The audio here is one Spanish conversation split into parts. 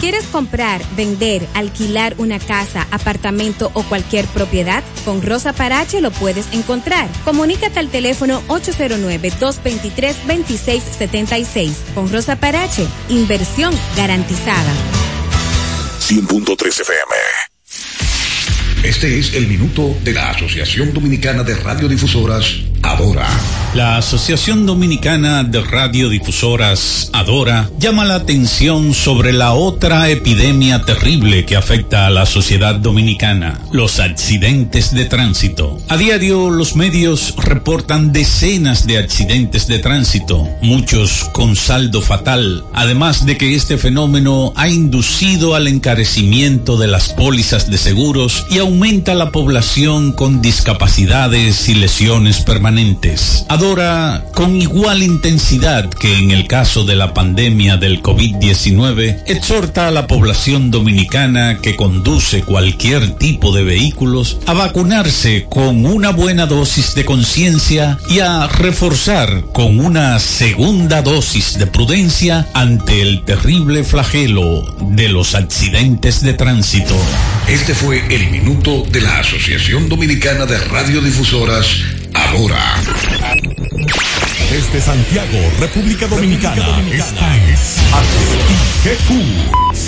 ¿Quieres comprar, vender, alquilar una casa, apartamento o cualquier propiedad? Con Rosa Parache lo puedes encontrar. Comunícate al teléfono 809-223-2676. Con Rosa Parache, inversión garantizada. 100.3 FM. Este es el minuto de la Asociación Dominicana de Radiodifusoras, Adora. La Asociación Dominicana de Radiodifusoras, Adora, llama la atención sobre la otra epidemia terrible que afecta a la sociedad dominicana, los accidentes de tránsito. A diario los medios reportan decenas de accidentes de tránsito, muchos con saldo fatal, además de que este fenómeno ha inducido al encarecimiento de las pólizas de seguros y aumenta la población con discapacidades y lesiones permanentes. Adora, con igual intensidad que en el caso de la pandemia del COVID-19, exhorta a la población dominicana que conduce cualquier tipo de vehículos a vacunarse con una buena dosis de conciencia y a reforzar con una segunda dosis de prudencia ante el terrible flagelo de los accidentes de tránsito. Este fue el minuto de la Asociación Dominicana de Radiodifusoras, Adora. Desde Santiago, República Dominicana, esta es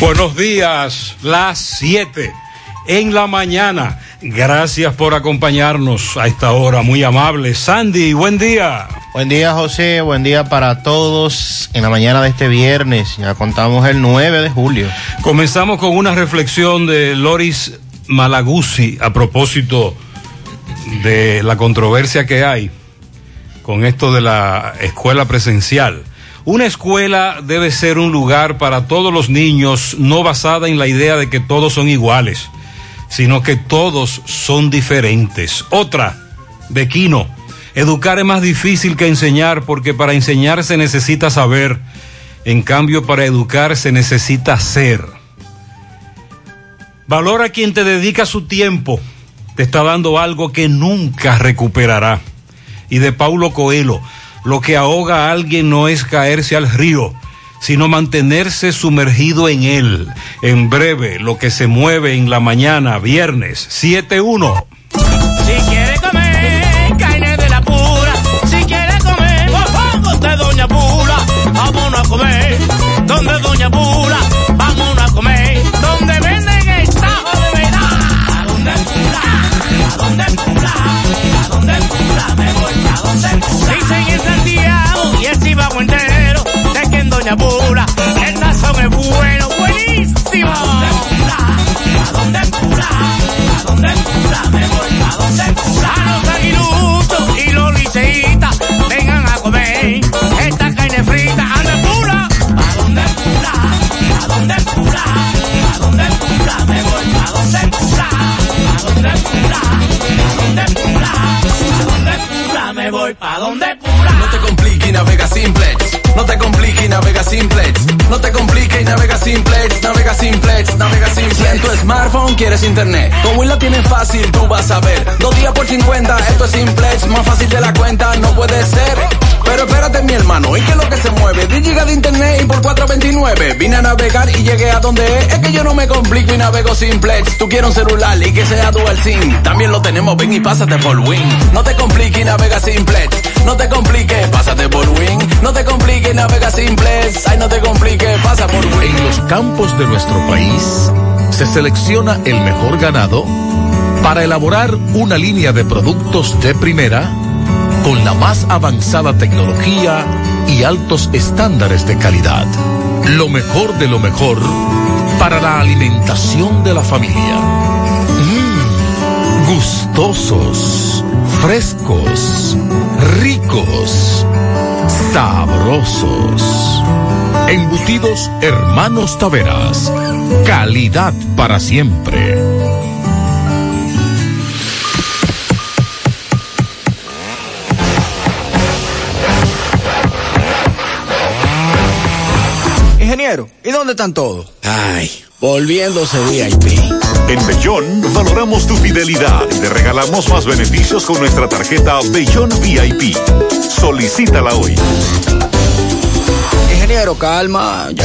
Buenos días, las 7 en la mañana. Gracias por acompañarnos a esta hora, muy amable. Sandy, buen día. Buen día, José. Buen día para todos. En la mañana de este viernes, ya contamos el 9 de julio. Comenzamos con una reflexión de Loris Malaguzzi a propósito de la controversia que hay con esto de la escuela presencial. Una escuela debe ser un lugar para todos los niños, no basada en la idea de que todos son iguales, sino que todos son diferentes. Otra, Bequino, educar es más difícil que enseñar porque para enseñar se necesita saber, en cambio para educar se necesita ser. Valora a quien te dedica su tiempo, te está dando algo que nunca recuperará. Y de Paulo Coelho, lo que ahoga a alguien no es caerse al río, sino mantenerse sumergido en él. En breve, lo que se mueve en la mañana, viernes 7-1. Si quiere comer carne de la pura, si quiere comer vamos de Doña Pula, vámonos a comer. Donde Doña Pula, vámonos a comer. Donde venden el tajo de verdad. ¿A dónde Pula? ¿A dónde Pula? ¿A dónde Pula? Me voy a donde Pula. Dicen en Santiago y el Chivago entero, de que Doña Pula, el sazón es bueno, buenísimo. ¿A dónde Pula? ¿A dónde Pula? ¿A dónde Pula? Me voy a donde Pula. A los aguiluchos y los liceitas, vengan a comer esta carne frita. ¿A dónde Pula? ¿A dónde Pula? ¿A dónde Pula? ¿A dónde Pula? Me voy a donde Pula. ¿A dónde Pula? ¿A dónde Pula? ¿A dónde? Me voy pa' donde Pula. No te compliques y navega simplex. No te compliques y navega simplex. No te compliques y navega simplex. Navega simplex, navega simplex. Si en tu smartphone quieres internet, como la tienes fácil, tú vas a ver. Dos días por 50, esto es simplex. Más fácil de la cuenta, no puede ser. Pero espérate, mi hermano, ¿y qué es lo que se mueve? 10 gigas de internet y por 429. Vine a navegar y llegué a donde es. Es que yo no me complico y navego simplex. Tú quieres un celular y que sea dual SIM. También lo tenemos, ven y pásate por Win. No te compliques y navega simplex. No te compliques, pásate por Win. No te compliques y navega simplex. Ay, no te compliques, pasa por Win. En los campos de nuestro país se selecciona el mejor ganado para elaborar una línea de productos de primera con la más avanzada tecnología y altos estándares de calidad. Lo mejor de lo mejor para la alimentación de la familia. Mmm, gustosos, frescos, ricos, sabrosos. Embutidos Hermanos Taveras. Calidad para siempre. Ingeniero, ¿y dónde están todos? Ay, volviéndose VIP. En Bellón valoramos tu fidelidad y te regalamos más beneficios con nuestra tarjeta Bellón VIP. Solicítala hoy. Ingeniero, calma. Ya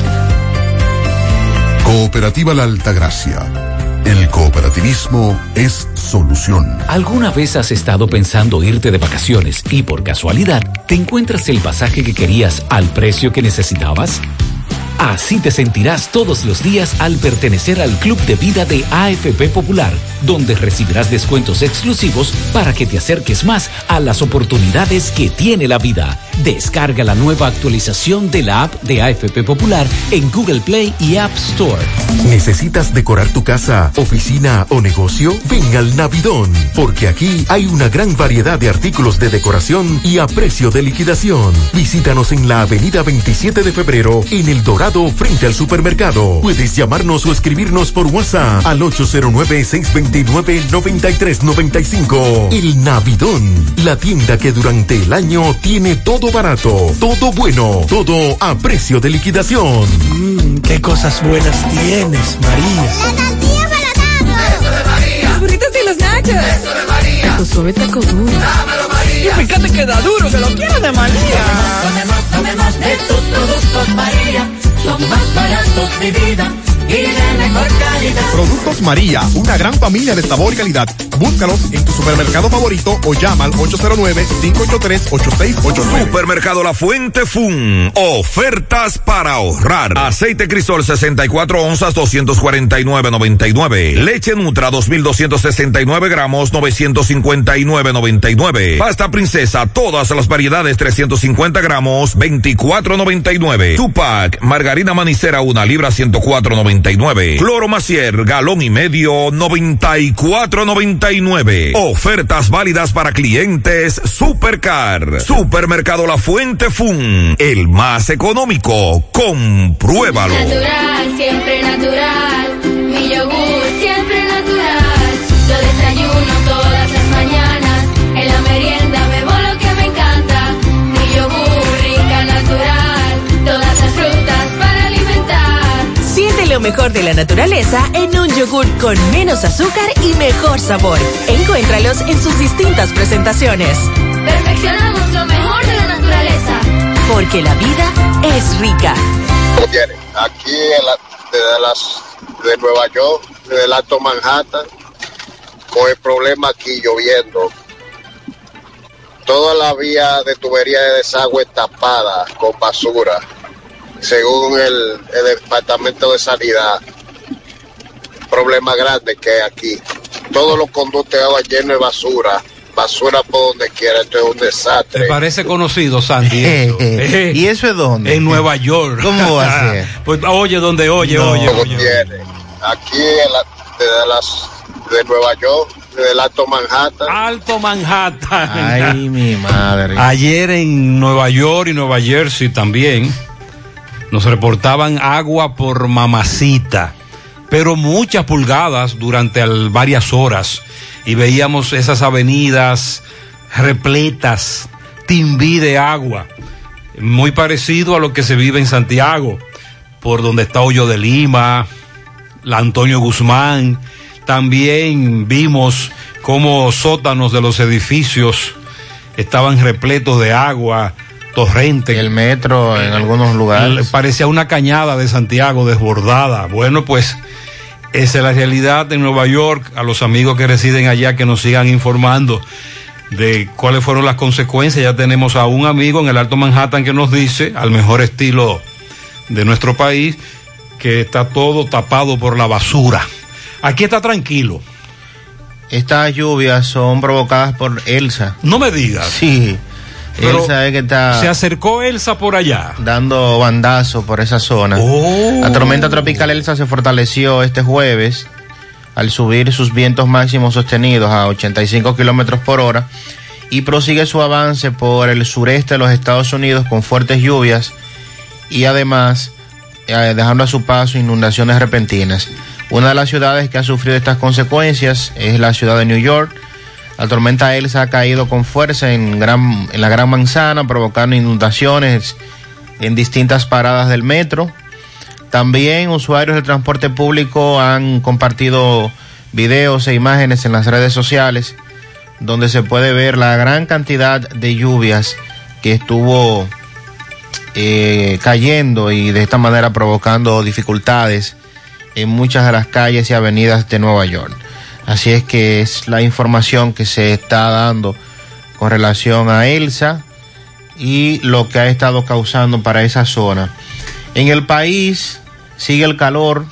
Cooperativa La Altagracia. El cooperativismo es solución. ¿Alguna vez has estado pensando irte de vacaciones y por casualidad te encuentras el pasaje que querías al precio que necesitabas? Así te sentirás todos los días al pertenecer al Club de Vida de AFP Popular, donde recibirás descuentos exclusivos para que te acerques más a las oportunidades que tiene la vida. Descarga la nueva actualización de la app de AFP Popular en Google Play y App Store. ¿Necesitas decorar tu casa, oficina o negocio? Ven al Navidón, porque aquí hay una gran variedad de artículos de decoración y a precio de liquidación. Visítanos en la avenida 27 de febrero, en El Dorado, frente al supermercado. Puedes llamarnos o escribirnos por WhatsApp al 809-629-9395. El Navidón, la tienda que durante el año tiene todo barato, todo bueno, todo a precio de liquidación. Mmm, qué cosas buenas tienes, María. La tortilla para Eso de María. Los burritos y los nachos. Eso de María. Tu suave taco duro. Dámelo, María. Y fíjate que da duro, que lo quiero de María. Tomemos, tomemos de tus productos, María. Son más baratos de vida Productos María, una gran familia de sabor y calidad. Búscalos en tu supermercado favorito o llama al 809-583-8689. Supermercado La Fuente Fun. Ofertas para ahorrar. Aceite Crisol 64 onzas 249.99. Leche Nutra 2269 gramos 959.99. Pasta Princesa todas las variedades 350 gramos 24.99. Tupac margarina manicera una libra 104.99. Cloro Macier galón y medio 94.99. Ofertas válidas para clientes Supercar. Supermercado La Fuente Fun. El más económico. Compruébalo. Natural, siempre natural. Mi yogur, siempre natural. Yo desayuno mejor de la naturaleza en un yogur con menos azúcar y mejor sabor. Encuéntralos en sus distintas presentaciones. Perfeccionamos lo mejor de la naturaleza. Porque la vida es rica. Aquí en la, desde las de Nueva York, desde el Alto Manhattan, con el problema aquí lloviendo. Toda la vía de tubería de desagüe tapada con basura, según el, el Departamento de Sanidad. problema grande que hay aquí. Todos los conductos de agua llenos de basura, basura por donde quiera, esto es un desastre. ¿Te parece conocido, Sandy? eso? Eh, ¿Y eso es dónde? En Nueva York. ¿Cómo va a ser? Pues oye, donde oye, No. oye, oye. Tiene. Aquí en la- desde las de Nueva York, desde el Alto Manhattan. Alto Manhattan. Ay, mi madre. Ayer en Nueva York y Nueva Jersey también nos reportaban agua por mamacita, pero muchas pulgadas durante varias horas y veíamos esas avenidas repletas, timbí de agua, muy parecido a lo que se vive en Santiago, por donde está Hoyo de Lima, la Antonio Guzmán. También vimos cómo sótanos de los edificios estaban repletos de agua, torrente. El metro en algunos lugares. Parecía una cañada de Santiago desbordada. Bueno, pues esa es la realidad de Nueva York. A los amigos que residen allá que nos sigan informando de cuáles fueron las consecuencias. Ya tenemos a un amigo en el Alto Manhattan que nos dice, al mejor estilo de nuestro país, que está todo tapado por la basura. Aquí está tranquilo. Estas lluvias son provocadas por Elsa. No me digas. Sí. Pero Elsa es que está Se acercó Elsa por allá. dando bandazo por esa zona. Oh. La tormenta tropical Elsa se fortaleció este jueves al subir sus vientos máximos sostenidos a 85 kilómetros por hora y prosigue su avance por el sureste de los Estados Unidos con fuertes lluvias y además eh, dejando a su paso inundaciones repentinas. Una de las ciudades que ha sufrido estas consecuencias es la ciudad de New York. La tormenta Elsa ha caído con fuerza en, la Gran Manzana, provocando inundaciones en distintas paradas del metro. También usuarios del transporte público han compartido videos e imágenes en las redes sociales donde se puede ver la gran cantidad de lluvias que estuvo eh, cayendo y de esta manera provocando dificultades en muchas de las calles y avenidas de Nueva York. Así es que es la información que se está dando con relación a Elsa y lo que ha estado causando para esa zona. En el país sigue el calor.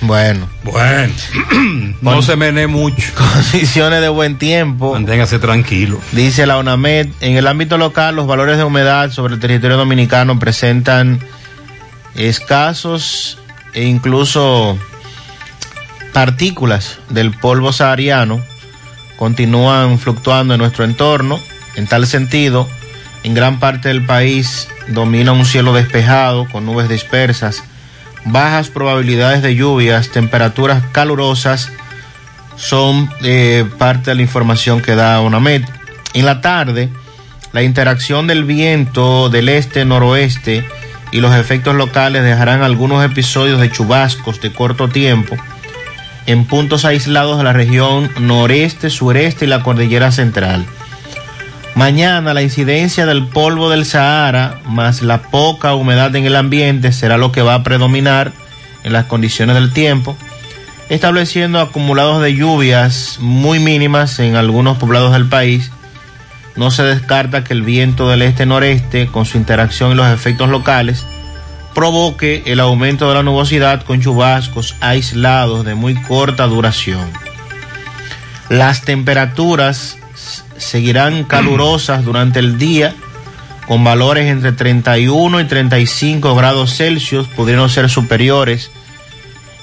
Bueno. Bueno, no Con- se menee mucho. Condiciones de buen tiempo. Manténgase tranquilo. Dice la UNAMED, en el ámbito local los valores de humedad sobre el territorio dominicano presentan escasos e incluso partículas del polvo sahariano continúan fluctuando en nuestro entorno. En tal sentido, en gran parte del país domina un cielo despejado con nubes dispersas, bajas probabilidades de lluvias, temperaturas calurosas son eh, parte de la información que da UNAMED. En la tarde, la interacción del viento del este-noroeste y los efectos locales dejarán algunos episodios de chubascos de corto tiempo en puntos aislados de la región noreste, sureste y la cordillera central. Mañana la incidencia del polvo del Sahara más la poca humedad en el ambiente será lo que va a predominar en las condiciones del tiempo, estableciendo acumulados de lluvias muy mínimas en algunos poblados del país. No se descarta que el viento del este-noreste, con su interacción y los efectos locales, provoque el aumento de la nubosidad con chubascos aislados de muy corta duración. Las temperaturas seguirán calurosas durante el día, con valores entre 31 y 35 grados Celsius, pudiendo ser superiores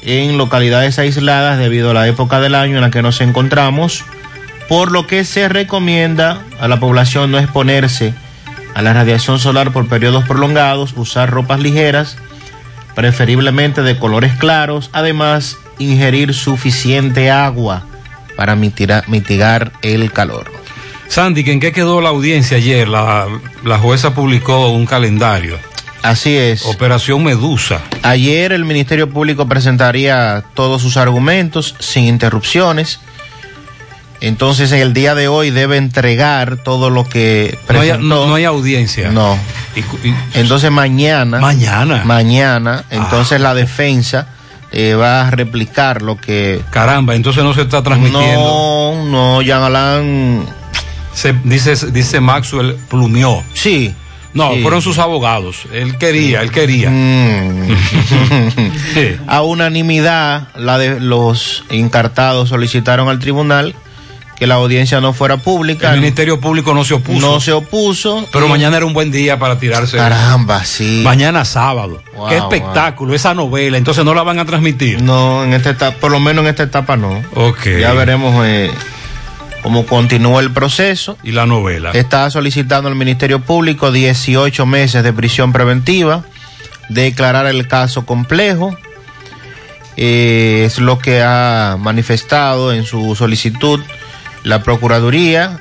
en localidades aisladas debido a la época del año en la que nos encontramos, por lo que se recomienda a la población no exponerse a la radiación solar por periodos prolongados, usar ropas ligeras, preferiblemente de colores claros, además ingerir suficiente agua para mitigar, el calor. Sandy, ¿que ¿en qué quedó la audiencia ayer? La, la jueza publicó un calendario. Así es. Operación Medusa. Ayer el Ministerio Público presentaría todos sus argumentos sin interrupciones. Entonces, en el día de hoy debe entregar todo lo que No hay, presentó. no- no hay audiencia. No. Entonces mañana. Mañana. Mañana. Entonces la defensa eh, va a replicar lo que. Caramba, entonces no se está transmitiendo. No, no, Jean Alain. Se, dice, dice Maxwell plumió. Sí. No, Sí. fueron sus abogados. Él quería, él quería. Mm. A unanimidad, la de los encartados solicitaron al tribunal que la audiencia no fuera pública. El Ministerio Público no se opuso. No se opuso. Pero y- mañana era un buen día para tirarse. Caramba, sí. Mañana sábado. Wow, Qué espectáculo, esa novela. Entonces no la van a transmitir. No, en esta etapa, por lo menos en esta etapa no. Ok. Ya veremos eh, cómo continúa el proceso. Y la novela. Está solicitando al Ministerio Público 18 meses de prisión preventiva, declarar el caso complejo. Eh, es lo que ha manifestado en su solicitud la Procuraduría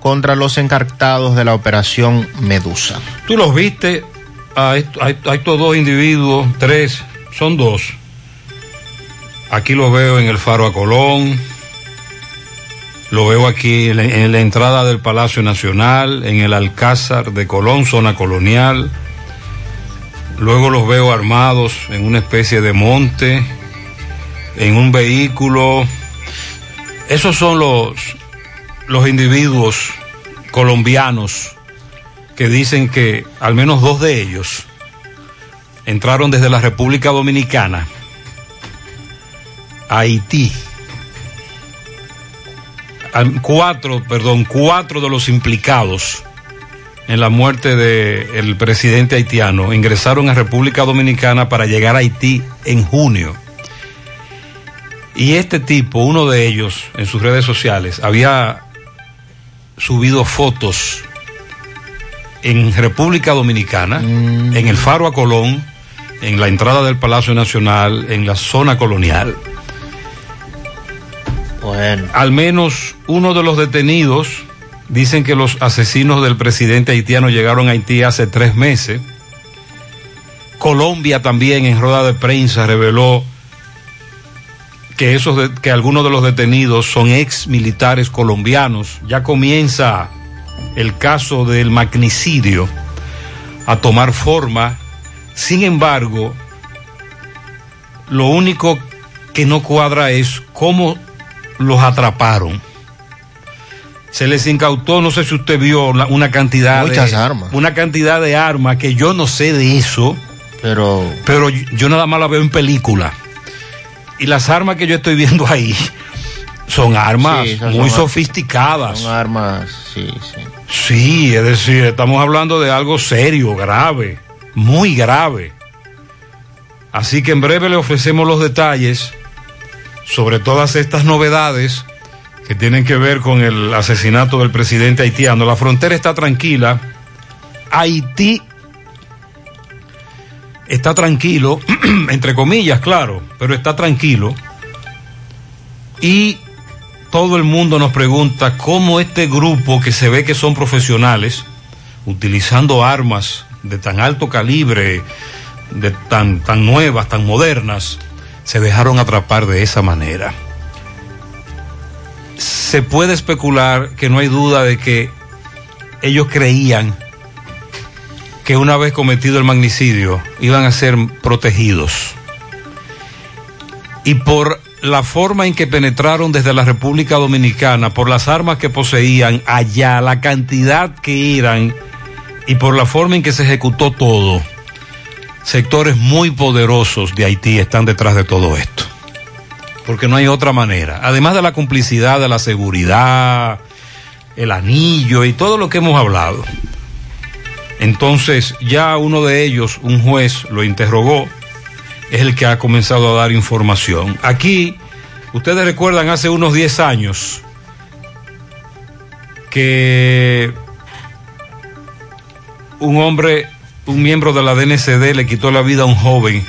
contra los encartados de la operación Medusa. Tú los viste est- a estos dos individuos, tres, son dos. Aquí lo veo en el Faro a Colón, lo veo aquí en la entrada del Palacio Nacional, en el Alcázar de Colón, zona colonial. Luego los veo armados en una especie de monte, en un vehículo. Esos son los, los individuos colombianos que dicen que al menos dos de ellos entraron desde la República Dominicana a Haití. Cuatro, perdón, cuatro de los implicados en la muerte del presidente haitiano ingresaron a República Dominicana para llegar a Haití en junio. Y este tipo, uno de ellos, en sus redes sociales, había subido fotos en República Dominicana, en el Faro a Colón, en la entrada del Palacio Nacional, en la zona colonial. Bueno. Al menos uno de los detenidos dicen que los asesinos del presidente haitiano llegaron a Haití hace tres meses. Colombia también en rueda de prensa reveló que esos de- que algunos de los detenidos son ex militares colombianos. Ya comienza el caso del magnicidio a tomar forma. Sin embargo, lo único que no cuadra es cómo los atraparon. Se les incautó, no sé si usted vio una, cantidad Muchas de armas. una cantidad de armas que yo no sé de eso, pero pero yo nada más la veo en película. Y las armas que yo estoy viendo ahí son armas Sí, muy son sofisticadas. Son armas, sí, sí. Sí, es decir, estamos hablando de algo serio, grave, muy grave. Así que en breve le ofrecemos los detalles sobre todas estas novedades que tienen que ver con el asesinato del presidente haitiano. La frontera está tranquila. Haití está tranquilo, entre comillas, claro, pero está tranquilo. Y todo el mundo nos pregunta cómo este grupo que se ve que son profesionales, utilizando armas de tan alto calibre, de tan, tan nuevas, tan modernas, se dejaron atrapar de esa manera. Se puede especular que no hay duda de que ellos creían que una vez cometido el magnicidio iban a ser protegidos. Y por la forma en que penetraron desde la República Dominicana, por las armas que poseían allá, la cantidad que eran y por la forma en que se ejecutó todo, sectores muy poderosos de Haití están detrás de todo esto. Porque no hay otra manera. Además de la complicidad, de la seguridad, el anillo y todo lo que hemos hablado. Entonces ya uno de ellos, un juez, lo interrogó, es el que ha comenzado a dar información. Aquí, ustedes recuerdan hace unos 10 años que un hombre, un miembro de la DNCD le quitó la vida a un joven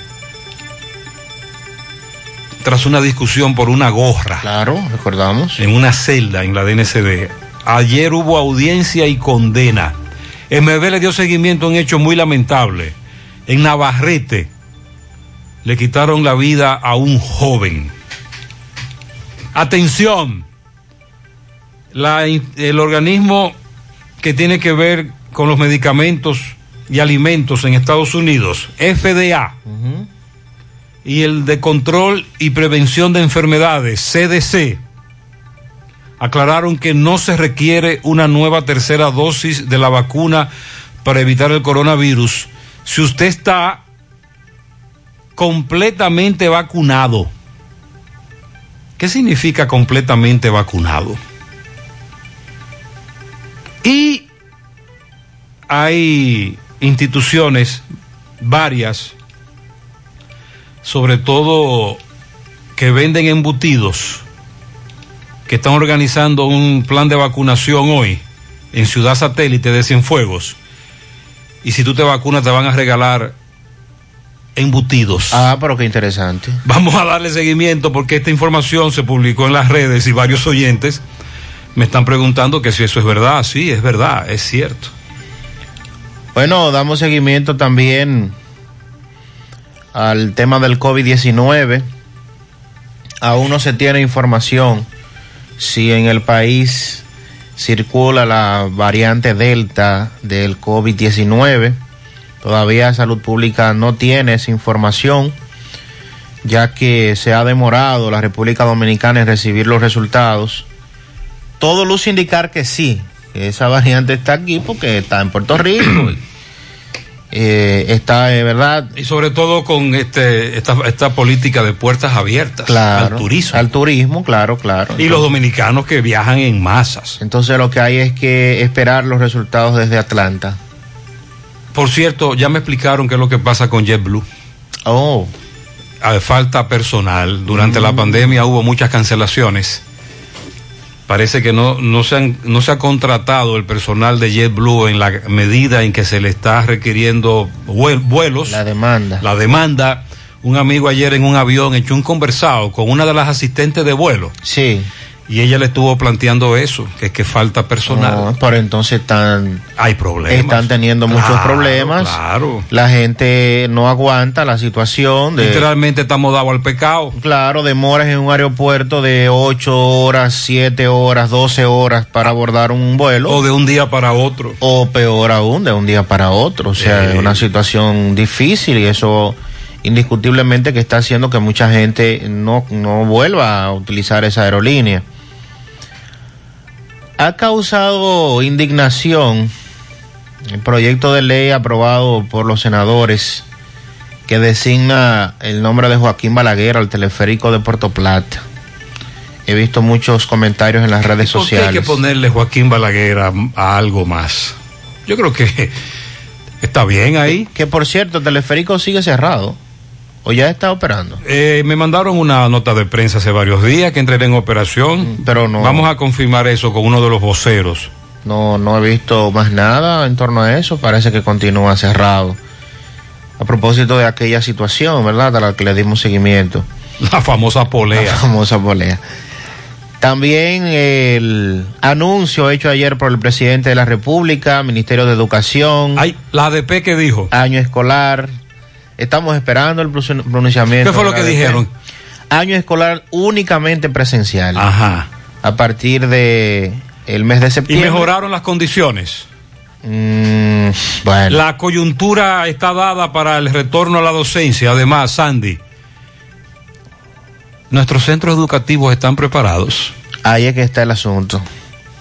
tras una discusión por una gorra. Claro, recordamos. En una celda en la DNCD. Ayer hubo audiencia y condena. MB le dio seguimiento a un hecho muy lamentable. En Navarrete le quitaron la vida a un joven. Atención, la el organismo que tiene que ver con los medicamentos y alimentos en Estados Unidos, FDA, y el de control y prevención de enfermedades, CDC, aclararon que no se requiere una nueva tercera dosis de la vacuna para evitar el coronavirus si usted está completamente vacunado. ¿Qué significa completamente vacunado? Y hay instituciones, varias, sobre todo que venden embutidos, que están organizando un plan de vacunación hoy en Ciudad Satélite de Cienfuegos. Y si tú te vacunas te van a regalar embutidos. Ah, pero qué interesante. Vamos a darle seguimiento porque esta información se publicó en las redes y varios oyentes me están preguntando que si eso es verdad. Sí, es verdad, es cierto. Bueno, damos seguimiento también al tema del COVID-19. Aún no se tiene información si en el país circula la variante Delta del COVID-19. Todavía Salud Pública no tiene esa información, ya que se ha demorado la República Dominicana en recibir los resultados. Todo luce indicar que sí, esa variante está aquí porque está en Puerto Rico. Eh, está de verdad. Y sobre todo con este esta, esta política de puertas abiertas Claro, al turismo. Al turismo, claro, claro. y los dominicanos que viajan en masas. Entonces lo que hay es que esperar los resultados desde Atlanta. Por cierto, ya me explicaron qué es lo que pasa con JetBlue. Oh. falta personal. Durante Mm. la pandemia hubo muchas cancelaciones. Parece que no, no, se han- no se ha contratado el personal de JetBlue en la medida en que se le está requiriendo vuel- vuelos. La demanda. La demanda. Un amigo ayer en un avión echó un conversado con una de las asistentes de vuelo. Sí. Y ella le estuvo planteando eso, que es que falta personal. No, pero entonces están, Hay problemas. están teniendo muchos problemas. Claro. La gente no aguanta la situación de... Literalmente estamos dados al pecado. Claro, demoras en un aeropuerto de 8 horas, 7 horas, 12 horas para abordar un vuelo. O de un día para otro. O peor aún, de un día para otro. O sea, es una situación difícil y eso indiscutiblemente que está haciendo que mucha gente no, no vuelva a utilizar esa aerolínea. Ha causado indignación el proyecto de ley aprobado por los senadores que designa el nombre de Joaquín Balaguer al teleférico de Puerto Plata. He visto muchos comentarios en las redes ¿Por qué hay sociales. que ponerle Joaquín Balaguer a, a algo más? Yo creo que está bien ahí. Que por cierto, el teleférico sigue cerrado. ¿O ya está operando? Eh, me mandaron una nota de prensa hace varios días que entraré en operación. Pero no. Vamos a confirmar eso con uno de los voceros. No, no he visto más nada en torno a eso. Parece que continúa cerrado. A propósito de aquella situación, ¿verdad? A la que le dimos seguimiento. La famosa polea. La famosa polea. También el anuncio hecho ayer por el presidente de la República, Ministerio de Educación. Ay, la ADP que dijo. Año escolar. Estamos esperando el pronun- pronunciamiento. ¿Qué fue lo que dijeron? Año escolar únicamente presencial. Ajá. A partir de el mes de Y septiembre. mejoraron las condiciones. Mm, bueno. La coyuntura está dada para el retorno a la docencia. Además, Sandy, nuestros centros educativos están preparados. Ahí es que está el asunto.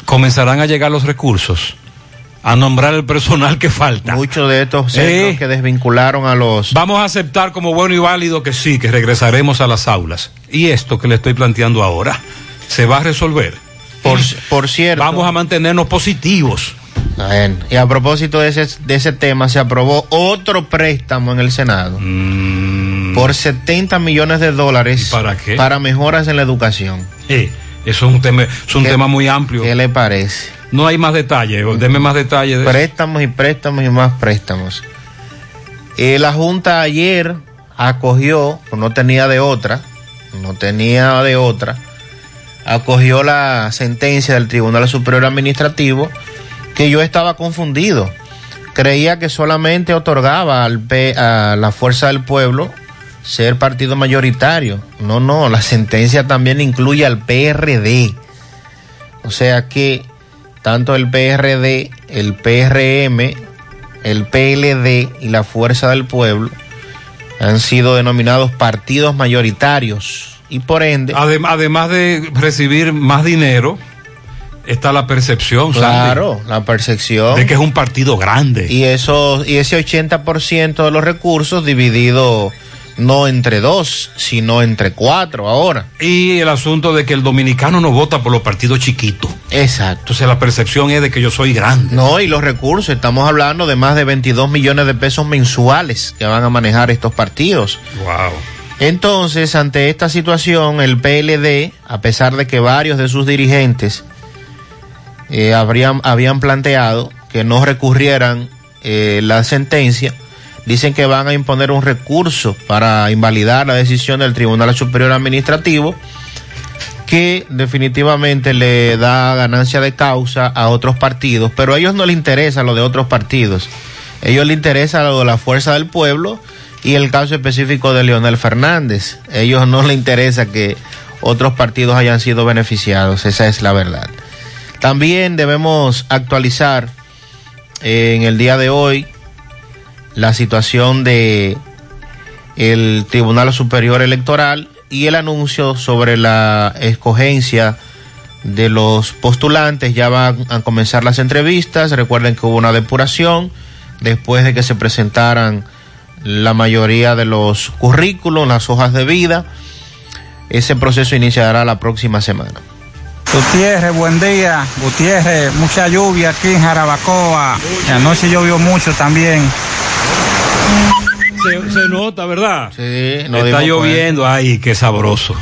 Comenzarán a llegar los recursos a nombrar el personal que falta. Muchos de estos centros Eh. que desvincularon a los. Vamos a aceptar como bueno y válido que sí, que regresaremos a las aulas. Y esto que le estoy planteando ahora se va a resolver. Por, por cierto. Vamos a mantenernos positivos. Bueno, y a propósito de ese, de ese tema, se aprobó otro préstamo en el Senado por 70 millones de dólares Mm. ¿Para qué? para mejoras en la educación. Eh, eso es un tema, es un ¿Qué- tema muy amplio. ¿Qué le parece? No hay más detalles. Deme más detalles. de. Préstamos y préstamos y más préstamos. Eh, la Junta ayer acogió, pues no tenía de otra, no tenía de otra, acogió la sentencia del Tribunal Superior Administrativo que yo estaba confundido. Creía que solamente otorgaba a la Fuerza del Pueblo ser partido mayoritario. No, no, la sentencia también incluye al PRD. O sea que tanto el PRD, el PRM, el PLD y la Fuerza del Pueblo han sido denominados partidos mayoritarios y por ende Adem- además de recibir más dinero, está la percepción, Sandy, Claro, la percepción. de que es un partido grande. Y, eso, y ese 80% de los recursos dividido no entre dos, sino entre cuatro ahora. Y el asunto de que el dominicano no vota por los partidos chiquitos. Exacto. Entonces la percepción es de que yo soy grande. No, y los recursos, estamos hablando de más de 22 millones de pesos mensuales que van a manejar estos partidos. Wow. Entonces, ante esta situación, el PLD, a pesar de que varios de sus dirigentes eh, habrían, habían planteado que no recurrieran eh, la sentencia, dicen que van a imponer un recurso para invalidar la decisión del Tribunal Superior Administrativo que definitivamente le da ganancia de causa a otros partidos, pero a ellos no les interesa lo de otros partidos. A ellos les interesa lo de la fuerza del pueblo y el caso específico de Leonel Fernández. A ellos no les interesa que otros partidos hayan sido beneficiados, esa es la verdad. También debemos actualizar eh, en el día de hoy la situación de el Tribunal Superior Electoral y el anuncio sobre la escogencia de los postulantes. Ya van a comenzar las entrevistas. Recuerden que hubo una depuración después de que se presentaran la mayoría de los currículos, las hojas de vida. Ese proceso iniciará la próxima semana. Gutiérrez, buen día. Gutiérrez, mucha lluvia aquí en Jarabacoa. Anoche llovió mucho también. Se, se nota, ¿verdad? Sí, no Está lloviendo, ay, qué sabroso.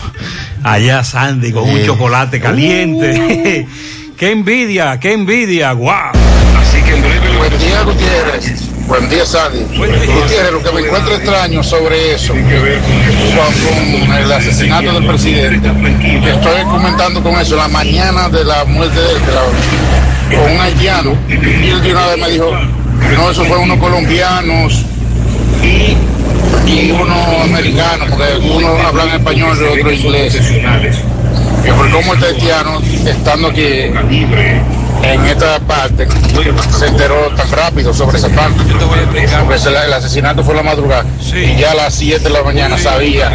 Allá Sandy con un chocolate caliente. qué envidia, qué envidia, guau. Así que en breve. Buen día, Gutiérrez. Buen día, Sandy. Gutiérrez, lo que me encuentro extraño sobre eso, con, el asesinato del presidente, estoy comentando con eso, la mañana de la muerte de, la, con un haitiano, y él de una vez me dijo, no, eso fue unos colombianos y, y uno americano, porque uno hablan español y otro inglés. Que por cómo el haitiano, estando aquí en esta parte, se enteró tan rápido sobre esa parte. Porque se la- el asesinato fue la madrugada. Y ya a las 7 de la mañana sabía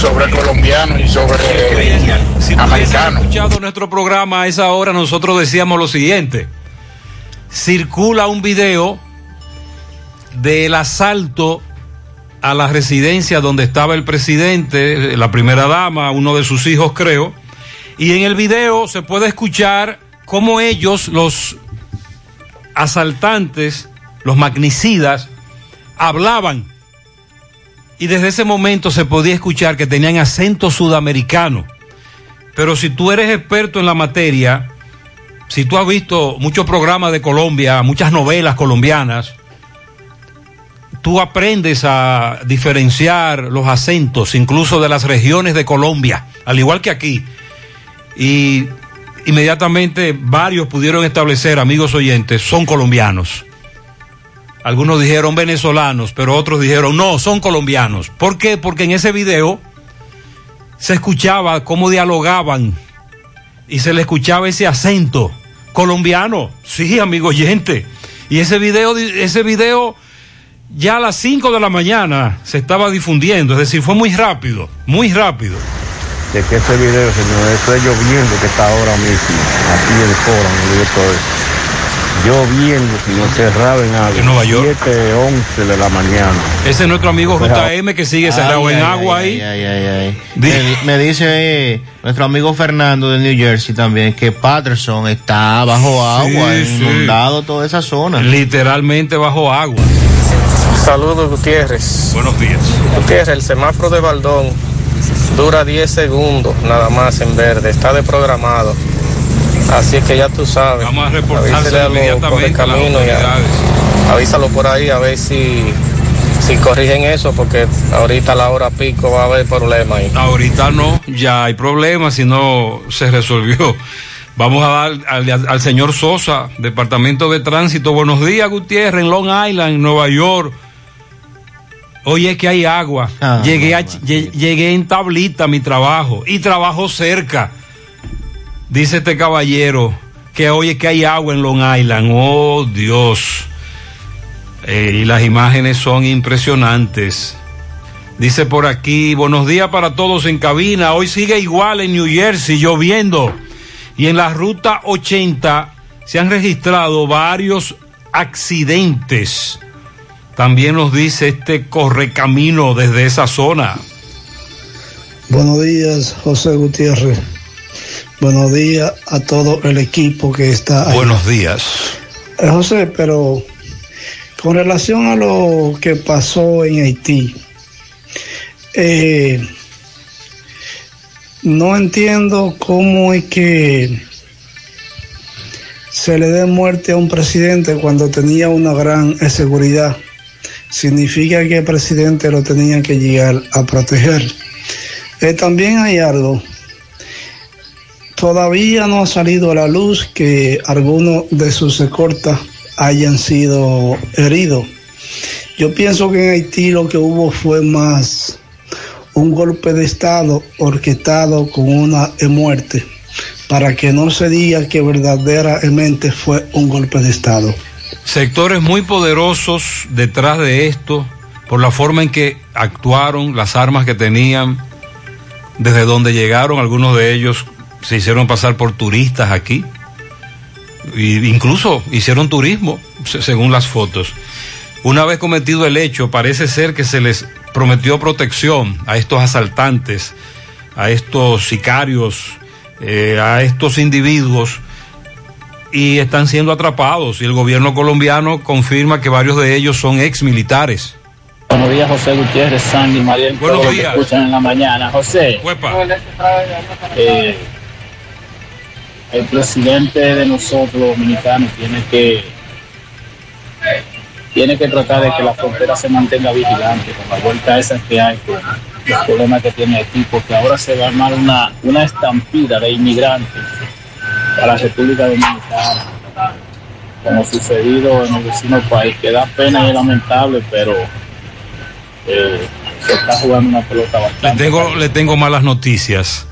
sobre colombianos y sobre Si tú hubiese americanos. escuchado nuestro programa a esa hora, nosotros decíamos lo siguiente. Circula un video del asalto a la residencia donde estaba el presidente, la primera dama, uno de sus hijos creo, y en el video se puede escuchar cómo ellos, los asaltantes, los magnicidas, hablaban. Y desde ese momento se podía escuchar que tenían acento sudamericano. Pero si tú eres experto en la materia, si tú has visto muchos programas de Colombia, muchas novelas colombianas, tú aprendes a diferenciar los acentos, incluso de las regiones de Colombia, al igual que aquí. Y inmediatamente varios pudieron establecer, amigos oyentes, son colombianos. Algunos dijeron venezolanos, pero otros dijeron no, son colombianos. ¿Por qué? Porque en ese video se escuchaba cómo dialogaban y se le escuchaba ese acento colombiano. Sí, amigo oyente. Y ese video, ese video ya a las 5 de la mañana se estaba difundiendo, es decir, fue muy rápido, muy rápido. de que ese video, señor, eso es lloviendo que está ahora mismo, aquí en Cora, yo estoy. Lloviendo, señor, cerrado en agua. En Nueva York. 7, 11 de la mañana. Ese es nuestro amigo JM que sigue cerrado Ay, en ay, agua ay, ahí. ay, ay, ay. Me, me dice eh, nuestro amigo Fernando de New Jersey también que Patterson está bajo agua, Sí, sí. inundado toda esa zona. Literalmente bajo agua. Saludos, Gutiérrez. Buenos días. Gutiérrez, el semáforo de Baldón dura 10 segundos nada más en verde, está desprogramado. Así que ya tú sabes. Vamos a Avísale a inmediatamente a las correcaminos y avísalo por ahí a ver si, si corrigen eso, porque ahorita a la hora pico va a haber problemas ahí. Ahorita no, ya hay problemas, si no se resolvió. Vamos a dar al, al señor Sosa, Departamento de Tránsito. Buenos días, Gutiérrez, en Long Island, Nueva York. Oye, es que hay agua. Ah, llegué, a- lle- llegué en tablita a mi trabajo y trabajo cerca. Dice este caballero que oye que hay agua en Long Island. Oh, Dios. Eh, y las imágenes son impresionantes. Dice por aquí, buenos días para todos en cabina. Hoy sigue igual en New Jersey, lloviendo. Y en la ruta 80 se han registrado varios accidentes. También nos dice este correcamino desde esa zona. Buenos días, José Gutiérrez. Buenos días a todo el equipo que está ahí. Buenos días. Eh, José, pero con relación a lo que pasó en Haití, eh, no entiendo cómo es que se le dé muerte a un presidente cuando tenía una gran seguridad. Significa que el presidente lo tenía que llegar a proteger. Eh, también hay algo. Todavía no ha salido a la luz que algunos de sus escortas hayan sido heridos. Yo pienso que en Haití lo que hubo fue más un golpe de Estado orquestado con una muerte, para que no se diga que verdaderamente fue un golpe de Estado. Sectores muy poderosos detrás de esto, por la forma en que actuaron, las armas que tenían, desde donde llegaron, algunos de ellos se hicieron pasar por turistas aquí, e incluso hicieron turismo, según las fotos. Una vez cometido el hecho, parece ser que se les prometió protección a estos asaltantes, a estos sicarios, eh, a estos individuos y están siendo atrapados y el gobierno colombiano confirma que varios de ellos son ex militares. Buenos días, José Gutiérrez, Sandy, María, Buenos todos los que días. escuchan en la mañana. José, eh, el presidente de nosotros, los dominicanos, tiene que tiene que tratar de que la frontera se mantenga vigilante con la vuelta esa que hay, con los problemas que tiene aquí, porque ahora se va a armar una, una estampida de inmigrantes a la República Dominicana, como sucedido en el vecino país, que da pena y es lamentable, pero eh, se está jugando una pelota Le bastante. tengo, le tengo malas noticias.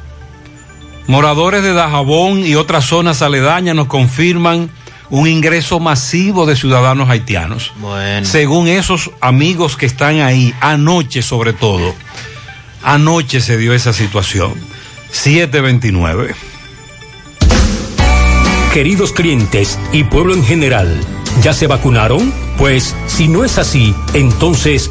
Moradores de Dajabón y otras zonas aledañas nos confirman un ingreso masivo de ciudadanos haitianos. Según esos amigos que están ahí, anoche sobre todo, anoche se dio esa situación. 729. Queridos clientes y pueblo en general, ¿ya se vacunaron? Pues si no es así, entonces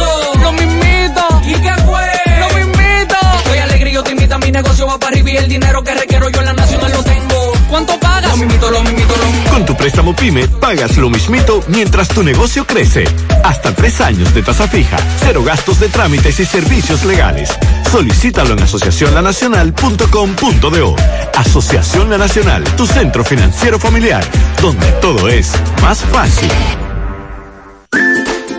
Lo mismito. ¿Qué pasó? Lo mismito. ¿Y qué fue? Lo mismito. Estoy alegre y yo te invito a mi negocio va para arriba y el dinero que requiero yo en la nacional lo tengo. ¿Cuánto pagas? Lo mismito, lo mismito, lo mismito. Con tu préstamo PYME pagas lo mismito mientras tu negocio crece. Hasta tres años de tasa fija, cero gastos de trámites y servicios legales. Solicítalo en asociacionlanacional.com.do. Asociación La Nacional, tu centro financiero familiar, donde todo es más fácil.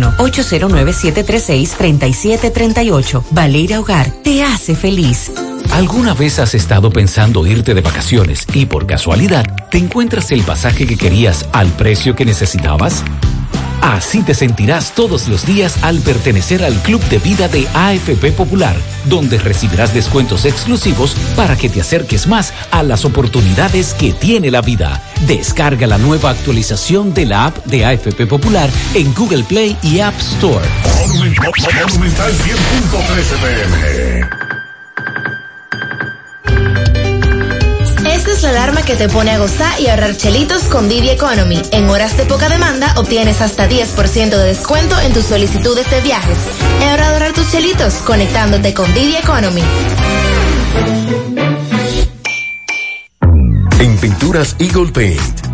809-736-3738. Valeira Hogar, te hace feliz. ¿Alguna vez has estado pensando irte de vacaciones y por casualidad te encuentras el pasaje que querías al precio que necesitabas? Así te sentirás todos los días al pertenecer al Club de Vida de AFP Popular, donde recibirás descuentos exclusivos para que te acerques más a las oportunidades que tiene la vida. Descarga la nueva actualización de la app de AFP Popular en Google Play y App Store. Es la alarma que te pone a gozar y ahorrar chelitos con Didi Economy. En horas de poca demanda obtienes hasta 10% de descuento en tus solicitudes de viajes. Es hora de ahorrar tus chelitos conectándote con Didi Economy. En Pinturas Eagle Paint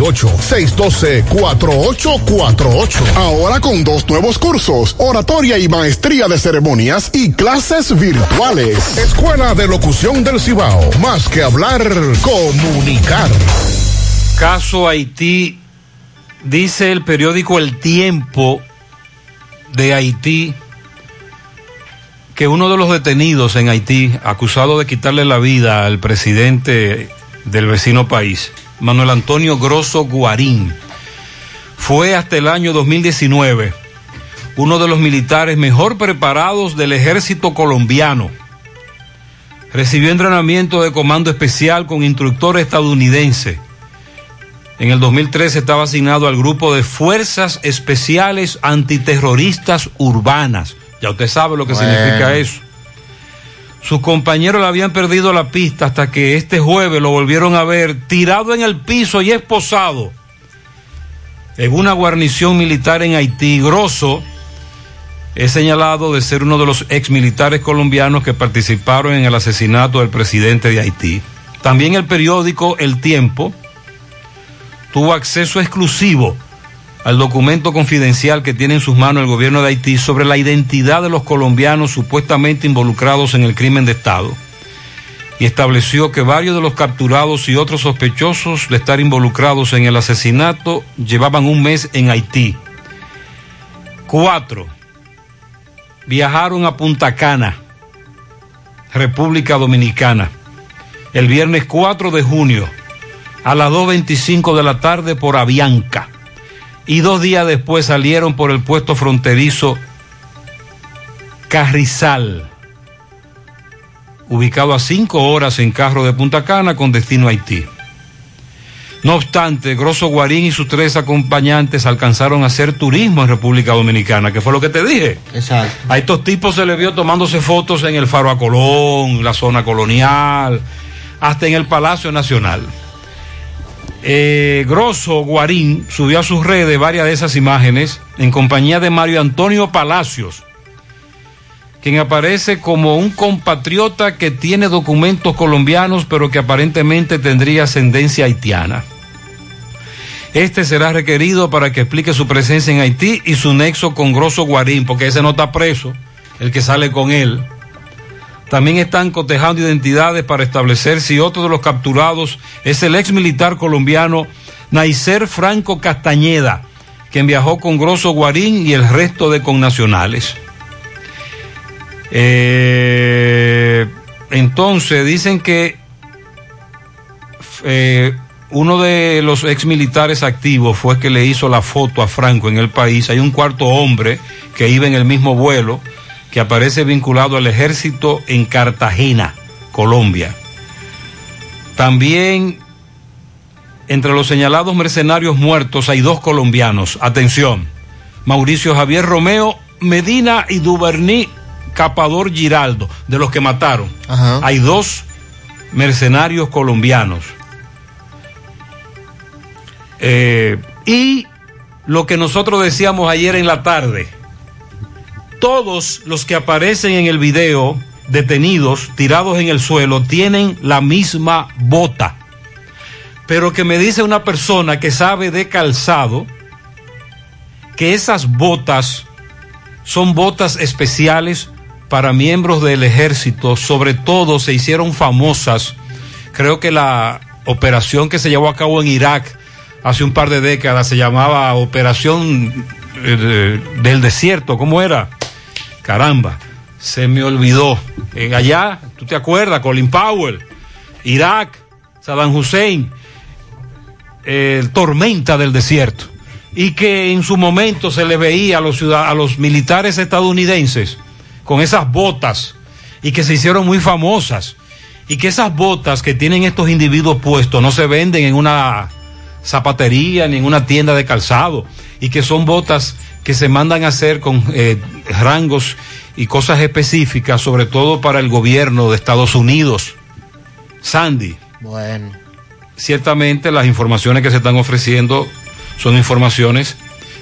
612-4848. Ahora con dos nuevos cursos, oratoria y maestría de ceremonias y clases virtuales. Escuela de Locución del Cibao. Más que hablar, comunicar. Caso Haití, dice el periódico El Tiempo de Haití que uno de los detenidos en Haití, acusado de quitarle la vida al presidente del vecino país, Manuel Antonio Grosso Guarín. Fue hasta el año 2019 uno de los militares mejor preparados del ejército colombiano. Recibió entrenamiento de comando especial con instructor estadounidense. En el 2013 estaba asignado al grupo de Fuerzas Especiales Antiterroristas Urbanas. Ya usted sabe lo que Bueno. significa eso. Sus compañeros le habían perdido la pista hasta que este jueves lo volvieron a ver tirado en el piso y esposado en una guarnición militar en Haití. Grosso es señalado de ser uno de los ex militares colombianos que participaron en el asesinato del presidente de Haití. También el periódico El Tiempo tuvo acceso exclusivo al documento confidencial que tiene en sus manos el gobierno de Haití sobre la identidad de los colombianos supuestamente involucrados en el crimen de Estado. Y estableció que varios de los capturados y otros sospechosos de estar involucrados en el asesinato llevaban un mes en Haití. Cuatro. Viajaron a Punta Cana, República Dominicana, el viernes 4 de junio a las 2.25 de la tarde por Avianca y dos días después salieron por el puesto fronterizo Carrizal, ubicado a cinco horas en carro de Punta Cana con destino a Haití. No obstante, Grosso Guarín y sus tres acompañantes alcanzaron a hacer turismo en República Dominicana, que fue lo que te dije. Exacto. A estos tipos se les vio tomándose fotos en el Faro a Colón, la zona colonial, hasta en el Palacio Nacional. Eh, Grosso Guarín subió a sus redes varias de esas imágenes en compañía de Mario Antonio Palacios, quien aparece como un compatriota que tiene documentos colombianos pero que aparentemente tendría ascendencia haitiana. Este será requerido para que explique su presencia en Haití y su nexo con Grosso Guarín, porque ese no está preso, el que sale con él. También están cotejando identidades para establecer si otro de los capturados es el ex militar colombiano Naicer Franco Castañeda, quien viajó con Grosso Guarín y el resto de connacionales. Eh, entonces dicen que eh, uno de los ex militares activos fue que le hizo la foto a Franco en el país. Hay un cuarto hombre que iba en el mismo vuelo que aparece vinculado al ejército en Cartagena, Colombia. También entre los señalados mercenarios muertos hay dos colombianos. Atención, Mauricio Javier Romeo Medina y Duverní Capador Giraldo, de los que mataron. Hay dos mercenarios colombianos. Eh, y lo que nosotros decíamos ayer en la tarde, todos los que aparecen en el video detenidos, tirados en el suelo, tienen la misma bota. Pero que me dice una persona que sabe de calzado, que esas botas son botas especiales para miembros del ejército, sobre todo se hicieron famosas, creo que la operación que se llevó a cabo en Irak hace un par de décadas se llamaba Operación eh, del Desierto, ¿cómo era? Caramba, se me olvidó. En allá, ¿tú te acuerdas? Colin Powell, Irak, Saddam Hussein, el Tormenta del Desierto. Y que en su momento se le veía a los militares estadounidenses con esas botas y que se hicieron muy famosas. Y que esas botas que tienen estos individuos puestos no se venden en una zapatería ni en una tienda de calzado. Y que son botas que se mandan a hacer con eh, rangos y cosas específicas, sobre todo para el gobierno de Estados Unidos. Sandy. Bueno. Ciertamente las informaciones que se están ofreciendo son informaciones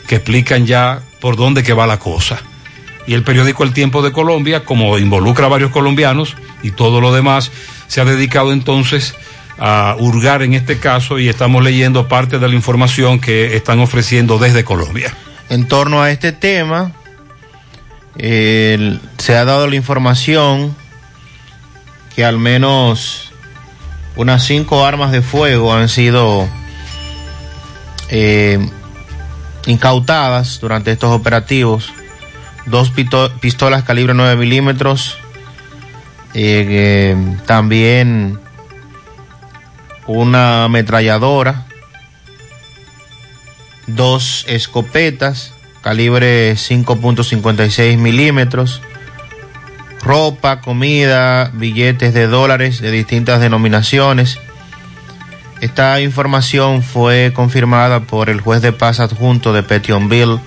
que explican ya por dónde que va la cosa. Y el periódico El Tiempo de Colombia, como involucra a varios colombianos y todo lo demás, se ha dedicado entonces a hurgar en este caso y estamos leyendo parte de la información que están ofreciendo desde Colombia. En torno a este tema, se ha dado la información que al menos unas cinco armas de fuego han sido eh, incautadas durante estos operativos. Dos pistolas calibre 9 milímetros. Eh, también una ametralladora. Dos escopetas calibre 5.56 milímetros, ropa, comida, billetes de dólares de distintas denominaciones. Esta información fue confirmada por el juez de paz adjunto de Petionville,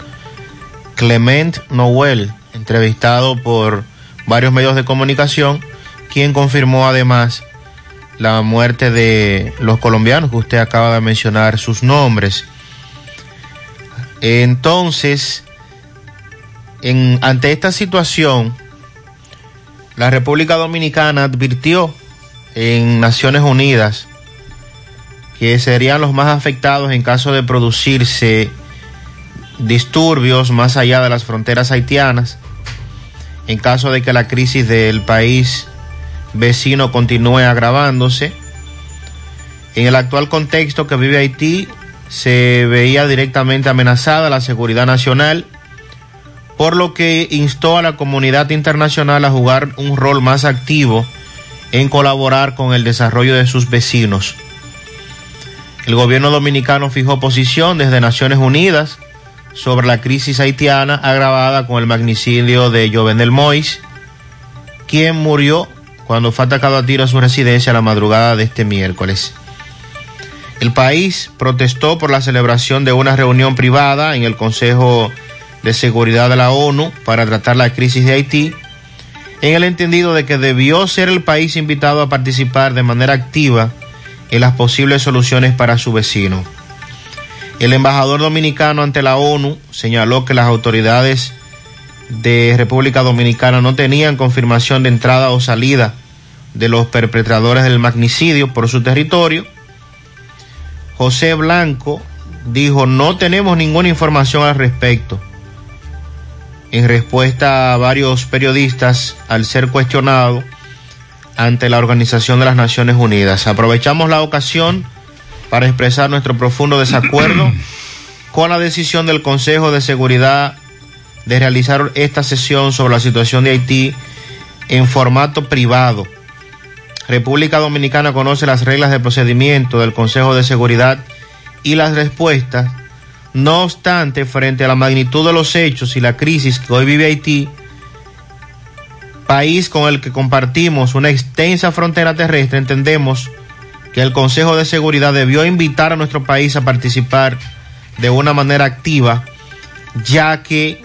Clement Noel, entrevistado por varios medios de comunicación, quien confirmó además la muerte de los colombianos que usted acaba de mencionar sus nombres. Entonces, en, ante esta situación, la República Dominicana advirtió en Naciones Unidas que serían los más afectados en caso de producirse disturbios más allá de las fronteras haitianas, en caso de que la crisis del país vecino continúe agravándose. En el actual contexto que vive Haití, se veía directamente amenazada la seguridad nacional, por lo que instó a la comunidad internacional a jugar un rol más activo en colaborar con el desarrollo de sus vecinos. El gobierno dominicano fijó posición desde Naciones Unidas sobre la crisis haitiana agravada con el magnicidio de Jovenel Mois, quien murió cuando fue atacado a tiro a su residencia la madrugada de este miércoles. El país protestó por la celebración de una reunión privada en el Consejo de Seguridad de la ONU para tratar la crisis de Haití, en el entendido de que debió ser el país invitado a participar de manera activa en las posibles soluciones para su vecino. El embajador dominicano ante la ONU señaló que las autoridades de República Dominicana no tenían confirmación de entrada o salida de los perpetradores del magnicidio por su territorio José Blanco dijo, no tenemos ninguna información al respecto. En respuesta a varios periodistas al ser cuestionado ante la Organización de las Naciones Unidas. Aprovechamos la ocasión para expresar nuestro profundo desacuerdo con la decisión del Consejo de Seguridad de realizar esta sesión sobre la situación de Haití en formato privado República Dominicana conoce las reglas de procedimiento del Consejo de Seguridad y las respuestas. No obstante, frente a la magnitud de los hechos y la crisis que hoy vive Haití, país con el que compartimos una extensa frontera terrestre, entendemos que el Consejo de Seguridad debió invitar a nuestro país a participar de una manera activa, ya que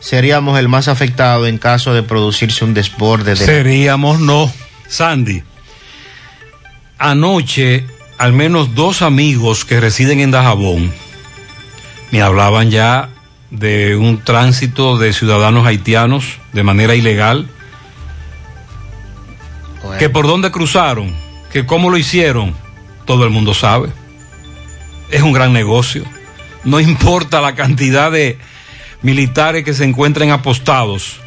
seríamos el más afectado en caso de producirse un desborde de... Seríamos no. Sandy, anoche al menos dos amigos que residen en Dajabón me hablaban ya de un tránsito de ciudadanos haitianos de manera ilegal, que por dónde cruzaron, que cómo lo hicieron, todo el mundo sabe. Es un gran negocio. No importa la cantidad de militares que se encuentren apostados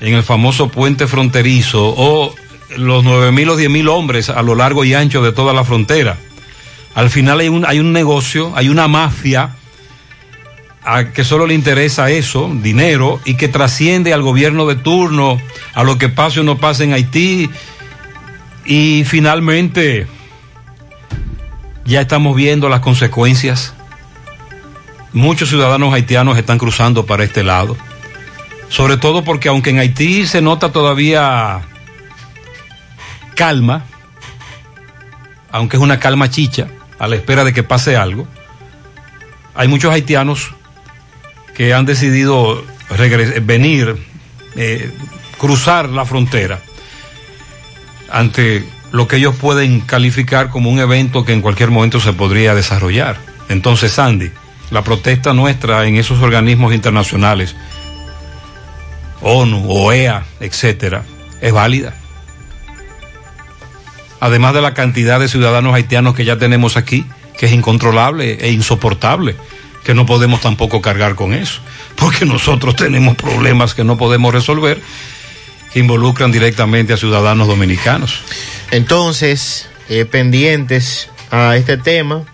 en el famoso puente fronterizo o los nueve mil o diez mil hombres a lo largo y ancho de toda la frontera. Al final hay un, hay un negocio, hay una mafia que solo le interesa eso, dinero, y que trasciende al gobierno de turno, a lo que pase o no pase en Haití. Y finalmente ya estamos viendo las consecuencias. Muchos ciudadanos haitianos están cruzando para este lado. Sobre todo porque aunque en Haití se nota todavía calma, aunque es una calma chicha, a la espera de que pase algo, hay muchos haitianos que han decidido venir, eh, cruzar la frontera ante lo que ellos pueden calificar como un evento que en cualquier momento se podría desarrollar. Entonces, Sandy, la protesta nuestra en esos organismos internacionales, ONU, OEA, etcétera, es válida. Además de la cantidad de ciudadanos haitianos que ya tenemos aquí, que es incontrolable e insoportable, que no podemos tampoco cargar con eso, porque nosotros tenemos problemas que no podemos resolver que involucran directamente a ciudadanos dominicanos. Entonces, eh, pendientes a este tema,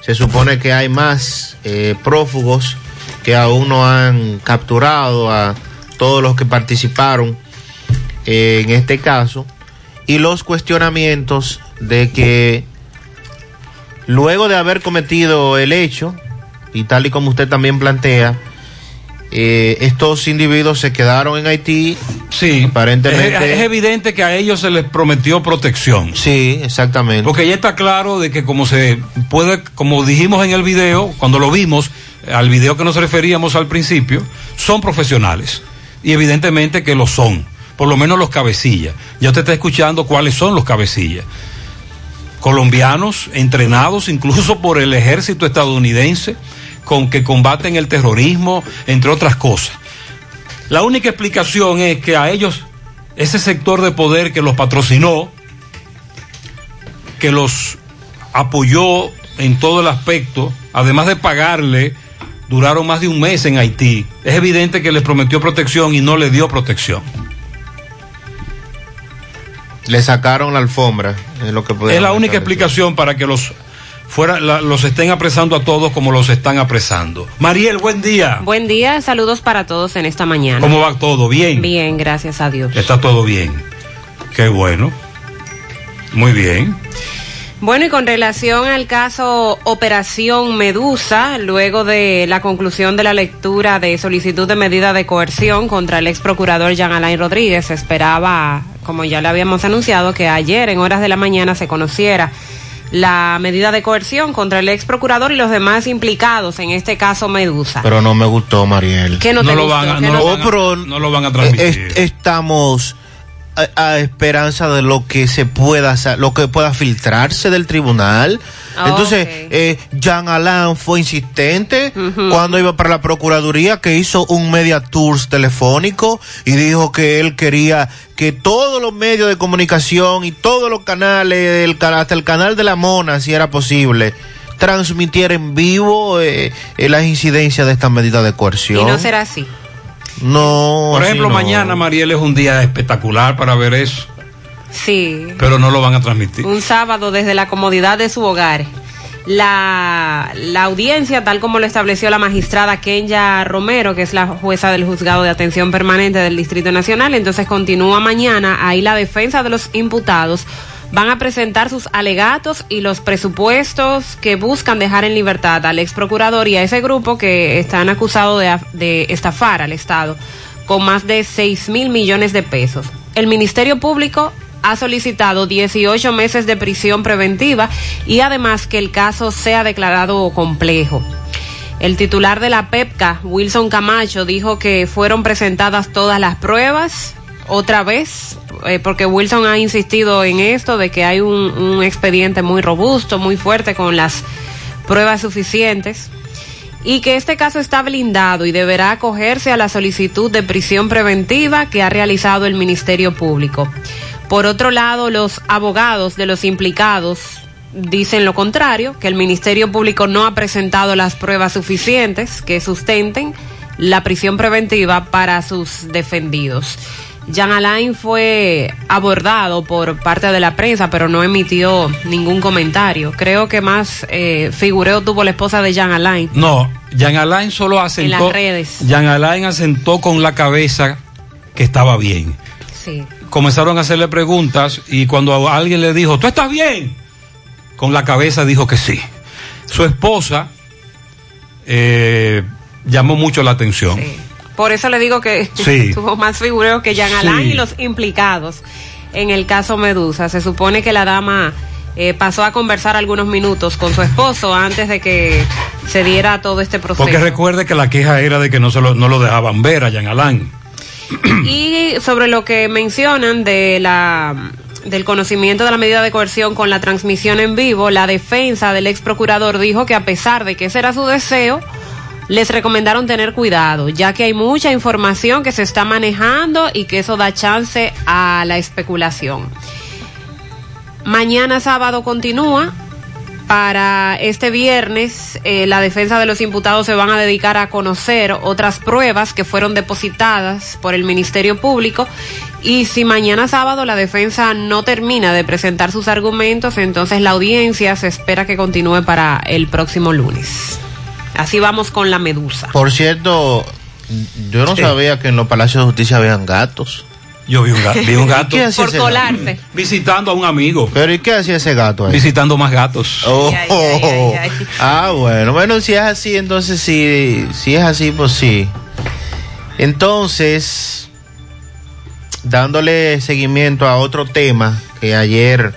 se supone que hay más eh, prófugos que aún no han capturado a todos los que participaron eh, en este caso y los cuestionamientos de que luego de haber cometido el hecho, y tal y como usted también plantea, eh, estos individuos se quedaron en Haití. Sí, aparentemente. Es, es, evidente que a ellos se les prometió protección. Sí, exactamente. Porque ya está claro de que como se puede, como dijimos en el video, cuando lo vimos, al video que nos referíamos al principio, son profesionales. Y evidentemente que lo son. Por lo menos los cabecillas. Ya usted está escuchando cuáles son los cabecillas. Colombianos entrenados incluso por el ejército estadounidense con que combaten el terrorismo, entre otras cosas. La única explicación es que a ellos, ese sector de poder que los patrocinó, que los apoyó en todo el aspecto, además de pagarle, duraron más de un mes en Haití. Es evidente que les prometió protección y no le dio protección. Le sacaron la alfombra, es lo que Es la única explicación para que los fuera, la, los estén apresando a todos como los están apresando. Mariel, buen día. Buen día, saludos para todos en esta mañana. ¿Cómo va todo? ¿Bien? Bien, gracias a Dios. Está todo bien. Qué bueno. Muy bien. Bueno, y con relación al caso Operación Medusa, luego de la conclusión de la lectura de solicitud de medida de coerción contra el ex procurador Jean Alain Rodríguez, esperaba, como ya le habíamos anunciado, que ayer en horas de la mañana se conociera la medida de coerción contra el ex procurador y los demás implicados en este caso Medusa. Pero no me gustó, Mariel. ¿Qué no, no lo van a, ¿Qué no, no lo te- van a- pero- no lo van a transmitir. Es- estamos a, a esperanza de lo que se pueda lo que pueda filtrarse del tribunal. Ah, entonces eh, Jean Alain fue insistente cuando iba para la procuraduría que hizo un media tours telefónico y dijo que él quería que todos los medios de comunicación y todos los canales el, hasta el canal de la mona si era posible transmitiera en vivo eh, eh, las incidencias de esta medida de coerción. Y no será así. No Por ejemplo, no. mañana, Mariel, es un día espectacular para ver eso, Sí. pero no lo van a transmitir. Un sábado desde la comodidad de su hogar. La, la audiencia, tal como lo estableció la magistrada Kenya Romero, que es la jueza del juzgado de atención permanente del Distrito Nacional, entonces continúa mañana. Ahí la defensa de los imputados van a presentar sus alegatos y los presupuestos que buscan dejar en libertad al ex procurador y a ese grupo que están acusados de, de estafar al Estado con más de 6 mil millones de pesos. El Ministerio Público ha solicitado 18 meses de prisión preventiva y además que el caso sea declarado complejo. El titular de la PEPCA, Wilson Camacho, dijo que fueron presentadas todas las pruebas otra vez, eh, porque Wilson ha insistido en esto de que hay un, un expediente muy robusto, muy fuerte con las pruebas suficientes y que este caso está blindado y deberá acogerse a la solicitud de prisión preventiva que ha realizado el Ministerio Público. Por otro lado, los abogados de los implicados dicen lo contrario, que el Ministerio Público no ha presentado las pruebas suficientes que sustenten la prisión preventiva para sus defendidos. Jean Alain fue abordado por parte de la prensa, pero no emitió ningún comentario. Creo que más eh, figureo tuvo la esposa de Jean Alain. No, Jean Alain solo asentó. En las redes. Jean Alain asentó con la cabeza que estaba bien. Sí. Comenzaron a hacerle preguntas y cuando alguien le dijo, ¿tú estás bien? Con la cabeza dijo que sí. Su esposa eh, llamó mucho la atención. Sí. Por eso le digo que Sí. tuvo más figureo que Jean Alain Sí. y los implicados en el caso Medusa. Se supone que la dama eh, pasó a conversar algunos minutos con su esposo antes de que se diera todo este proceso. Porque recuerde que la queja era de que no, se lo, no lo dejaban ver a Jean Alain. Y sobre lo que mencionan de la del conocimiento de la medida de coerción con la transmisión en vivo, la defensa del ex procurador dijo que a pesar de que ese era su deseo, les recomendaron tener cuidado, ya que hay mucha información que se está manejando y que eso da chance a la especulación. Mañana sábado continúa. Para este viernes, eh, la defensa de los imputados se van a dedicar a conocer otras pruebas que fueron depositadas por el Ministerio Público. Y si mañana sábado la defensa no termina de presentar sus argumentos, entonces la audiencia se espera que continúe para el próximo lunes. Así vamos con la medusa. Por cierto, yo no sabía que en los palacios de justicia habían gatos. Yo vi un gato. Vi un gato. ¿Qué hacía Por gato? colarse. Visitando a un amigo. Pero ¿y qué hacía ese gato ahí? Visitando más gatos. Oh, Ay, ay, ay, ay, ay. Ah, bueno, bueno, si es así, entonces sí, si es así, pues sí. Entonces, dándole seguimiento a otro tema que ayer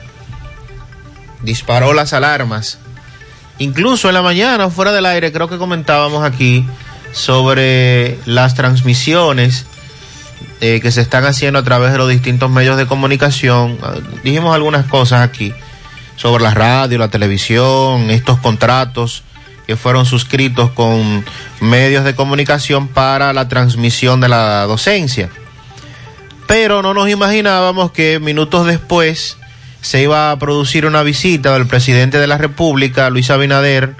disparó las alarmas, incluso en la mañana, fuera del aire, creo que comentábamos aquí sobre las transmisiones eh, que se están haciendo a través de los distintos medios de comunicación. Ah, Dijimos algunas cosas aquí sobre la radio, la televisión, estos contratos que fueron suscritos con medios de comunicación para la transmisión de la docencia. Pero no nos imaginábamos que minutos después se iba a producir una visita del presidente de la República, Luis Abinader,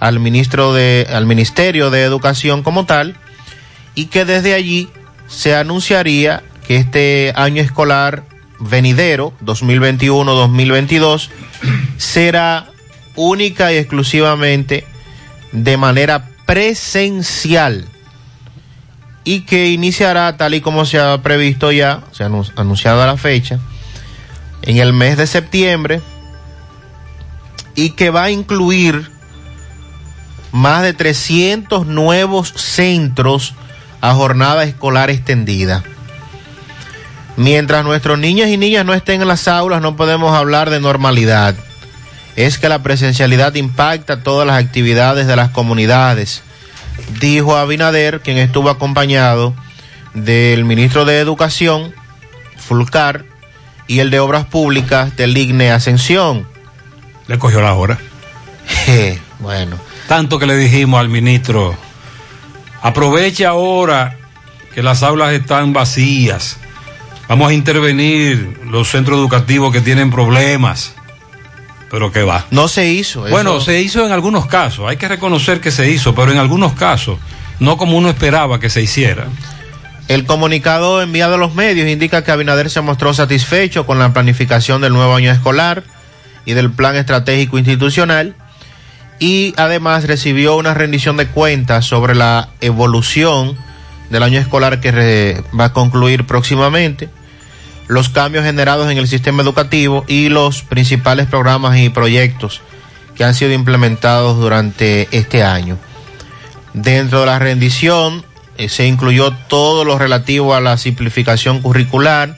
al ministro de al Ministerio de Educación como tal y que desde allí se anunciaría que este año escolar venidero 2021-2022 será única y exclusivamente de manera presencial y que iniciará tal y como se ha previsto ya, se ha anun- anunciado la fecha, en el mes de septiembre y que va a incluir más de 300 nuevos centros a jornada escolar extendida. Mientras nuestros niños y niñas no estén en las aulas, no podemos hablar de normalidad. Es que la presencialidad impacta todas las actividades de las comunidades, dijo Abinader, quien estuvo acompañado del ministro de Educación, Fulcar, y el de Obras Públicas del IGNE Ascensión. Le cogió la hora. bueno. Tanto que le dijimos al ministro, aproveche ahora que las aulas están vacías. Vamos a intervenir los centros educativos que tienen problemas. Pero que va. No se hizo. Bueno, eso- se hizo en algunos casos. Hay que reconocer que se hizo, pero en algunos casos, no como uno esperaba que se hiciera. El comunicado enviado a los medios indica que Abinader se mostró satisfecho con la planificación del nuevo año escolar y del plan estratégico institucional y además recibió una rendición de cuentas sobre la evolución del año escolar que va a concluir próximamente, los cambios generados en el sistema educativo y los principales programas y proyectos que han sido implementados durante este año. Dentro de la rendición se incluyó todo lo relativo a la simplificación curricular,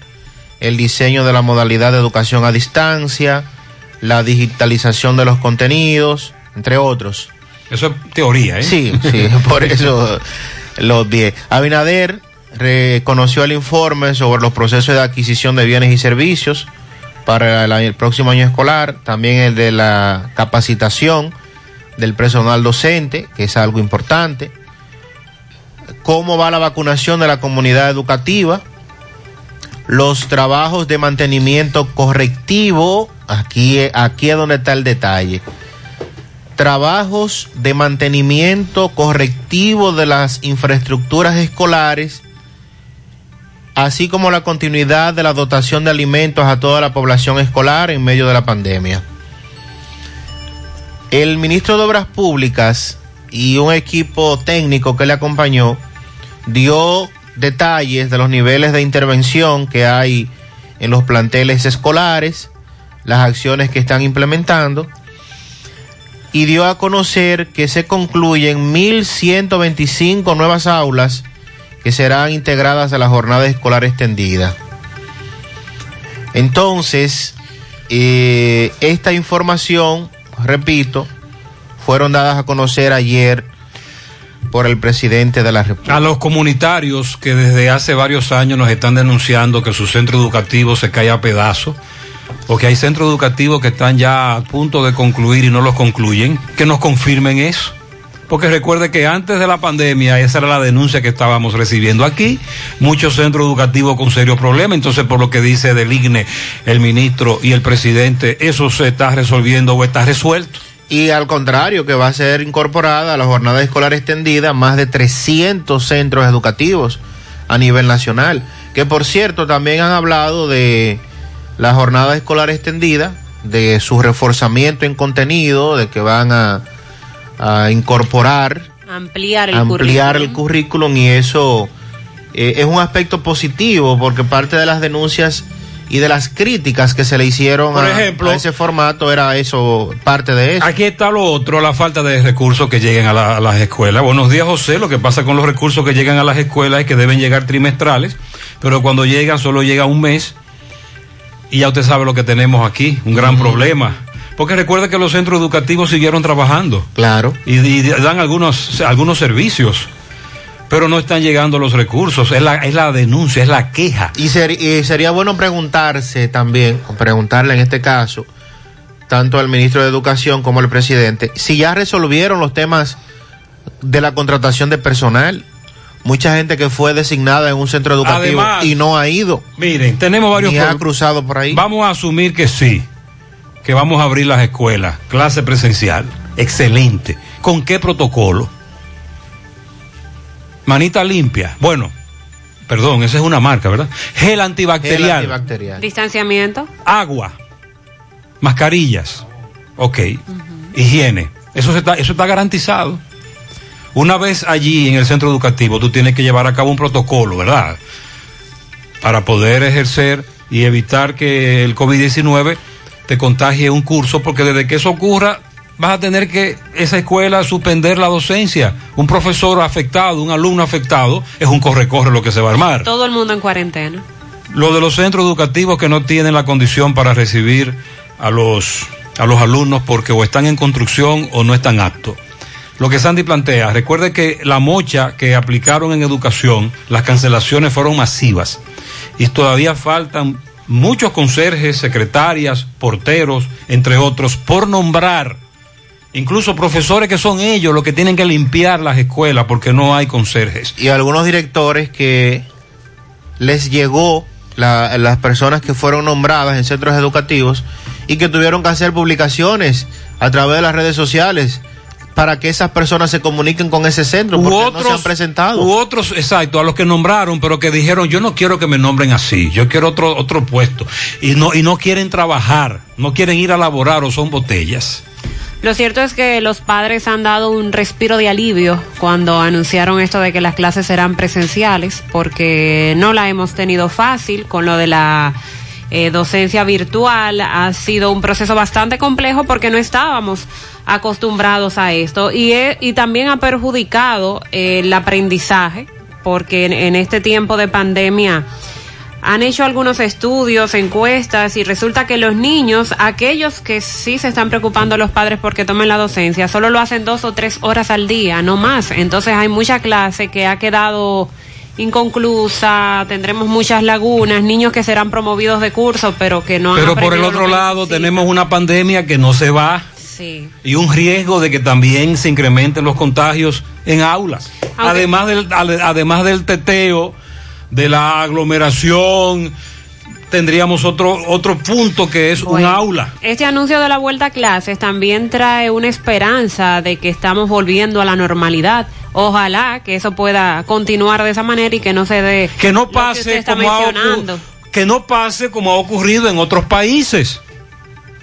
el diseño de la modalidad de educación a distancia, la digitalización de los contenidos, entre otros. Eso es teoría, ¿eh? Sí, sí, por eso lo vi. Abinader reconoció el informe sobre los procesos de adquisición de bienes y servicios para el, el próximo año escolar, también el de la capacitación del personal docente, que es algo importante, cómo va la vacunación de la comunidad educativa, los trabajos de mantenimiento correctivo, aquí, aquí es donde está el detalle trabajos de mantenimiento correctivo de las infraestructuras escolares, así como la continuidad de la dotación de alimentos a toda la población escolar en medio de la pandemia. El ministro de Obras Públicas y un equipo técnico que le acompañó dio detalles de los niveles de intervención que hay en los planteles escolares, las acciones que están implementando y dio a conocer que se concluyen 1.125 nuevas aulas que serán integradas a la jornada escolar extendida. Entonces, eh, esta información, repito, fueron dadas a conocer ayer por el presidente de la República. A los comunitarios que desde hace varios años nos están denunciando que su centro educativo se cae a pedazos, o que hay centros educativos que están ya a punto de concluir y no los concluyen, que nos confirmen eso. Porque recuerde que antes de la pandemia esa era la denuncia que estábamos recibiendo aquí, muchos centros educativos con serios problemas, entonces por lo que dice del IGNE el ministro y el presidente, eso se está resolviendo o está resuelto. Y al contrario, que va a ser incorporada a la jornada escolar extendida más de 300 centros educativos a nivel nacional. Que por cierto, también han hablado de la jornada escolar extendida, de su reforzamiento en contenido, de que van a, a incorporar, Ampliar el ampliar currículum. el currículum y eso eh, es un aspecto positivo porque parte de las denuncias y de las críticas que se le hicieron Por a- ejemplo, a ese formato era eso, parte de eso. Aquí está lo otro, la falta de recursos que lleguen a, la- a las escuelas. Buenos días, José. Lo que pasa con los recursos que llegan a las escuelas es que deben llegar trimestrales, pero cuando llegan solo llega un mes y ya usted sabe lo que tenemos aquí, un gran problema. Porque recuerde que los centros educativos siguieron trabajando. Claro. Y, y dan algunos, algunos servicios, pero no están llegando los recursos. Es la, es la denuncia, es la queja. Y, ser- y sería bueno preguntarse también, o preguntarle en este caso, tanto al ministro de Educación como al presidente, si ya resolvieron los temas de la contratación de personal. Mucha gente que fue designada en un centro educativo Además, y no ha ido. Miren, tenemos varios Ni ha cruzado por ahí. Vamos a asumir que sí, que vamos a abrir las escuelas, clase presencial. Excelente. ¿Con qué protocolo? Manita limpia. Bueno, perdón, esa es una marca, ¿verdad? Gel antibacterial. Gel antibacterial. Distanciamiento. Agua. Mascarillas. Ok. Higiene. Eso, se está, eso está garantizado. Una vez allí en el centro educativo, tú tienes que llevar a cabo un protocolo, ¿verdad? Para poder ejercer y evitar que el COVID-19 te contagie un curso, porque desde que eso ocurra, vas a tener que esa escuela suspender la docencia. Un profesor afectado, un alumno afectado, es un corre-corre lo que se va a armar. Todo el mundo en cuarentena. Lo de los centros educativos que no tienen la condición para recibir a los, a los alumnos porque o están en construcción o no están aptos. Lo que Sandy plantea, recuerde que la mocha que aplicaron en educación, las cancelaciones fueron masivas y todavía faltan muchos conserjes, secretarias, porteros, entre otros, por nombrar. Incluso profesores que son ellos los que tienen que limpiar las escuelas porque no hay conserjes. Y algunos directores que les llegó la- las personas que fueron nombradas en centros educativos y que tuvieron que hacer publicaciones a través de las redes sociales para que esas personas se comuniquen con ese centro porque no se han presentado. U otros, exacto, a los que nombraron, pero que dijeron, yo no quiero que me nombren así, yo quiero otro, otro puesto. Y no, y no quieren trabajar, no quieren ir a laborar o son botellas. Lo cierto es que los padres han dado un respiro de alivio cuando anunciaron esto de que las clases serán presenciales, porque no la hemos tenido fácil con lo de la eh, docencia virtual. Ha sido un proceso bastante complejo porque no estábamos acostumbrados a esto y, y también ha perjudicado eh, el aprendizaje, porque en este tiempo de pandemia han hecho algunos estudios, encuestas y resulta que los niños, aquellos que sí se están preocupando los padres porque tomen la docencia, solo lo hacen dos o tres horas al día, no más. Entonces hay mucha clase que ha quedado inconclusa, tendremos muchas lagunas, niños que serán promovidos de curso, pero que no han Pero por el otro lado tenemos una pandemia que no se va Sí. y un riesgo de que también se incrementen los contagios en aulas. Aunque- Además del, además del teteo, de la aglomeración, tendríamos otro, otro punto que es un aula. Este anuncio de la vuelta a clases también trae una esperanza de que estamos volviendo a la normalidad. Ojalá que eso pueda continuar de esa manera y que no se dé Que no lo que pase está como ha mencionando. que no pase como ha ocurrido en otros países.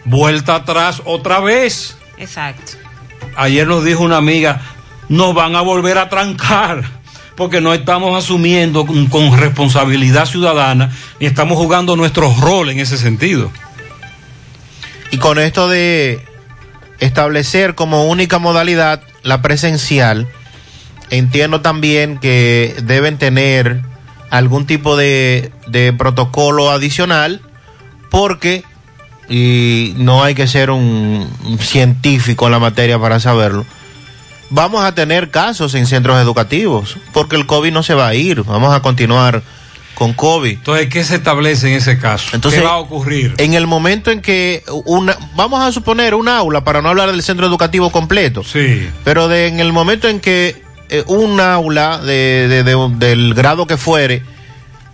Vuelta atrás otra vez. Exacto. Ayer nos dijo una amiga, nos van a volver a trancar porque no estamos asumiendo con, responsabilidad ciudadana ni estamos jugando nuestro rol en ese sentido. Y con esto de establecer como única modalidad la presencial, entiendo también que deben tener algún tipo de, protocolo adicional porque, y no hay que ser un científico en la materia para saberlo, vamos a tener casos en centros educativos porque el COVID no se va a ir, vamos a continuar con COVID. Entonces, ¿qué se establece en ese caso? Entonces, ¿Qué va a ocurrir? En el momento en que una, vamos a suponer un aula, para no hablar del centro educativo completo, Sí. pero de, en el momento en que eh, un aula de, de- de- del grado que fuere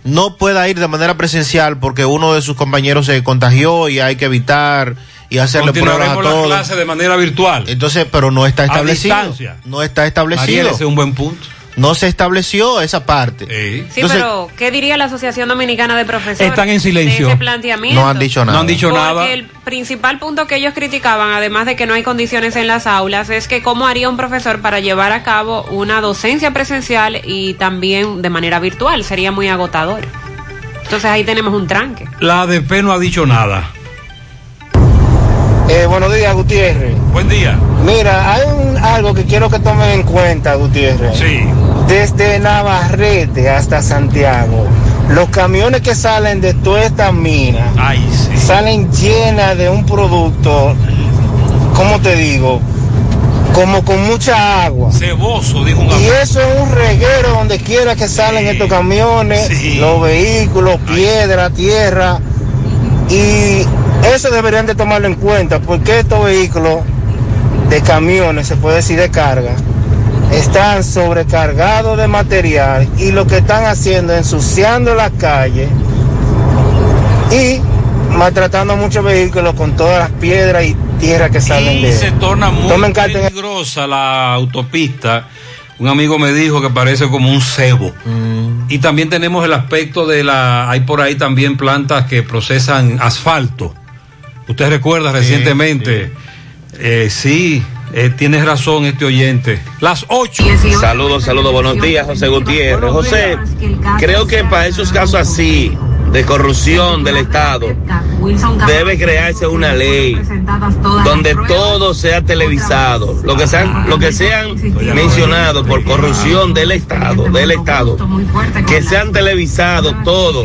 no pueda ir de manera presencial porque uno de sus compañeros se contagió y hay que evitar y hacerle pruebas a Continuaremos la todos. clase de manera virtual. Entonces, pero no está A establecido. distancia. No está establecido. Ese es un buen punto. No se estableció esa parte. Sí, Entonces, pero ¿qué diría la Asociación Dominicana de Profesores? Están en silencio. De ese planteamiento. No han dicho nada. No han dicho Porque nada. el principal punto que ellos criticaban, además de que no hay condiciones en las aulas, es que cómo haría un profesor para llevar a cabo una docencia presencial y también de manera virtual. Sería muy agotador. Entonces ahí tenemos un tranque. La ADP no ha dicho nada. Eh, buenos días, Gutiérrez. Buen día. Mira, hay un- algo que quiero que tomen en cuenta, Gutiérrez. Sí. Desde Navarrete hasta Santiago, los camiones que salen de todas estas minas salen llenas de un producto, ¿cómo te digo? Como con mucha agua. Ceboso, dijo un Y amigo. eso es un reguero donde quiera que salen estos camiones, los vehículos, piedra, tierra. Y eso deberían de tomarlo en cuenta, porque estos vehículos de camiones, se puede decir de carga, están sobrecargados de material y lo que están haciendo es ensuciando las calles y maltratando muchos vehículos con todas las piedras y tierra que salen Y de se torna muy Tomen peligrosa la autopista. Un amigo me dijo que parece como un cebo. Y también tenemos el aspecto de la... Hay por ahí también plantas que procesan asfalto. Usted recuerda recientemente. Eh, sí, eh, tienes razón este oyente. Las 8. Saludos, saludos, buenos días, José Gutiérrez. José, creo que para esos casos así de corrupción del Estado debe crearse una ley donde todo sea televisado, lo que sean, lo que sean mencionados por corrupción del Estado, del Estado, que sean televisados todo.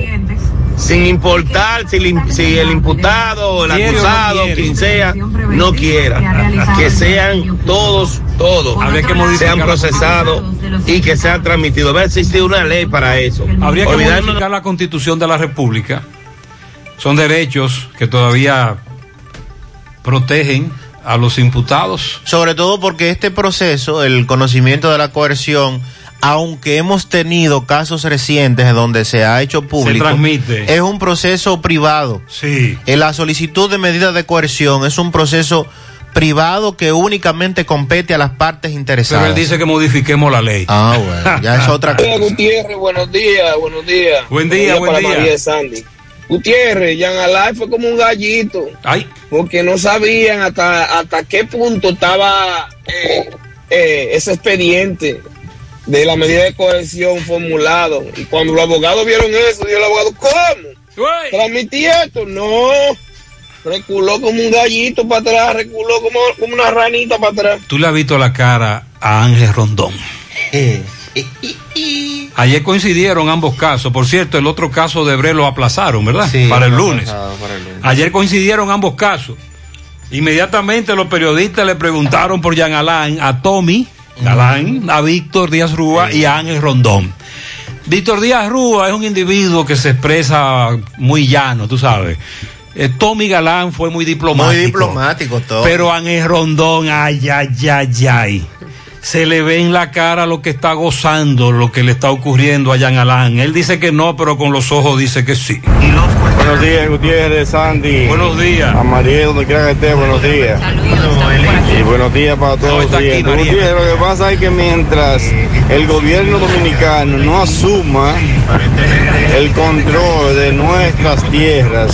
Sin importar si el, si el imputado o el no acusado, quien sea, no quiera. Que sean todos, todos, Habría que modificar sean procesados y que sean transmitidos. Debe existir una ley para eso. Habría que Olvidarnos- modificar la constitución de la República. Son derechos que todavía protegen a los imputados. Sobre todo porque este proceso, el conocimiento de la coerción, aunque hemos tenido casos recientes donde se ha hecho público, transmite. es un proceso privado. Sí. En la solicitud de medidas de coerción es un proceso privado que únicamente compete a las partes interesadas. Pero él dice que modifiquemos la ley. Ah, bueno, ya es otra cosa. Gutiérrez, buenos días, buenos días. Buen día, buen para día. María Sandy. Gutiérrez, Jan Alay fue como un gallito. Ay. Porque no sabían hasta, hasta qué punto estaba eh, eh, ese expediente de la medida de coerción formulado. Y cuando los abogados vieron eso, dijo el abogado, ¿cómo? ¿Transmití esto? No. Reculó como un gallito para atrás, reculó como, como una ranita para atrás. Tú le has visto la cara a Ángel Rondón. Ayer coincidieron ambos casos. Por cierto, el otro caso de Bre lo aplazaron, ¿verdad? Sí, para el lunes. para el lunes. Ayer coincidieron ambos casos. Inmediatamente los periodistas le preguntaron por Jean Alain a Tommy Galán, a Víctor Díaz Rúa y a Ángel Rondón. Víctor Díaz Rúa es un individuo que se expresa muy llano, tú sabes. Eh, Tommy Galán fue muy diplomático. Muy diplomático todo. Pero Ángel Rondón, ay, ay, ay, ay. Se le ve en la cara lo que está gozando, lo que le está ocurriendo a Jean Alain. Él dice que no, pero con los ojos dice que sí. Buenos días, Gutiérrez, Sandy. Buenos días. A María, donde quiera que esté, buenos días. Y buenos días para todos los aquí. María. Gutiérrez, lo que pasa es que mientras el gobierno dominicano no asuma el control de nuestras tierras,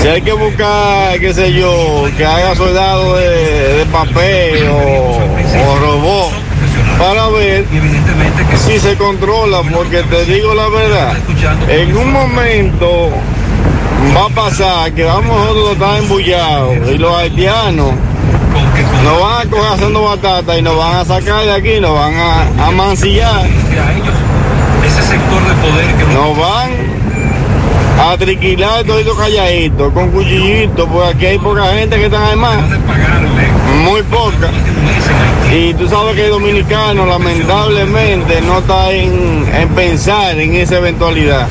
si hay que buscar, qué sé yo, que haga soldado de, de papel o, o robot para ver si se controla, porque te digo la verdad, en un momento va a pasar que vamos nosotros a estar embullados y los haitianos nos van a coger haciendo batata y nos van a sacar de aquí, nos van a, a mancillar. Ese sector de poder que nos van a triquilar todito calladito, con cuchillito, porque aquí hay poca gente que están armados. Muy poca. Y tú sabes que el dominicano lamentablemente no está en, en pensar en esa eventualidad.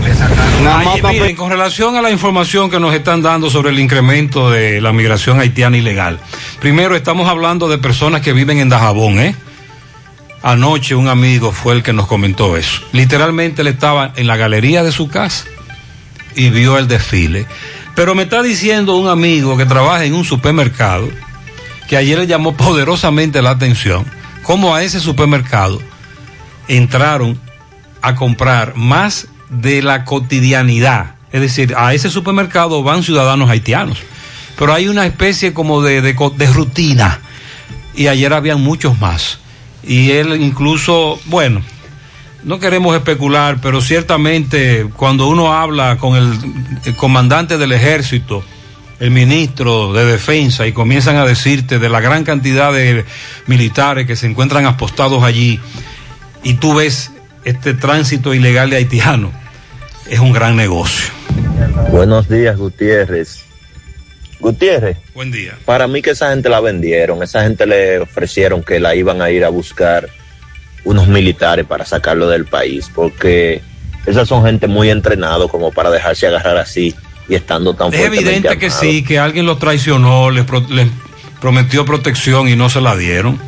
Nada más Ay, miren, con relación a la información que nos están dando sobre el incremento de la migración haitiana ilegal. Primero, estamos hablando de personas que viven en Dajabón, ¿eh? Anoche un amigo fue el que nos comentó eso. Literalmente él estaba en la galería de su casa y vio el desfile. Pero me está diciendo un amigo que trabaja en un supermercado que ayer le llamó poderosamente la atención cómo a ese supermercado entraron a comprar más de la cotidianidad. Es decir, a ese supermercado van ciudadanos haitianos. Pero hay una especie como de, de rutina. Y ayer habían muchos más. Y él incluso, bueno, no queremos especular, pero ciertamente cuando uno habla con el comandante del ejército, el ministro de defensa, y comienzan a decirte de la gran cantidad de militares que se encuentran apostados allí, y tú ves este tránsito ilegal de haitianos, es un gran negocio. Buenos días, Gutiérrez. Gutiérrez, Buen día. para mí que esa gente la vendieron, esa gente le ofrecieron que la iban a ir a buscar unos militares para sacarlo del país, porque esas son gente muy entrenado como para dejarse agarrar así y estando tan Es evidente que sí, que alguien los traicionó, les, pro- les prometió protección y no se la dieron.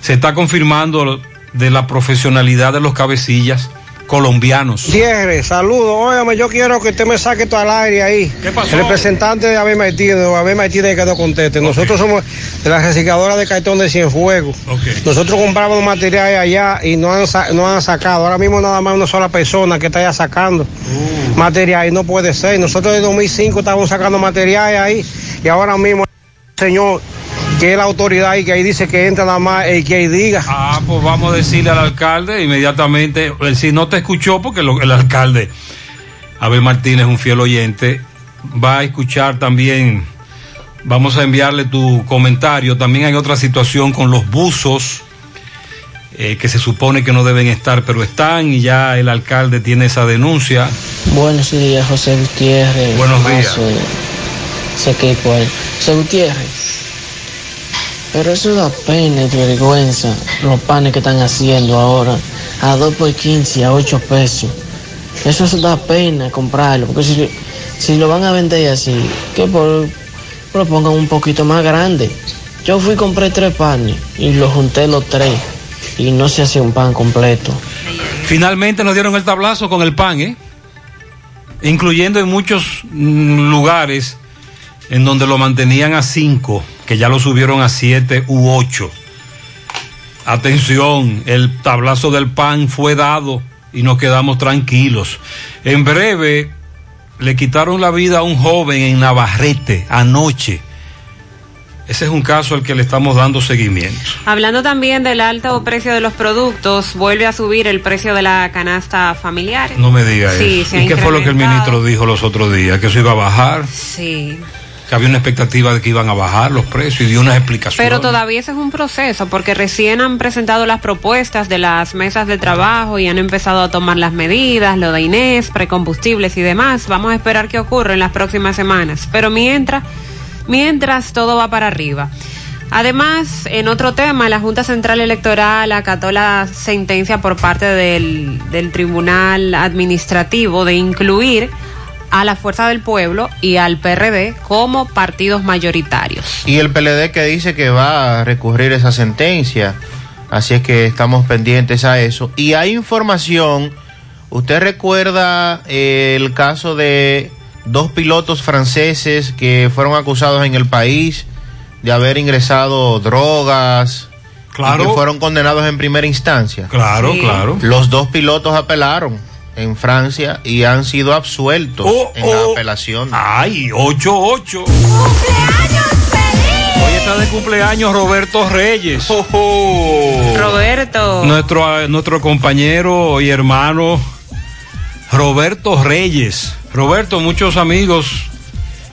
Se está confirmando de la profesionalidad de los cabecillas colombianos. Gutiérrez, saludos. Óyame, yo quiero que usted me saque todo al aire ahí. ¿Qué pasó? El representante de Abel Martínez, Abel Martínez quedó contento. Nosotros somos de la recicladora de cartón de Cienfuegos. Nosotros compramos materiales allá y no han, no han sacado. Ahora mismo nada más una sola persona que está allá sacando Uh. material y no puede ser. Nosotros en 2005 estábamos sacando materiales ahí y ahora mismo señor que es la autoridad y que ahí dice que entra nada más el que ahí diga. Ah, pues vamos a decirle al alcalde inmediatamente, si no te escuchó, porque lo- el alcalde, Abel Martínez, un fiel oyente, va a escuchar también, vamos a enviarle tu comentario. También hay otra situación con los buzos, eh, que se supone que no deben estar, pero están y ya el alcalde tiene esa denuncia. Buenos días, José Gutiérrez. Buenos días. Mazo, Sé que cuál. José Gutiérrez. Pero eso da pena y vergüenza, los panes que están haciendo ahora, a 2 por 15, a 8 pesos. Eso se da pena comprarlo, porque si, si lo van a vender así, que por, lo pongan un poquito más grande. Yo fui compré tres panes y los junté los tres y no se hace un pan completo. Finalmente nos dieron el tablazo con el pan, ¿eh? Incluyendo en muchos mm, lugares en donde lo mantenían a 5, que ya lo subieron a 7 u 8. Atención, el tablazo del pan fue dado y nos quedamos tranquilos. En breve le quitaron la vida a un joven en Navarrete anoche. Ese es un caso al que le estamos dando seguimiento. Hablando también del alto precio de los productos, vuelve a subir el precio de la canasta familiar. No me diga Sí, eso. ¿Y qué fue lo que el ministro dijo los otros días? ¿Que eso iba a bajar? Sí. Que había una expectativa de que iban a bajar los precios y dio unas explicaciones. Pero todavía ese es un proceso, porque recién han presentado las propuestas de las mesas de trabajo y han empezado a tomar las medidas, lo de Inés, precombustibles y demás. Vamos a esperar qué ocurre en las próximas semanas. Pero mientras, mientras todo va para arriba. Además, en otro tema, la Junta Central Electoral acató la sentencia por parte del, del Tribunal Administrativo de incluir a la Fuerza del Pueblo y al PRD como partidos mayoritarios. Y el PLD que dice que va a recurrir esa sentencia. Así es que estamos pendientes a eso. Y hay información, usted recuerda eh, el caso de dos pilotos franceses que fueron acusados en el país de haber ingresado drogas. Claro. Y que fueron condenados en primera instancia. Claro, Sí. claro. Los dos pilotos apelaron en Francia y han sido absueltos Oh, en la oh. apelación. Ay, 8-8. Hoy está de cumpleaños Roberto Reyes. Roberto. Nuestro, eh, nuestro compañero y hermano Roberto Reyes. Roberto, muchos amigos,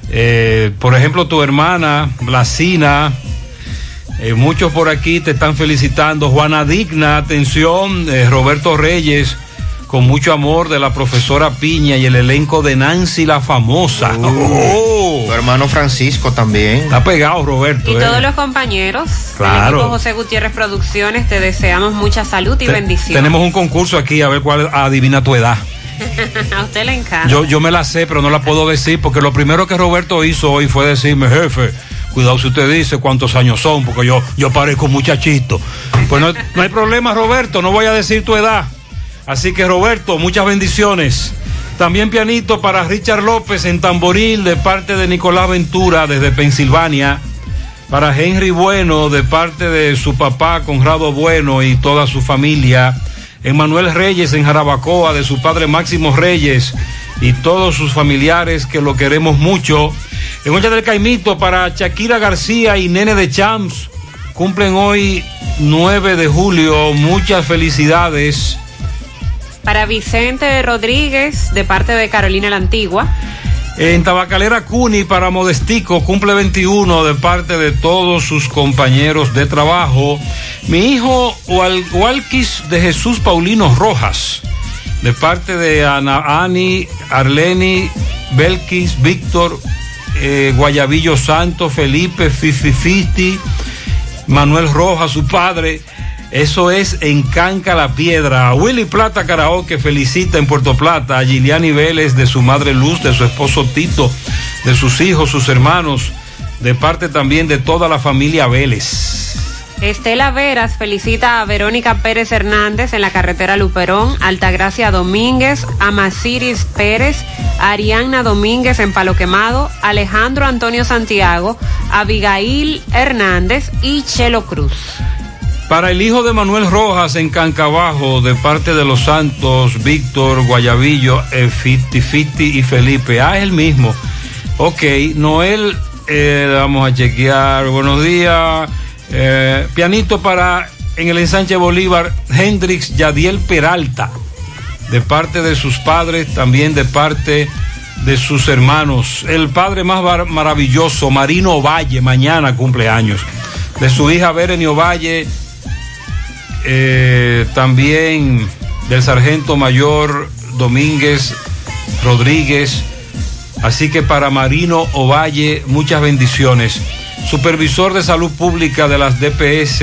eh, por ejemplo, tu hermana Blasina, eh, muchos por aquí te están felicitando. Juana Digna, atención, eh, Roberto Reyes, con mucho amor de la profesora Piña y el elenco de Nancy la famosa. Oh. Tu hermano Francisco también. Está pegado, Roberto. Y eh. todos los compañeros Claro. del equipo José Gutiérrez Producciones, te deseamos mucha salud y Te- bendición. Tenemos un concurso aquí a ver cuál adivina tu edad. a usted le encanta. Yo, yo me la sé, pero no la puedo decir porque lo primero que Roberto hizo hoy fue decirme, jefe, cuidado si usted dice cuántos años son, porque yo, yo parezco muchachito. Pues no, no hay problema, Roberto, no voy a decir tu edad. Así que Roberto, muchas bendiciones. También pianito para Richard López en tamboril de parte de Nicolás Ventura desde Pensilvania. Para Henry Bueno de parte de su papá Conrado Bueno y toda su familia. Emanuel Reyes en Jarabacoa de su padre Máximo Reyes y todos sus familiares que lo queremos mucho. En Olla del Caimito para Shakira García y Nene de Champs. Cumplen hoy 9 de julio. Muchas felicidades. Para Vicente Rodríguez, de parte de Carolina la Antigua. En Tabacalera Cuni para Modestico cumple 21 de parte de todos sus compañeros de trabajo. Mi hijo Wal- Walquis de Jesús Paulino Rojas, de parte de Ana Ani, Arleni, Belkis, Víctor, eh, Guayabillo Santo, Felipe, Fifi Manuel Rojas, su padre. Eso es en Canca la Piedra. Willy Plata Karaoke felicita en Puerto Plata a Giliani Vélez de su madre Luz, de su esposo Tito, de sus hijos, sus hermanos, de parte también de toda la familia Vélez. Estela Veras felicita a Verónica Pérez Hernández en la carretera Luperón, Altagracia Domínguez, a Masiris Pérez, Arianna Domínguez en Palo Quemado, Alejandro Antonio Santiago, Abigail Hernández y Chelo Cruz. Para el hijo de Manuel Rojas en Cancabajo, de parte de los Santos, Víctor, Guayabillo, eh, Fiti Fiti y Felipe. Ah, es el mismo. Ok, Noel, eh, vamos a chequear. Buenos días. Eh, pianito para en el ensanche Bolívar, Hendrix Yadiel Peralta, de parte de sus padres, también de parte de sus hermanos. El padre más maravilloso, Marino Valle, mañana cumpleaños. De su hija Bereni Valle, eh, también del sargento mayor Domínguez Rodríguez. Así que para Marino Ovalle, muchas bendiciones. Supervisor de Salud Pública de las DPS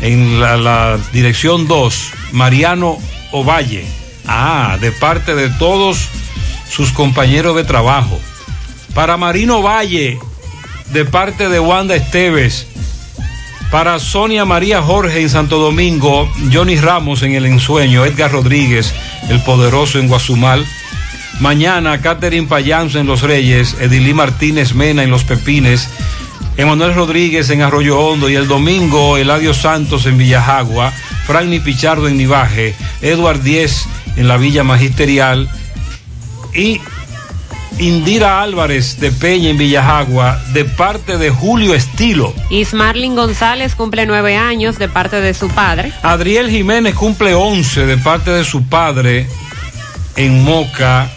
en la, la Dirección 2, Mariano Ovalle. Ah, de parte de todos sus compañeros de trabajo. Para Marino Valle, de parte de Wanda Esteves. Para Sonia María Jorge en Santo Domingo, Johnny Ramos en El Ensueño, Edgar Rodríguez, el poderoso en Guazumal. Mañana, Catherine Payanzo en Los Reyes, Edilí Martínez Mena en Los Pepines, Emanuel Rodríguez en Arroyo Hondo y el domingo, Eladio Santos en Villajagua, Franny Pichardo en Nivaje, Edward Díez en la Villa Magisterial y Indira Álvarez de Peña en Villajagua, de parte de Julio Estilo. Ismarlin González cumple nueve años de parte de su padre. Adriel Jiménez cumple 11 de parte de su padre en Moca.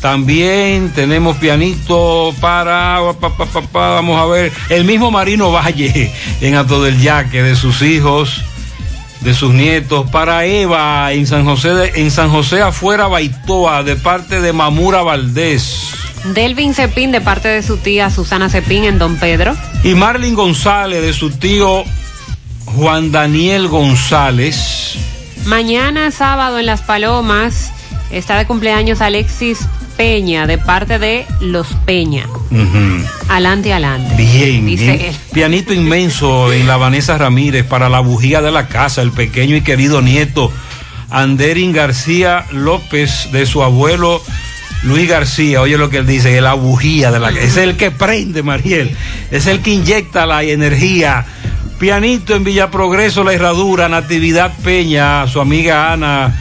También tenemos pianito para, pa, pa, pa, pa, vamos a ver, el mismo Marino Valle en Ato del Yaque, de sus hijos, de sus nietos. Para Eva en San José, de- en San José afuera Baitoa, de parte de Mamura Valdés. Delvin Cepín de parte de su tía Susana Cepín en Don Pedro. Y Marlin González de su tío Juan Daniel González. Mañana sábado en Las Palomas está de cumpleaños Alexis Peña de parte de Los Peña. Ujú. Alante, alante. Bien, Dice bien. él. Pianito inmenso en la Vanessa Ramírez para la bujía de la casa, el pequeño y querido nieto Anderin García López de su abuelo Luis García. Oye lo que él dice, la bujía de la casa. Es el que prende, Mariel. Es el que inyecta la energía. Pianito en Villa Progreso, La Herradura, Natividad Peña, su amiga Ana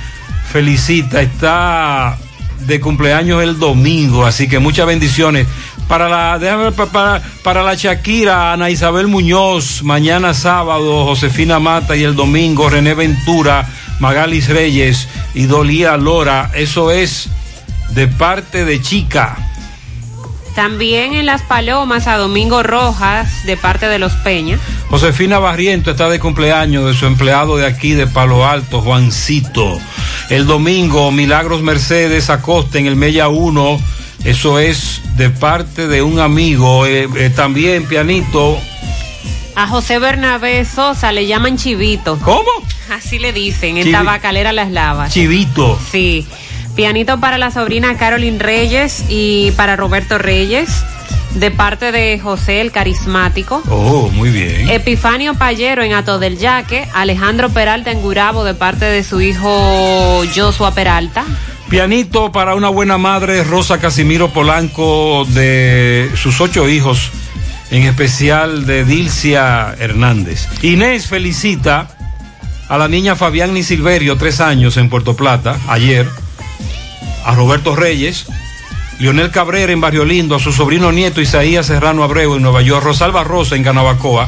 felicita. Está de cumpleaños el domingo, así que muchas bendiciones. Para la, déjame para, para la Shakira, Ana Isabel Muñoz, mañana sábado, Josefina Mata y el domingo, René Ventura, Magalis Reyes y Dolía Lora. Eso es de parte de Chica. También en Las Palomas a Domingo Rojas de parte de Los Peña. Josefina Barriento está de cumpleaños de su empleado de aquí de Palo Alto, Juancito. El domingo, Milagros Mercedes Acosta en el Mella 1. Eso es de parte de un amigo. eh, eh, también, pianito. A José Bernabé Sosa le llaman Chivito. ¿Cómo? Así le dicen, en Tabacalera Las Lavas. Chivito. Sí. Pianito para la sobrina Carolyn Reyes y para Roberto Reyes, de parte de José el Carismático. Oh, muy bien. Epifanio Payero en Ato del Yaque, Alejandro Peralta en Gurabo de parte de su hijo Joshua Peralta. Pianito para una buena madre, Rosa Casimiro Polanco, de sus ocho hijos, en especial de Dilcia Hernández. Inés felicita a la niña Fabián Silverio, tres años, en Puerto Plata, ayer. A Roberto Reyes, Lionel Cabrera en Barrio Lindo, a su sobrino nieto Isaías Serrano Abreu en Nueva York, Rosalba Rosa en Canabacoa,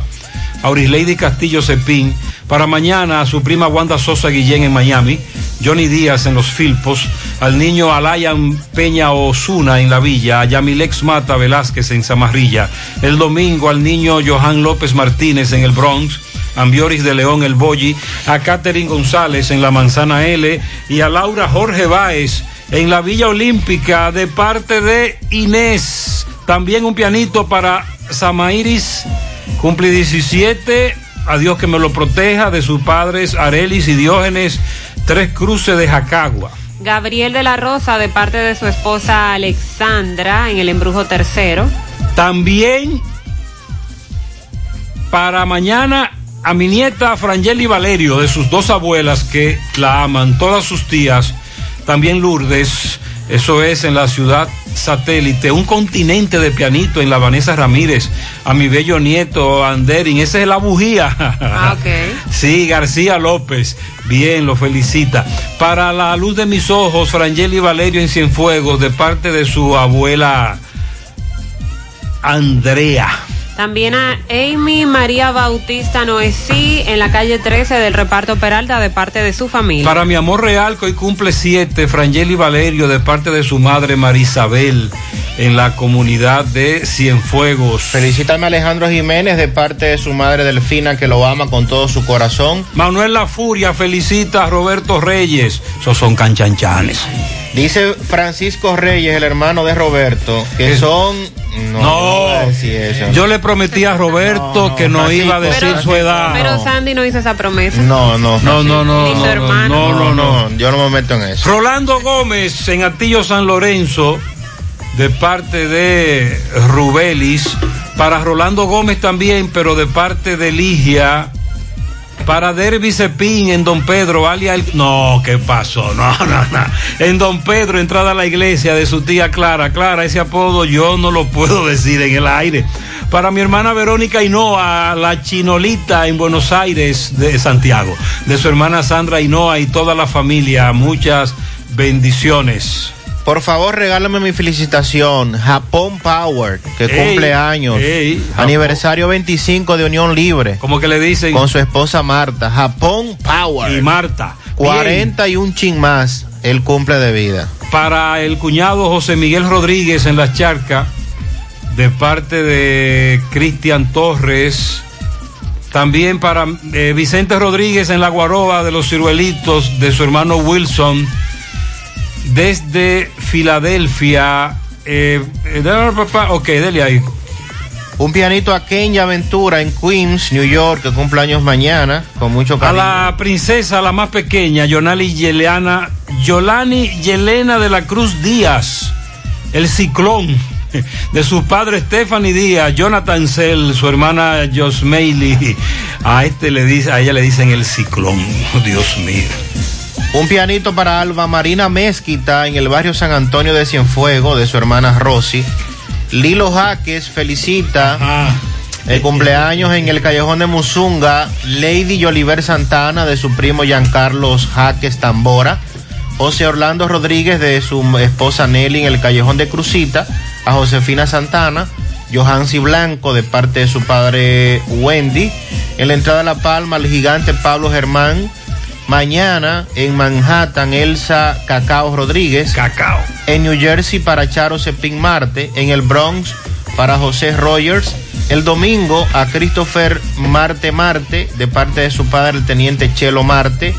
a Aurislady Castillo Cepín, para mañana a su prima Wanda Sosa Guillén en Miami, Johnny Díaz en Los Filpos, al niño Alayan Peña Osuna en La Villa, a Yamilex Mata Velázquez en Zamarrilla, el domingo al niño Johan López Martínez en el Bronx, Ambioris de León el Bolli, a Catherine González en la Manzana L y a Laura Jorge Báez en la Villa Olímpica de parte de Inés. También un pianito para Samairis, cumple 17, a Dios que me lo proteja, de sus padres Arelis y Diógenes, tres cruces de Jacagua. Gabriel de la Rosa de parte de su esposa Alexandra en el Embrujo Tercero. También para mañana a mi nieta Frangeli Valerio, de sus dos abuelas que la aman, todas sus tías, también Lourdes, eso es en la ciudad satélite, un continente de pianito en la Vanessa Ramírez, a mi bello nieto Anderin, esa es la bujía. Ah, ok. Sí, García López, bien, lo felicita. Para la luz de mis ojos, Frangeli Valerio en Cienfuegos, de parte de su abuela Andrea. También a Amy María Bautista Noesí en la calle 13 del reparto Peralta de parte de su familia. Para mi amor real, que hoy cumple siete, Frangeli Valerio, de parte de su madre Marisabel, en la comunidad de Cienfuegos. Felicítame a Alejandro Jiménez de parte de su madre Delfina que lo ama con todo su corazón. Manuel La Furia felicita a Roberto Reyes. Esos son canchanchanes. Dice Francisco Reyes, el hermano de Roberto, que son... No, eso. yo le prometí a Roberto que no iba a decir Pero- su edad. Pero Sandy no hizo esa promesa. No, no. No, no, no. Ni su no, hermano. No, no, no. Yo no me meto en eso. Rolando Gómez en Atillo San Lorenzo, de parte de Rubelis. Para Rolando Gómez también, pero de parte de Ligia. Para Derby Cepín en Don Pedro, alias el- No, ¿qué pasó? No, no, no. En Don Pedro, entrada a la iglesia de su tía Clara. Clara, ese apodo yo no lo puedo decir en el aire. Para mi hermana Verónica Hinoa, la chinolita en Buenos Aires de Santiago. De su hermana Sandra Hinoa y toda la familia. Muchas bendiciones. Por favor, regálame mi felicitación. Japón Power, que Ey, cumple años. ey. Aniversario 25 de Unión Libre. Como que le dicen. Con su esposa Marta. Japón Power. Y Marta. 40 y un chin más. El cumple de vida. para el cuñado José Miguel Rodríguez en la charca, de parte de Cristian Torres. También para eh, Vicente Rodríguez en la Guaroba de los Ciruelitos, de su hermano Wilson. Desde Filadelfia. Eh, eh, papá, ok, dele ahí. Un pianito a Kenya Ventura en Queens, New York, que cumple años mañana, con mucho A cariño. la princesa, la más pequeña, Yonali Yeleana, Yolani Yelena de la Cruz Díaz, el ciclón de su padre Stephanie Díaz, Jonathan Cell, su hermana Josmeili. A este le dice, a ella le dicen el ciclón. Dios mío. Un pianito para Alba Marina Mezquita en el barrio San Antonio de Cienfuego, de su hermana Rosy. Lilo Jaques felicita el cumpleaños en el Callejón de Musunga, Lady Yoliver Santana de su primo Giancarlos Jaques Tambora. José Orlando Rodríguez de su esposa Nelly en el Callejón de Crucita, a Josefina Santana, Johansi Blanco de parte de su padre Wendy, en la entrada de La Palma, el gigante Pablo Germán, mañana en Manhattan, Elsa Cacao Rodríguez, Cacao, en New Jersey para Charo Cepín Marte, en el Bronx para José Rogers, el domingo a Christopher Marte Marte de parte de su padre el teniente Chelo Marte,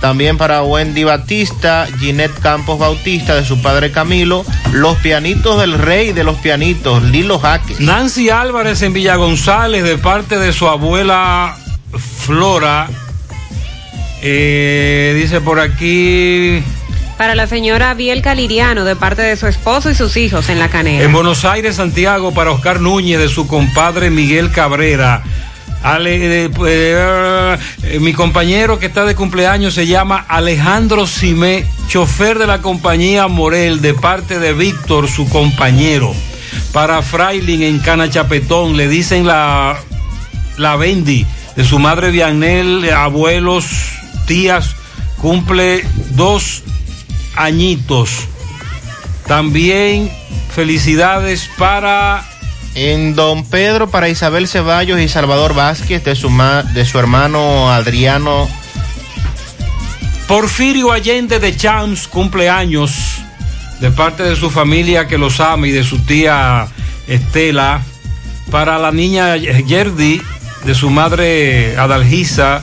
también para Wendy Batista, Ginette Campos Bautista de su padre Camilo, los pianitos del rey de los pianitos, Lilo Jaques. Nancy Álvarez en Villa González de parte de su abuela Flora. Eh, dice por aquí. Para la señora Biel Caliriano, de parte de su esposo y sus hijos en la canela. En Buenos Aires, Santiago, para Oscar Núñez, de su compadre Miguel Cabrera. Ale- eh, eh, eh, mi compañero que está de cumpleaños se llama Alejandro Simé, chofer de la compañía Morel, de parte de Víctor, su compañero. Para Frailin en Cana Chapetón, le dicen la, la Bendy, de su madre Vianel, abuelos, tías, cumple dos añitos. También felicidades para En Don Pedro para Isabel Ceballos y Salvador Vázquez de su, ma- de su hermano Adriano Porfirio Allende de Champs cumpleaños de parte de su familia que los ama y de su tía Estela. Para la niña Yerdi de su madre Adalgisa,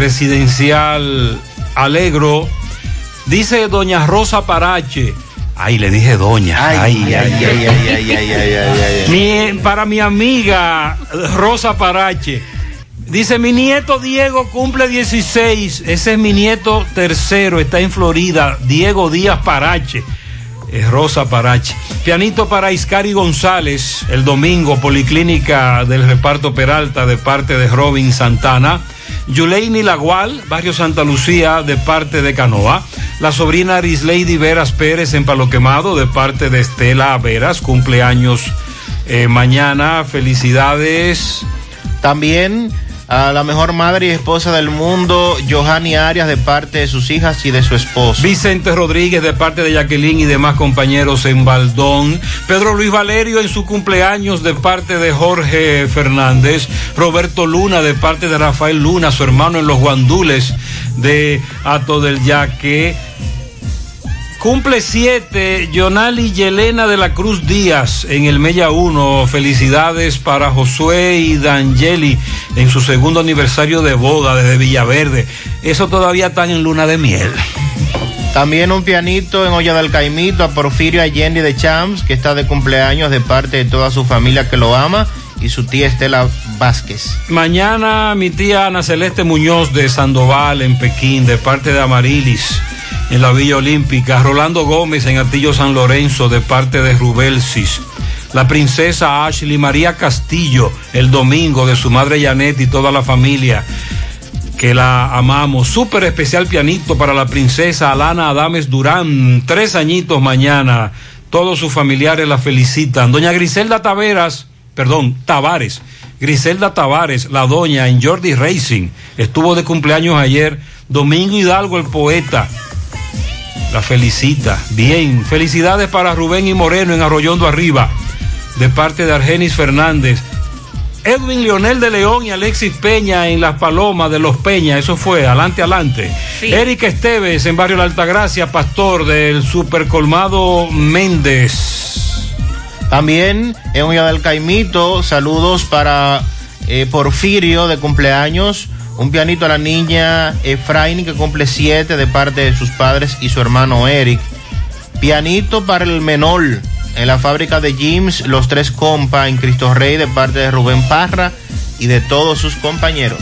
residencial Alegro. Dice doña Rosa Parache. Ay, le dije doña. Ay, ay, ay, ay, ay, ay, para mi amiga Rosa Parache. Dice, mi nieto Diego cumple 16. Ese es mi nieto tercero, está en Florida. Diego Díaz Parache. Es Rosa Parache. Pianito para Iscari González, el domingo, Policlínica del Reparto Peralta, de parte de Robin Santana. Yuleini Lagual, Barrio Santa Lucía, de parte de Canoa. La sobrina Arislady Veras Pérez en Palo Quemado, de parte de Estela Veras, cumpleaños eh, mañana. Felicidades. También a la mejor madre y esposa del mundo, Johanny Arias, de parte de sus hijas y de su esposo. Vicente Rodríguez de parte de Jacqueline y demás compañeros en Baldón. Pedro Luis Valerio en su cumpleaños de parte de Jorge Fernández. Roberto Luna de parte de Rafael Luna, su hermano en los guandules de Ato del Yaque. Cumple siete, Yonali Yelena de la Cruz Díaz en el Mella 1. Felicidades para Josué y D'Angeli en su segundo aniversario de boda desde Villaverde. Eso todavía están en luna de miel. También un pianito en olla del Caimito a Porfirio Allende de Champs, que está de cumpleaños de parte de toda su familia que lo ama, y su tía Estela Vázquez. Mañana mi tía Ana Celeste Muñoz de Sandoval en Pekín, de parte de Amarilis en la Villa Olímpica. Rolando Gómez en Atillo San Lorenzo, de parte de Rubelsis. La princesa Ashley María Castillo, el domingo, de su madre Janet y toda la familia que la amamos. Súper especial pianito para la princesa Alana Adames Durán, tres añitos mañana. Todos sus familiares la felicitan. Doña Griselda Taveras, perdón, Tavares. Griselda Tavares, la doña en Jordi Racing, estuvo de cumpleaños ayer. Domingo Hidalgo, el poeta, la felicita. Bien, felicidades para Rubén y Moreno en Arroyondo Arriba, de parte de Argenis Fernández. Edwin Leonel de León y Alexis Peña en Las Palomas de Los Peña, eso fue, adelante, adelante. Sí. Erika Esteves en Barrio La Altagracia, pastor del Supercolmado Méndez. También en Olla del Caimito, saludos para eh, Porfirio de cumpleaños. Un pianito a la niña Efraín que cumple siete de parte de sus padres y su hermano Eric. Pianito para el menor en la fábrica de Jims, los tres compa en Cristo Rey de parte de Rubén Parra y de todos sus compañeros.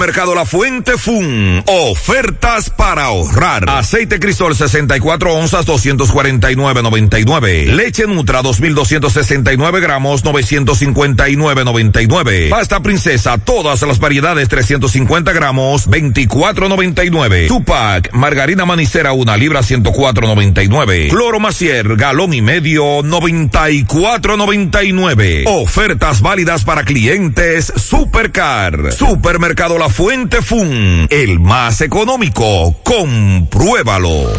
Supermercado La Fuente Fun. Ofertas para ahorrar. Aceite Crisol 64 onzas 249.99. Leche Nutra 2269 gramos 959.99. Pasta Princesa todas las variedades 350 gramos 24.99. Tupac Margarina Manicera una libra 104.99. Cloro Macier galón y medio 94.99. Ofertas válidas para clientes Supercar. Supermercado La Fuente Fun, el más económico. Compruébalo.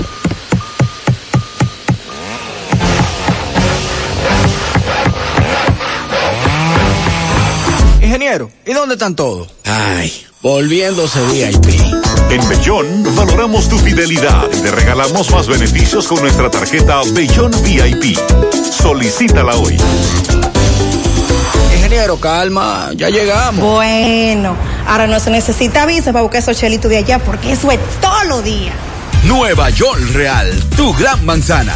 Ingeniero, ¿y dónde están todos? Ay, volviéndose VIP. En Bellón valoramos tu fidelidad y te regalamos más beneficios con nuestra tarjeta Bellón VIP. Solicítala hoy. Ingeniero, calma, ya llegamos. Bueno, ahora no se necesita visa para buscar esos chelitos de allá porque eso es todo lo día. Nueva York Real, tu gran manzana.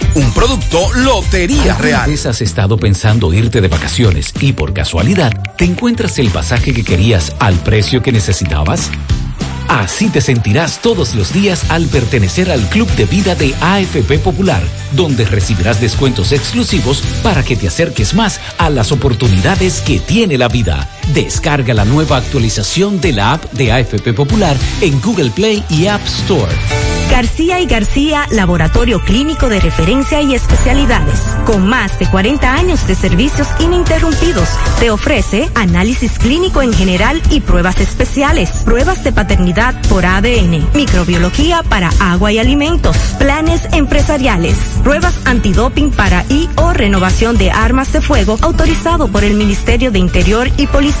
Un producto Lotería ¿Alguna Real. vez has estado pensando irte de vacaciones y por casualidad te encuentras el pasaje que querías al precio que necesitabas? Así te sentirás todos los días al pertenecer al Club de Vida de AFP Popular, donde recibirás descuentos exclusivos para que te acerques más a las oportunidades que tiene la vida. Descarga la nueva actualización de la app de AFP Popular en Google Play y App Store. García y García, laboratorio clínico de referencia y especialidades. Con más de 40 años de servicios ininterrumpidos, te ofrece análisis clínico en general y pruebas especiales, pruebas de paternidad por ADN, microbiología para agua y alimentos, planes empresariales, pruebas antidoping para y o renovación de armas de fuego autorizado por el Ministerio de Interior y Policía.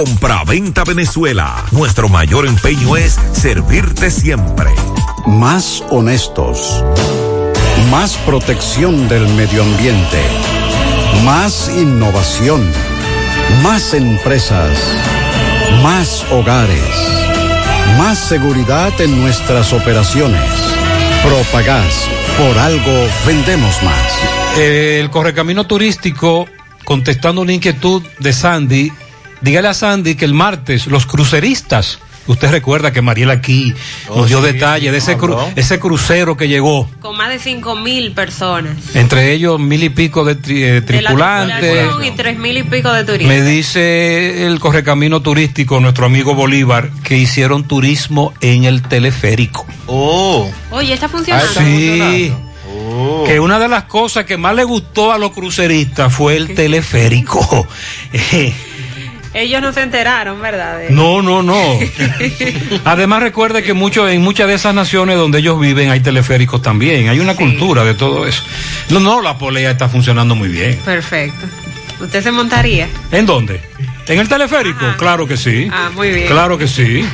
Compra-venta Venezuela. Nuestro mayor empeño es servirte siempre. Más honestos. Más protección del medio ambiente. Más innovación. Más empresas. Más hogares. Más seguridad en nuestras operaciones. Propagás. Por algo vendemos más. El correcamino turístico, contestando una inquietud de Sandy, dígale a Sandy que el martes los cruceristas, usted recuerda que Mariela aquí nos dio detalle de ese, cru- ese crucero que llegó, Con más de cinco mil personas. entre ellos mil y pico de, tri- eh, De la tripulantes. y tres mil y pico de turistas. Me dice el correcamino turístico, nuestro amigo Bolívar, que hicieron turismo en el teleférico. Oh. Oye, está funcionando. Sí. Que una de las cosas que más le gustó a los cruceristas fue el teleférico. Ellos no se enteraron, ¿verdad? De- No, no, no. Además recuerde que mucho, en muchas de esas naciones donde ellos viven hay teleféricos también. Hay una cultura de todo eso. No, no, la polea está funcionando muy bien. Perfecto. ¿Usted se montaría? ¿En dónde? ¿En el teleférico? Claro que sí. Ah, muy bien. Claro que sí.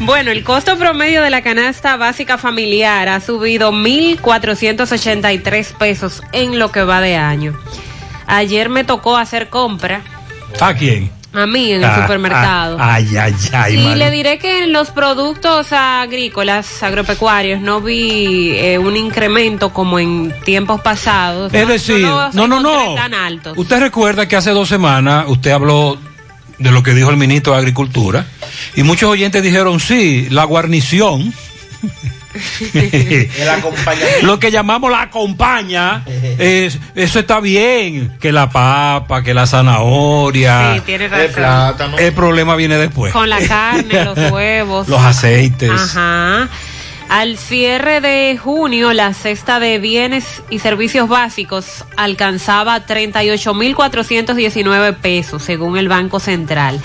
Bueno, el costo promedio de la canasta básica familiar ha subido 1.483 pesos en lo que va de año. Ayer me tocó hacer compra ¿A quién? a mí en el Ah, supermercado. ah, ay, ay, ay, y le diré que en los productos agrícolas, agropecuarios, no vi eh, un incremento como en tiempos pasados. Es decir, los no, no, no. tan altos. Usted recuerda que hace dos semanas usted habló de lo que dijo el ministro de Agricultura y muchos oyentes dijeron, sí, la guarnición. El acompañamiento. Lo que llamamos la acompaña, es- eso está bien, que la papa, que la zanahoria. Sí, tiene razón. El problema viene después. Con la carne, los huevos. Los aceites. Ajá. Al cierre de junio, la cesta de bienes y servicios básicos alcanzaba 38.419 pesos, según el Banco Central.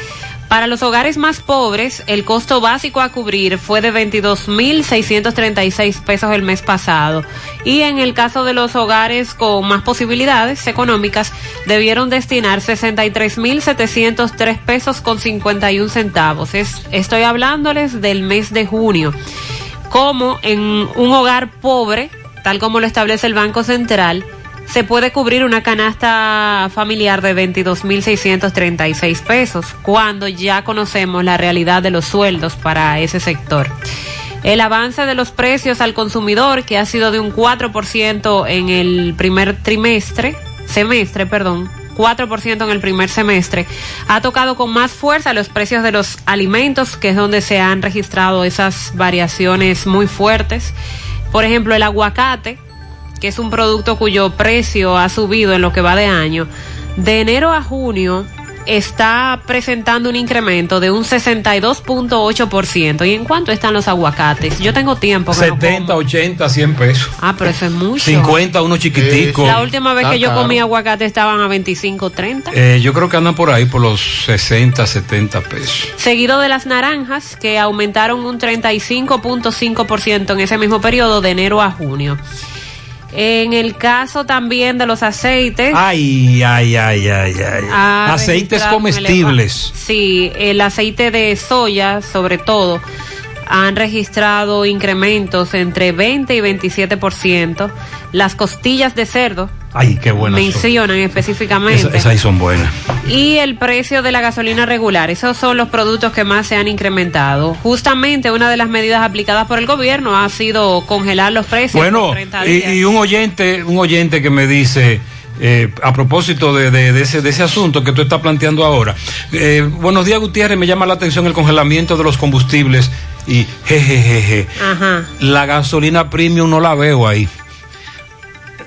Para los hogares más pobres, el costo básico a cubrir fue de 22.636 pesos el mes pasado. Y en el caso de los hogares con más posibilidades económicas, debieron destinar 63.703 pesos con 51 centavos. Es, estoy hablándoles del mes de junio como en un hogar pobre, tal como lo establece el Banco Central, se puede cubrir una canasta familiar de 22.636 pesos, cuando ya conocemos la realidad de los sueldos para ese sector. El avance de los precios al consumidor, que ha sido de un 4% en el primer trimestre, semestre, perdón, 4% en el primer semestre, ha tocado con más fuerza los precios de los alimentos, que es donde se han registrado esas variaciones muy fuertes. Por ejemplo, el aguacate, que es un producto cuyo precio ha subido en lo que va de año, de enero a junio está presentando un incremento de un 62.8%. ¿Y en cuánto están los aguacates? Yo tengo tiempo que no 70, 80, 100 pesos. Ah, pero eso es mucho. 50, uno chiquitico. La última vez que yo caro. comí aguacate estaban a 25, 30. Eh, yo creo que andan por ahí por los 60, 70 pesos. Seguido de las naranjas, que aumentaron un 35.5% en ese mismo periodo de enero a junio. En el caso también de los aceites. Ay, ay, ay, ay, ay. Aceites comestibles. Sí, el aceite de soya, sobre todo, han registrado incrementos entre 20 y 27%. Las costillas de cerdo Ay, qué buenas. son. mencionan específicamente. Esa- esas ahí son buenas. Y el precio de la gasolina regular. Esos son los productos que más se han incrementado. Justamente una de las medidas aplicadas por el gobierno ha sido congelar los precios. Bueno, por 30 y, días. y un oyente, un oyente que me dice, eh, a propósito de, de- de ese, de ese asunto que tú estás planteando ahora, eh, buenos días Gutiérrez, me llama la atención el congelamiento de los combustibles y jejejeje, Ajá. la gasolina premium no la veo ahí.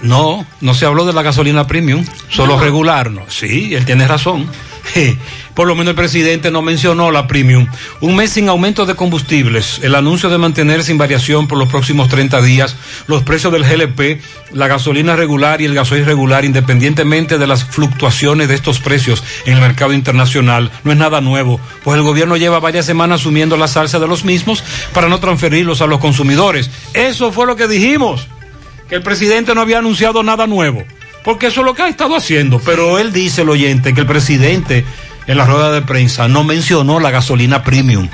No, no se habló de la gasolina premium, solo No. regular, no. Sí, él tiene razón. Por lo menos el presidente no mencionó la premium. Un mes sin aumento de combustibles, el anuncio de mantener sin variación por los próximos 30 días los precios del GLP, la gasolina regular y el gasoil regular, independientemente de las fluctuaciones de estos precios en el mercado internacional, no es nada nuevo, pues el gobierno lleva varias semanas asumiendo la salsa de los mismos para no transferirlos a los consumidores. Eso fue lo que dijimos, que el presidente no había anunciado nada nuevo, porque eso es lo que ha estado haciendo, pero él dice el oyente que el presidente en la rueda de prensa no mencionó la gasolina premium.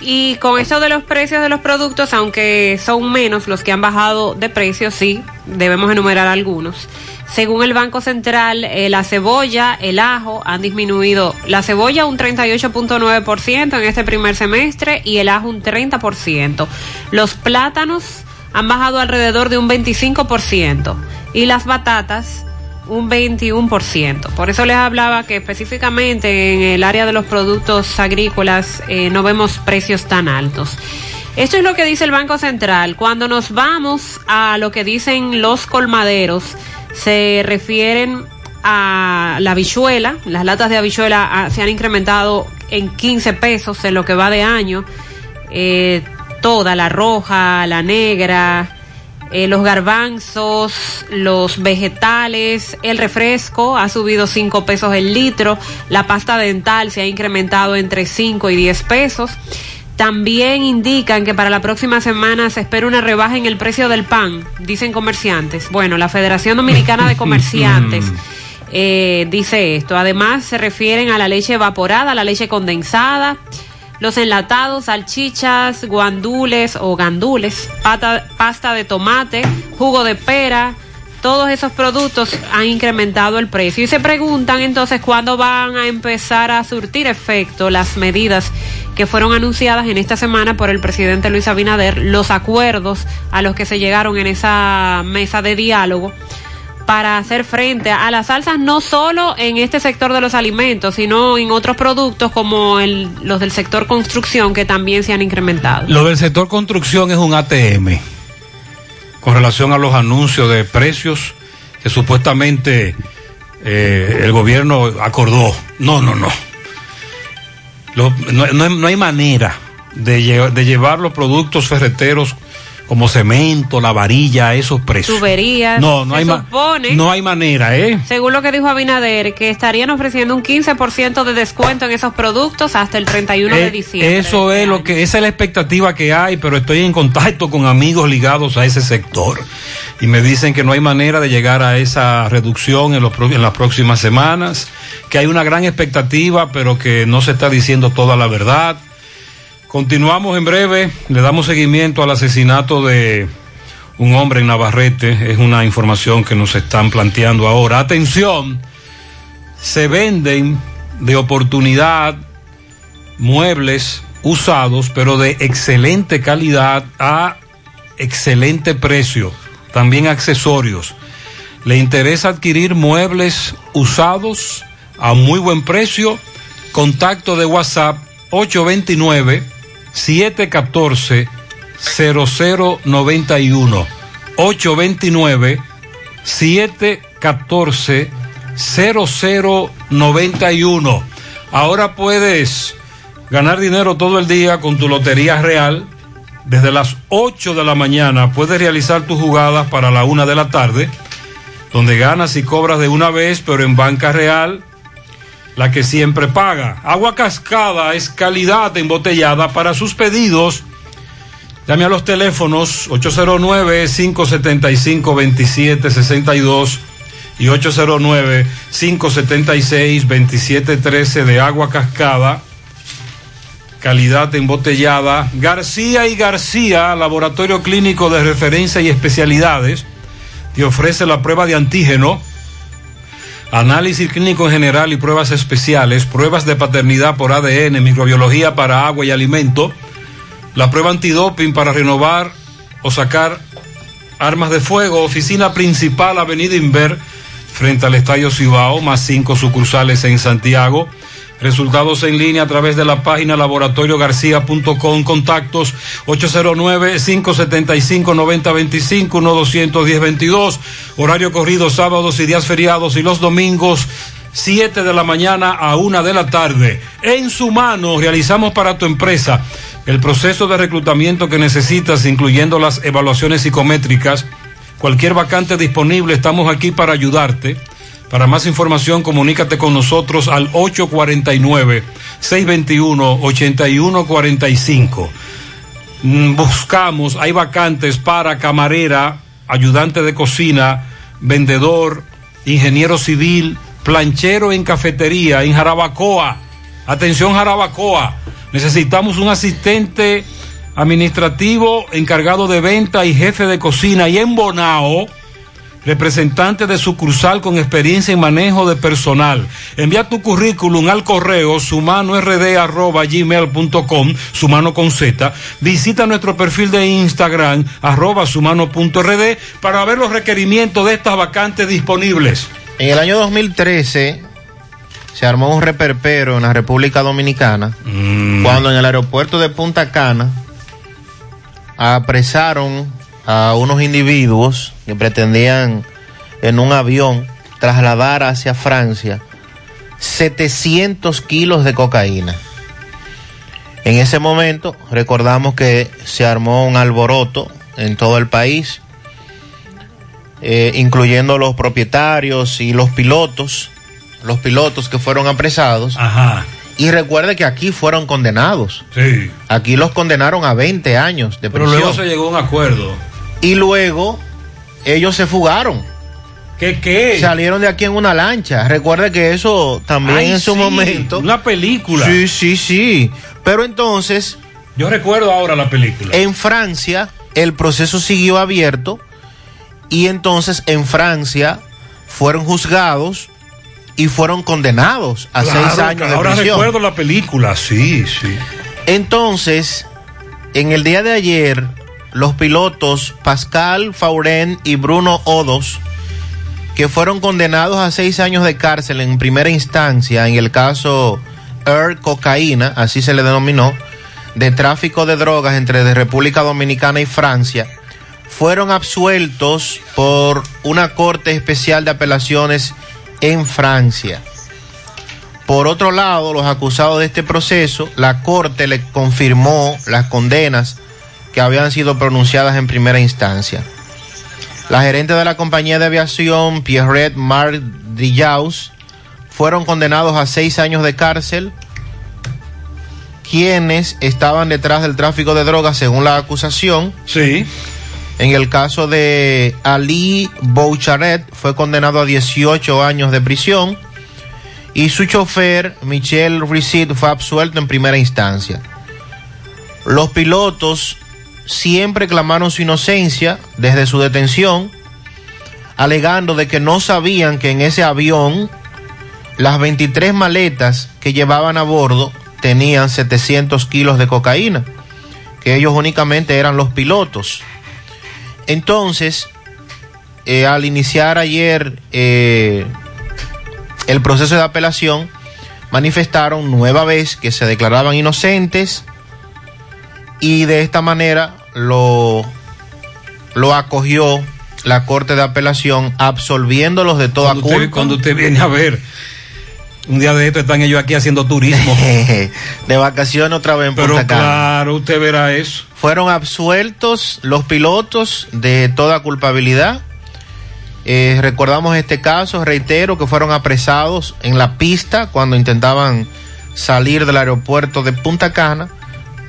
Y con esto de los precios de los productos, aunque son menos los que han bajado de precio, sí, debemos enumerar algunos. Según el Banco Central, eh, la cebolla, el ajo han disminuido. La cebolla un 38.9% en este primer semestre y el ajo un 30%. Los plátanos han bajado alrededor de un 25% y las batatas un 21%. Por eso les hablaba que específicamente en el área de los productos agrícolas eh, no vemos precios tan altos. Esto es lo que dice el Banco Central. Cuando nos vamos a lo que dicen los colmaderos, se refieren a la habichuela. Las latas de habichuela ah, se han incrementado en 15 pesos en lo que va de año. Eh, toda, la roja, la negra, eh, los garbanzos, los vegetales, el refresco ha subido 5 pesos el litro, la pasta dental se ha incrementado entre 5 y 10 pesos. También indican que para la próxima semana se espera una rebaja en el precio del pan, dicen comerciantes. Bueno, la Federación Dominicana de Comerciantes eh, dice esto. Además, se refieren a la leche evaporada, la leche condensada, los enlatados, salchichas, guandules o gandules, pasta de tomate, jugo de pera, todos esos productos han incrementado el precio. Y se preguntan entonces cuándo van a empezar a surtir efecto las medidas que fueron anunciadas en esta semana por el presidente Luis Abinader, los acuerdos a los que se llegaron en esa mesa de diálogo para hacer frente a las salsas no solo en este sector de los alimentos, sino en otros productos como los del sector construcción que también se han incrementado. Lo del sector construcción es un ATM con relación a los anuncios de precios que supuestamente eh, el gobierno acordó. No, no, no. no, hay manera de llevar los productos ferreteros como cemento, la varilla, esos precios. Tuberías. No, no hay, no hay manera, ¿eh? Según lo que dijo Abinader, que estarían ofreciendo un 15% de descuento en esos productos hasta el 31 de eh, diciembre. Eso es lo que esa es la expectativa que hay, pero estoy en contacto con amigos ligados a ese sector y me dicen que no hay manera de llegar a esa reducción en, los, en las próximas semanas, que hay una gran expectativa, pero que no se está diciendo toda la verdad Continuamos en breve, le damos seguimiento al asesinato de un hombre en Navarrete, es una información que nos están planteando ahora. Atención, se venden de oportunidad muebles usados, pero de excelente calidad a excelente precio, también accesorios. ¿Le interesa adquirir muebles usados a muy buen precio? Contacto de WhatsApp 829 714 0091 829 714 0091 Ahora puedes ganar dinero todo el día con tu Lotería Real. Desde las 8 de la mañana puedes realizar tus jugadas para la 1 de la tarde, donde ganas y cobras de una vez, pero en banca real la que siempre paga. Agua cascada es calidad embotellada. Para sus pedidos, llame a los teléfonos 809-575-2762 y 809-576-2713 de agua cascada. Calidad embotellada. García y García, laboratorio clínico de referencia y especialidades, te ofrece la prueba de antígeno análisis clínico en general y pruebas especiales, pruebas de paternidad por ADN, microbiología para agua y alimento, la prueba antidoping para renovar o sacar armas de fuego, oficina principal, Avenida Inver, frente al Estadio Cibao, más cinco sucursales en Santiago. Resultados en línea a través de la página laboratoriogarcía.com, contactos 809-575-9025, 1 22 horario corrido sábados y días feriados y los domingos 7 de la mañana a 1 de la tarde. En su mano realizamos para tu empresa el proceso de reclutamiento que necesitas, incluyendo las evaluaciones psicométricas. Cualquier vacante disponible, estamos aquí para ayudarte. Para más información, comunícate con nosotros al 849-621-8145. Mm, Buscamos, hay vacantes para camarera, ayudante de cocina, vendedor, ingeniero civil, planchero en cafetería, en Jarabacoa. Atención Jarabacoa, necesitamos un asistente administrativo encargado de venta y jefe de cocina y en Bonao representante de sucursal con experiencia en manejo de personal. Envía tu currículum al correo sumanord.gmail.com, sumano con Z. Visita nuestro perfil de Instagram, arroba sumano.rd, para ver los requerimientos de estas vacantes disponibles. En el año 2013 se armó un reperpero en la República Dominicana cuando en el aeropuerto de Punta Cana apresaron a unos individuos que pretendían en un avión trasladar hacia Francia 700 kilos de cocaína. En ese momento recordamos que se armó un alboroto en todo el país, eh, incluyendo los propietarios y los pilotos, los pilotos que fueron apresados. Ajá. Y recuerde que aquí fueron condenados. Sí. Aquí los condenaron a 20 años de Pero prisión. luego se llegó a un acuerdo. Y luego ellos se fugaron. ¿Qué qué? Salieron de aquí en una lancha. Recuerde que eso también Ay, en su sí, momento. Una película. Sí, sí, sí. Pero entonces. Yo recuerdo ahora la película. En Francia, el proceso siguió abierto. Y entonces en Francia fueron juzgados y fueron condenados a Claro, seis años de ahora prisión. recuerdo la película, sí, sí. Entonces, en el día de ayer, los pilotos Pascal Fauren y Bruno Odos, que fueron condenados a seis años de cárcel en primera instancia en el caso Air Cocaína, así se le denominó, de tráfico de drogas entre República Dominicana y Francia, fueron absueltos por una corte especial de apelaciones en Francia. Por otro lado, los acusados de este proceso, la Corte le confirmó las condenas que habían sido pronunciadas en primera instancia. La gerente de la compañía de aviación, Pierrette Marc Dillaus, fueron condenados a seis años de cárcel, quienes estaban detrás del tráfico de drogas según la acusación. Sí. En el caso de Ali Boucharet, fue condenado a 18 años de prisión y su chofer, Michel Rissit, fue absuelto en primera instancia. Los pilotos siempre clamaron su inocencia desde su detención, alegando de que no sabían que en ese avión las 23 maletas que llevaban a bordo tenían 700 kilos de cocaína, que ellos únicamente eran los pilotos. Entonces, eh, al iniciar ayer eh, el proceso de apelación, manifestaron nueva vez que se declaraban inocentes y de esta manera lo, lo acogió la Corte de Apelación absolviéndolos de toda Cuando usted, culpa. cuando usted viene a ver, un día de esto están ellos aquí haciendo turismo. de vacaciones otra vez en Pero Punta Cana. claro, usted verá eso. Fueron absueltos los pilotos de toda culpabilidad. Eh, recordamos este caso, reitero, que fueron apresados en la pista cuando intentaban salir del aeropuerto de Punta Cana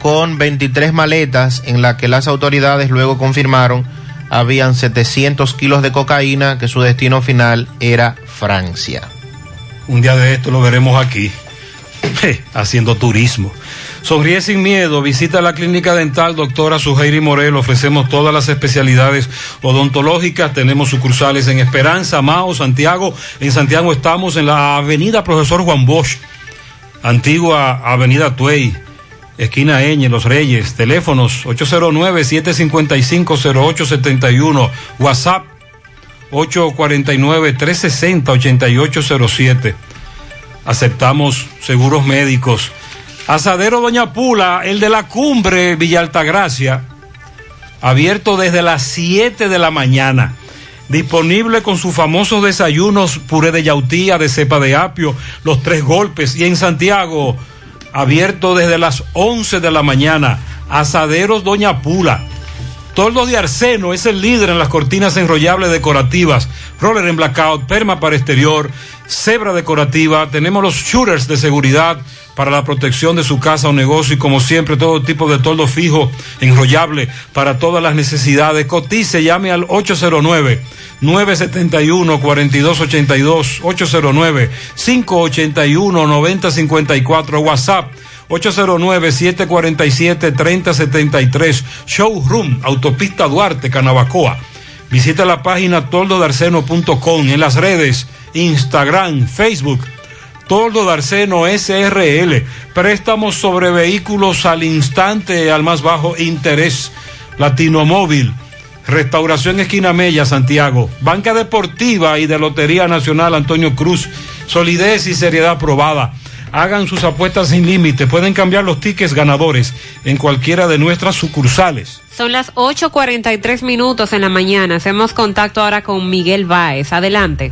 con 23 maletas en las que las autoridades luego confirmaron habían 700 kilos de cocaína que su destino final era Francia. Un día de esto lo veremos aquí, haciendo turismo. Sonríe sin miedo, visita la clínica dental doctora Suheiri Morel, ofrecemos todas las especialidades odontológicas, tenemos sucursales en Esperanza, Mao, Santiago. En Santiago estamos en la avenida Profesor Juan Bosch, antigua avenida Tuey, esquina Eñe, Los Reyes, teléfonos 809-755-0871, WhatsApp 849-360-8807. Aceptamos seguros médicos. Asadero Doña Pula, el de la cumbre Villa Altagracia, abierto desde las 7 de la mañana. Disponible con sus famosos desayunos, puré de yautía, de cepa de apio, los tres golpes. Y en Santiago, abierto desde las 11 de la mañana. Asaderos Doña Pula. Toldo de Arseno es el líder en las cortinas enrollables decorativas. Roller en blackout, perma para exterior, cebra decorativa. Tenemos los shooters de seguridad para la protección de su casa o negocio y como siempre todo tipo de toldo fijo, enrollable para todas las necesidades. Cotice, llame al 809 971 4282 809 581 9054 WhatsApp 809-747-3073. Showroom, Autopista Duarte, Canabacoa. Visita la página toldodarceno.com en las redes Instagram, Facebook. Toldo Darceno SRL. Préstamos sobre vehículos al instante, al más bajo interés. Latino Móvil. Restauración Esquina Mella, Santiago. Banca Deportiva y de Lotería Nacional Antonio Cruz. Solidez y seriedad probada. Hagan sus apuestas sin límite. Pueden cambiar los tickets ganadores en cualquiera de nuestras sucursales. Son las 8.43 minutos en la mañana. Hacemos contacto ahora con Miguel Báez. Adelante.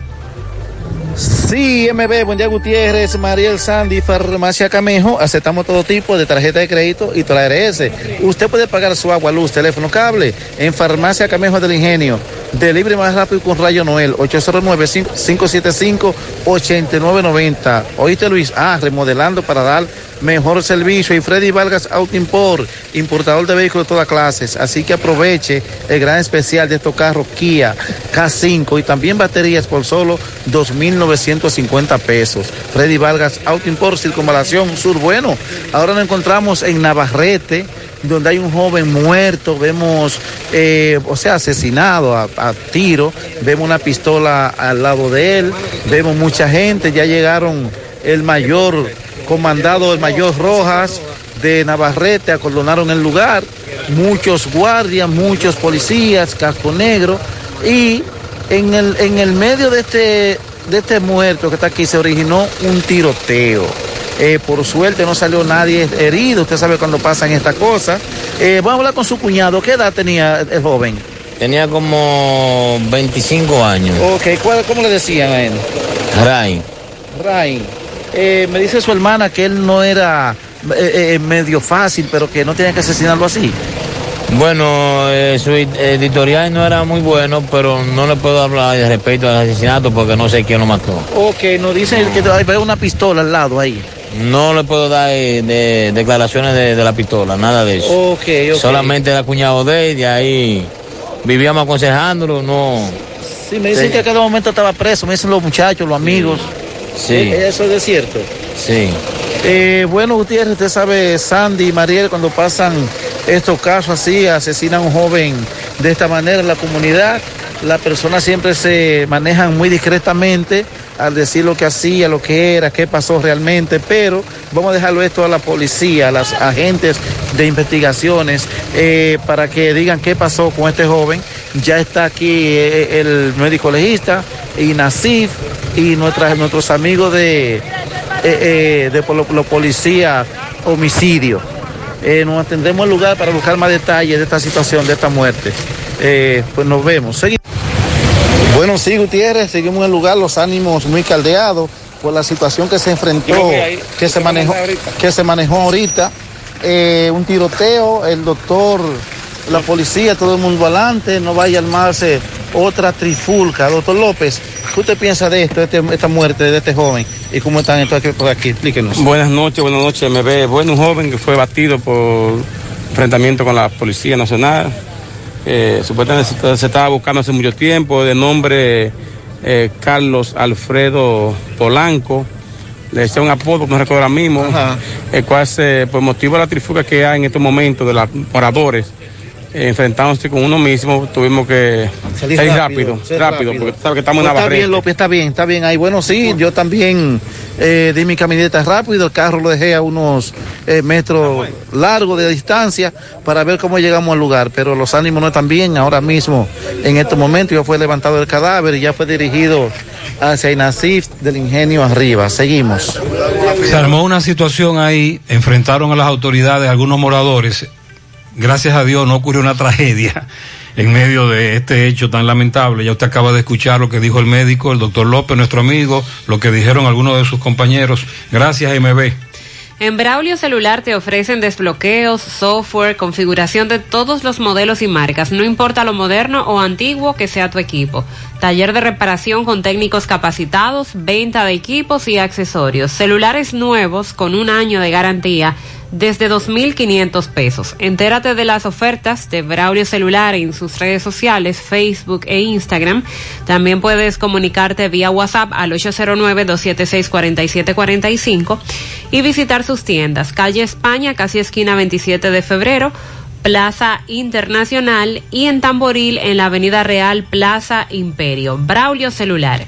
Sí, MB, buen día Gutiérrez, Mariel Sandy, Farmacia Camejo, aceptamos todo tipo de tarjeta de crédito y toda ARS. Usted puede pagar su agua, luz, teléfono, cable en Farmacia Camejo del Ingenio. Delibre más rápido con Rayo Noel, 809-575-8990. Oíste Luis, ah, remodelando para dar mejor servicio. Y Freddy Vargas Auto Import, importador de vehículos de todas clases. Así que aproveche el gran especial de estos carros Kia K5 y también baterías por solo 2.950 pesos. Freddy Vargas Auto Import, Circunvalación Sur. Bueno, ahora nos encontramos en Navarrete donde hay un joven muerto, vemos, eh, o sea, asesinado a, a, tiro, vemos una pistola al lado de él, vemos mucha gente, ya llegaron el mayor comandado, el mayor Rojas de Navarrete, acordonaron el lugar, muchos guardias, muchos policías, casco negro, y en el, en el medio de este, de este muerto que está aquí se originó un tiroteo. Eh, por suerte no salió nadie herido, usted sabe cuando pasan estas cosas. Eh, vamos a hablar con su cuñado, ¿qué edad tenía el joven? Tenía como 25 años. Ok, ¿cuál, ¿cómo le decían a él? Ray. Ray. Eh, me dice su hermana que él no era medio fácil, pero que no tenía que asesinarlo así. Bueno, su editorial no era muy bueno, pero no le puedo hablar de respecto al asesinato porque no sé quién lo mató. Ok, nos dicen que hay una pistola al lado ahí. No le puedo dar de, de declaraciones de, de, la pistola, nada de eso. Okay, okay. Solamente era cuñado de él, y ahí vivíamos aconsejándolo, no. Sí, me dicen sí. que a cada momento estaba preso, me dicen los muchachos, los amigos. Sí. ¿Eso es cierto? Sí. Eh, bueno, Gutiérrez, usted sabe, Sandy y Mariel, cuando pasan estos casos así, asesinan a un joven de esta manera en la comunidad, las personas siempre se manejan muy discretamente al decir lo que hacía, lo que era, qué pasó realmente, pero vamos a dejarlo esto a la policía, a los agentes de investigaciones, eh, para que digan qué pasó con este joven. Ya está aquí eh, el médico legista y Nasif y nuestras, nuestros amigos de, eh, de los policías homicidio. nos atendemos al lugar para buscar más detalles de esta situación, de esta muerte. pues nos vemos. Bueno, sí, Gutiérrez, seguimos en el lugar, los ánimos muy caldeados por la situación que se enfrentó, que se manejó, que se manejó ahorita. Eh, un tiroteo, el doctor, la policía, todo el mundo adelante, no vaya a armarse otra trifulca. Doctor López, ¿qué usted piensa de esto, de este, esta muerte de este joven? ¿Y cómo están entonces por aquí? Explíquenos. Buenas noches, buenas noches, me ve. Bueno, un joven que fue batido por enfrentamiento con la Policía Nacional. Eh, supuestamente se, se, estaba buscando hace mucho tiempo, de nombre eh, Carlos Alfredo Polanco. Le decía un apodo, no recuerdo ahora mismo, Ajá. el cual se, por motivo de la trifuga que hay en estos momentos de los moradores, enfrentándose con uno mismo, tuvimos que salir, salir rápido, rápido, rápido, rápido, porque sabes que estamos pues en la Está bien, López, está bien, está bien ahí. Bueno, sí, yo también eh, di mi camineta rápido, el carro lo dejé a unos eh, metros largos de distancia para ver cómo llegamos al lugar, pero los ánimos no están bien ahora mismo. En estos momentos ya fue levantado el cadáver y ya fue dirigido hacia Inacif del ingenio arriba. Seguimos. Se armó una situación ahí, enfrentaron a las autoridades algunos moradores gracias a Dios no ocurrió una tragedia en medio de este hecho tan lamentable. Ya usted acaba de escuchar lo que dijo el médico, el doctor López, nuestro amigo, lo que dijeron algunos de sus compañeros. Gracias, MB. En Braulio Celular te ofrecen desbloqueos, software, configuración de todos los modelos y marcas, no importa lo moderno o antiguo que sea tu equipo. Taller de reparación con técnicos capacitados, venta de equipos y accesorios, celulares nuevos con un año de garantía desde 2.500 pesos. Entérate de las ofertas de Braulio Celular en sus redes sociales, Facebook e Instagram. También puedes comunicarte vía WhatsApp al 809-276-4745 y visitar sus tiendas. Calle España, casi esquina 27 de febrero. Plaza Internacional y en Tamboril en la Avenida Real Plaza Imperio. Braulio Celular.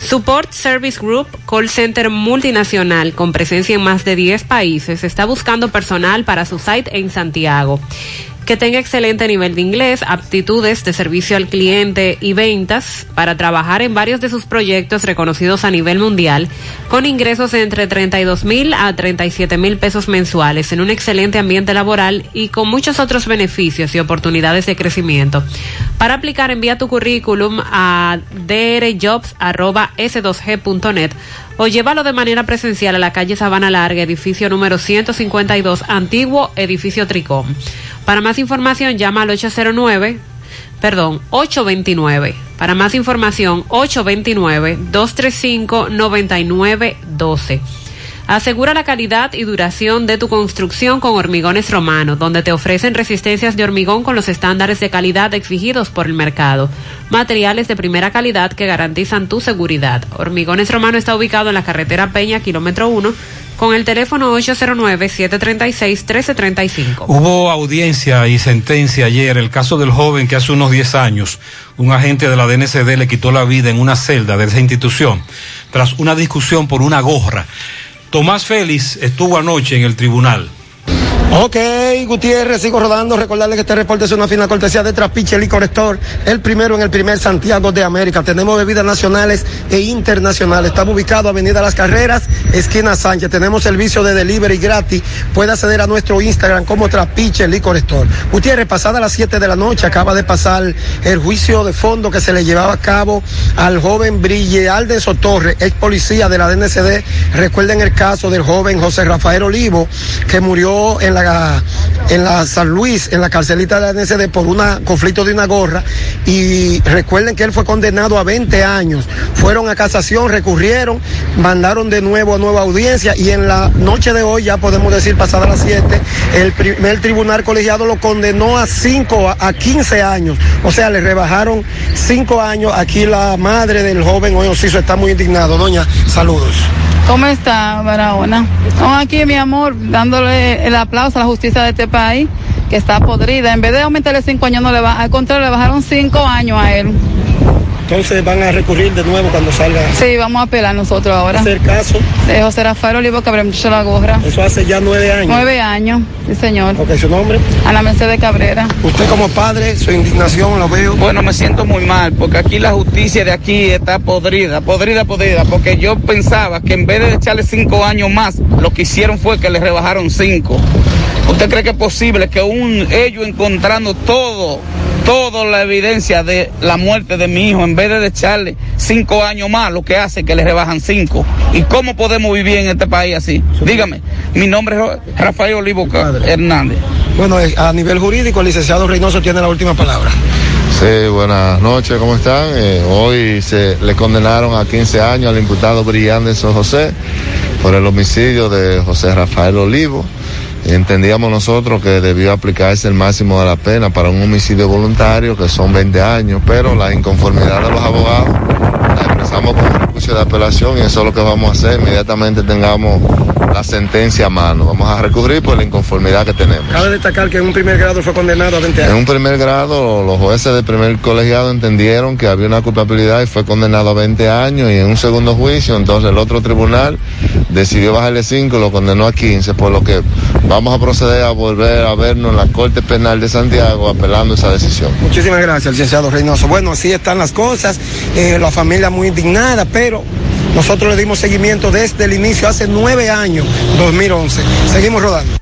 Support Service Group, call center multinacional con presencia en más de 10 países, está buscando personal para su site en Santiago que tenga excelente nivel de inglés, aptitudes de servicio al cliente y ventas para trabajar en varios de sus proyectos reconocidos a nivel mundial, con ingresos entre 32 mil a 37 mil pesos mensuales en un excelente ambiente laboral y con muchos otros beneficios y oportunidades de crecimiento. Para aplicar, envía tu currículum a drjobs.s2g.net o llévalo de manera presencial a la calle Sabana Larga, edificio número 152, antiguo edificio Tricom. Para más información, llama al 809, perdón, 829. Para más información, 829-235-9912. Asegura la calidad y duración de tu construcción con Hormigones Romano, donde te ofrecen resistencias de hormigón con los estándares de calidad exigidos por el mercado. Materiales de primera calidad que garantizan tu seguridad. Hormigones Romano está ubicado en la carretera Peña, kilómetro 1, con el teléfono 809-736-1335. Hubo audiencia y sentencia ayer el caso del joven que hace unos 10 años un agente de la DNCD le quitó la vida en una celda de esa institución tras una discusión por una gorra. Tomás Félix estuvo anoche en el tribunal. Ok, Gutiérrez, sigo rodando. Recordarle que este reporte es una fina cortesía de Trapiche Licor Store, el primero en el primer Santiago de América. Tenemos bebidas nacionales e internacionales. Estamos ubicados Avenida Las Carreras, esquina Sánchez. Tenemos servicio de delivery gratis. Puede acceder a nuestro Instagram como Trapiche Licor Store. Gutiérrez, pasada las 7 de la noche, acaba de pasar el juicio de fondo que se le llevaba a cabo al joven Brille Alden Sotorre, ex policía de la DNCD. Recuerden el caso del joven José Rafael Olivo, que murió en la en la San Luis, en la carcelita de la NSD por un conflicto de una gorra y recuerden que él fue condenado a 20 años. Fueron a casación, recurrieron, mandaron de nuevo a nueva audiencia y en la noche de hoy, ya podemos decir pasada las 7, el primer tribunal colegiado lo condenó a 5 a 15 años. O sea, le rebajaron 5 años. Aquí la madre del joven hoy Ociso está muy indignado. Doña, saludos. ¿Cómo está, Barahona? Estamos aquí, mi amor, dándole el aplauso a la justicia de este país, que está podrida. En vez de aumentarle cinco años, no le va, al contrario, le bajaron cinco años a él. Entonces van a recurrir de nuevo cuando salga. Sí, vamos a apelar nosotros ahora. ¿Es el caso? De José Rafael Olivo Cabrera, muchacho la gorra. Eso hace ya nueve años. Nueve años, sí señor. Ok, ¿su nombre? Ana Mercedes Cabrera. Usted como padre, su indignación lo veo. Bueno, me siento muy mal, porque aquí la justicia de aquí está podrida, podrida, podrida, porque yo pensaba que en vez de echarle cinco años más, lo que hicieron fue que le rebajaron cinco. ¿Usted cree que es posible que un ellos encontrando todo toda la evidencia de la muerte de mi hijo, en vez de echarle cinco años más, lo que hace que le rebajan cinco. ¿Y cómo podemos vivir en este país así? Dígame, mi nombre es Rafael Olivo Hernández. Bueno, a nivel jurídico, el licenciado Reynoso tiene la última palabra. Sí, buenas noches, ¿cómo están? Eh, hoy se le condenaron a 15 años al imputado Brillante San José por el homicidio de José Rafael Olivo. Entendíamos nosotros que debió aplicarse el máximo de la pena para un homicidio voluntario, que son 20 años, pero la inconformidad de los abogados la expresamos con recurso de apelación y eso es lo que vamos a hacer. Inmediatamente tengamos la sentencia a mano. Vamos a recurrir por la inconformidad que tenemos. Cabe destacar que en un primer grado fue condenado a 20 En años. un primer grado, los jueces del primer colegiado entendieron que había una culpabilidad y fue condenado a 20 años. Y en un segundo juicio, entonces el otro tribunal decidió bajarle 5 y lo condenó a 15, por lo que vamos a proceder a volver a vernos en la Corte Penal de Santiago apelando esa decisión. Muchísimas gracias, licenciado Reynoso. Bueno, así están las cosas. eh, la familia muy indignada, pero nosotros le dimos seguimiento desde el inicio, hace nueve años, 2011. Seguimos rodando.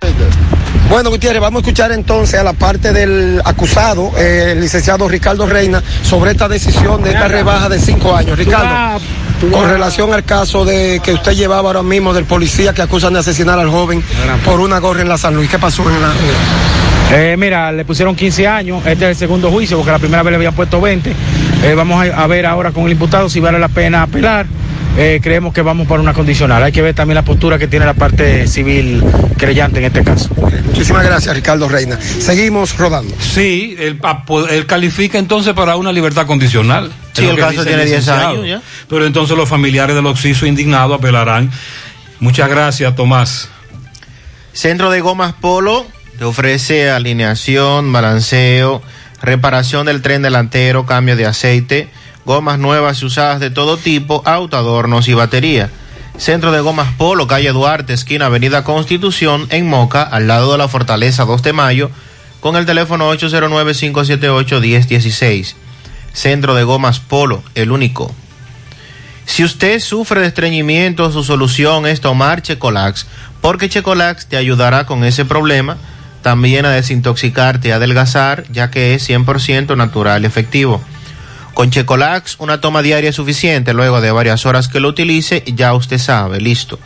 Bueno, Gutiérrez, vamos a escuchar entonces a la parte del acusado, eh, el licenciado Ricardo Reina, sobre esta decisión de esta rebaja de cinco años. Ricardo, con relación al caso de que usted llevaba ahora mismo del policía que acusan de asesinar al joven por una gorra en la San Luis. ¿Qué pasó en la... Eh, mira, le pusieron 15 años, este es el segundo juicio, porque la primera vez le habían puesto 20. Eh, vamos a, a ver ahora con el imputado si vale la pena apelar. Eh, creemos que vamos por una condicional. Hay que ver también la postura que tiene la parte civil creyente en este caso. Muchísimas gracias, Ricardo Reina. Seguimos rodando. Sí, él, califica entonces para una libertad condicional. Sí, el caso tiene 10 licenciado. años ya. Pero entonces los familiares del Oxiso indignados apelarán. Muchas gracias, Tomás. Centro de Gomas Polo te ofrece alineación, balanceo, reparación del tren delantero, cambio de aceite, gomas nuevas y usadas de todo tipo, auto, adornos y batería. Centro de Gomas Polo, calle Duarte, esquina Avenida Constitución, en Moca, al lado de la Fortaleza 2 de Mayo, con el teléfono 809-578-1016. Centro de Gomas Polo, el único. Si usted sufre de estreñimiento, su solución es tomar Checolax, porque Checolax te ayudará con ese problema, también a desintoxicarte y adelgazar, ya que es 100% natural y efectivo. Con Checolax, una toma diaria es suficiente, luego de varias horas que lo utilice, ya usted sabe, listo.